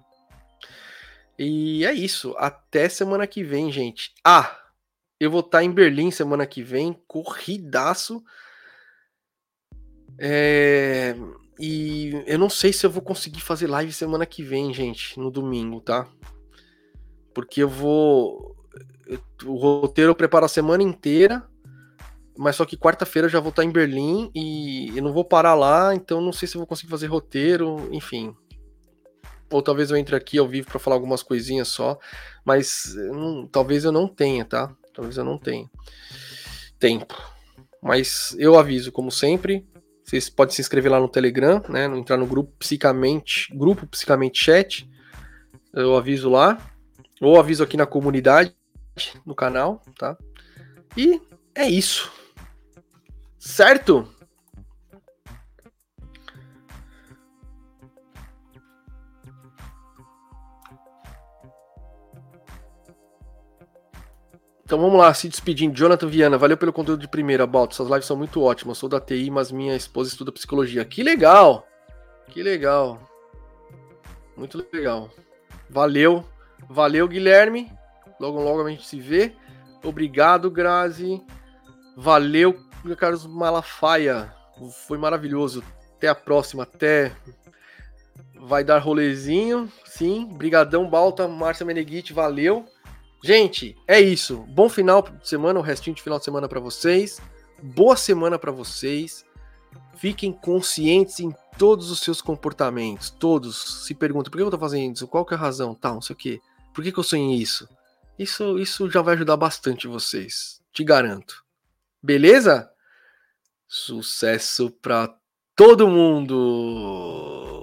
E é isso. Até semana que vem, gente. Ah, eu vou estar tá em Berlim semana que vem, corridaço. É... E eu não sei se eu vou conseguir fazer live semana que vem, gente, no domingo, tá? Porque eu vou. O roteiro eu preparo a semana inteira mas só que quarta-feira eu já vou estar em Berlim e eu não vou parar lá, então não sei se vou conseguir fazer roteiro, enfim. Ou talvez eu entre aqui ao vivo para falar algumas coisinhas só, mas não, talvez eu não tenha, tá? Talvez eu não tenha tempo. Mas eu aviso, como sempre, vocês podem se inscrever lá no Telegram, né? Entrar no grupo Psicamente, grupo Psicamente Chat. Eu aviso lá. Ou aviso aqui na comunidade, no canal, tá? E é isso. Certo? Então vamos lá, se despedindo. Jonathan Viana, valeu pelo conteúdo de primeira, Balto. Suas lives são muito ótimas. Sou da TI, mas minha esposa estuda psicologia. Que legal! Que legal. Muito legal. Valeu. Valeu, Guilherme. Logo, logo a gente se vê. Obrigado, Grazi. Valeu, Carlos Malafaia. Foi maravilhoso. Até a próxima. Até. Vai dar rolezinho. Sim. Brigadão, Balta. Márcia Meneghite. Valeu. Gente, é isso. Bom final de semana. O restinho de final de semana para vocês. Boa semana para vocês. Fiquem conscientes em todos os seus comportamentos. Todos se perguntam por que eu tô fazendo isso? Qual que é a razão? Tal, não sei o quê. Por que, que eu sonhei isso? Isso, isso já vai ajudar bastante vocês. Te garanto. Beleza? Sucesso para todo mundo!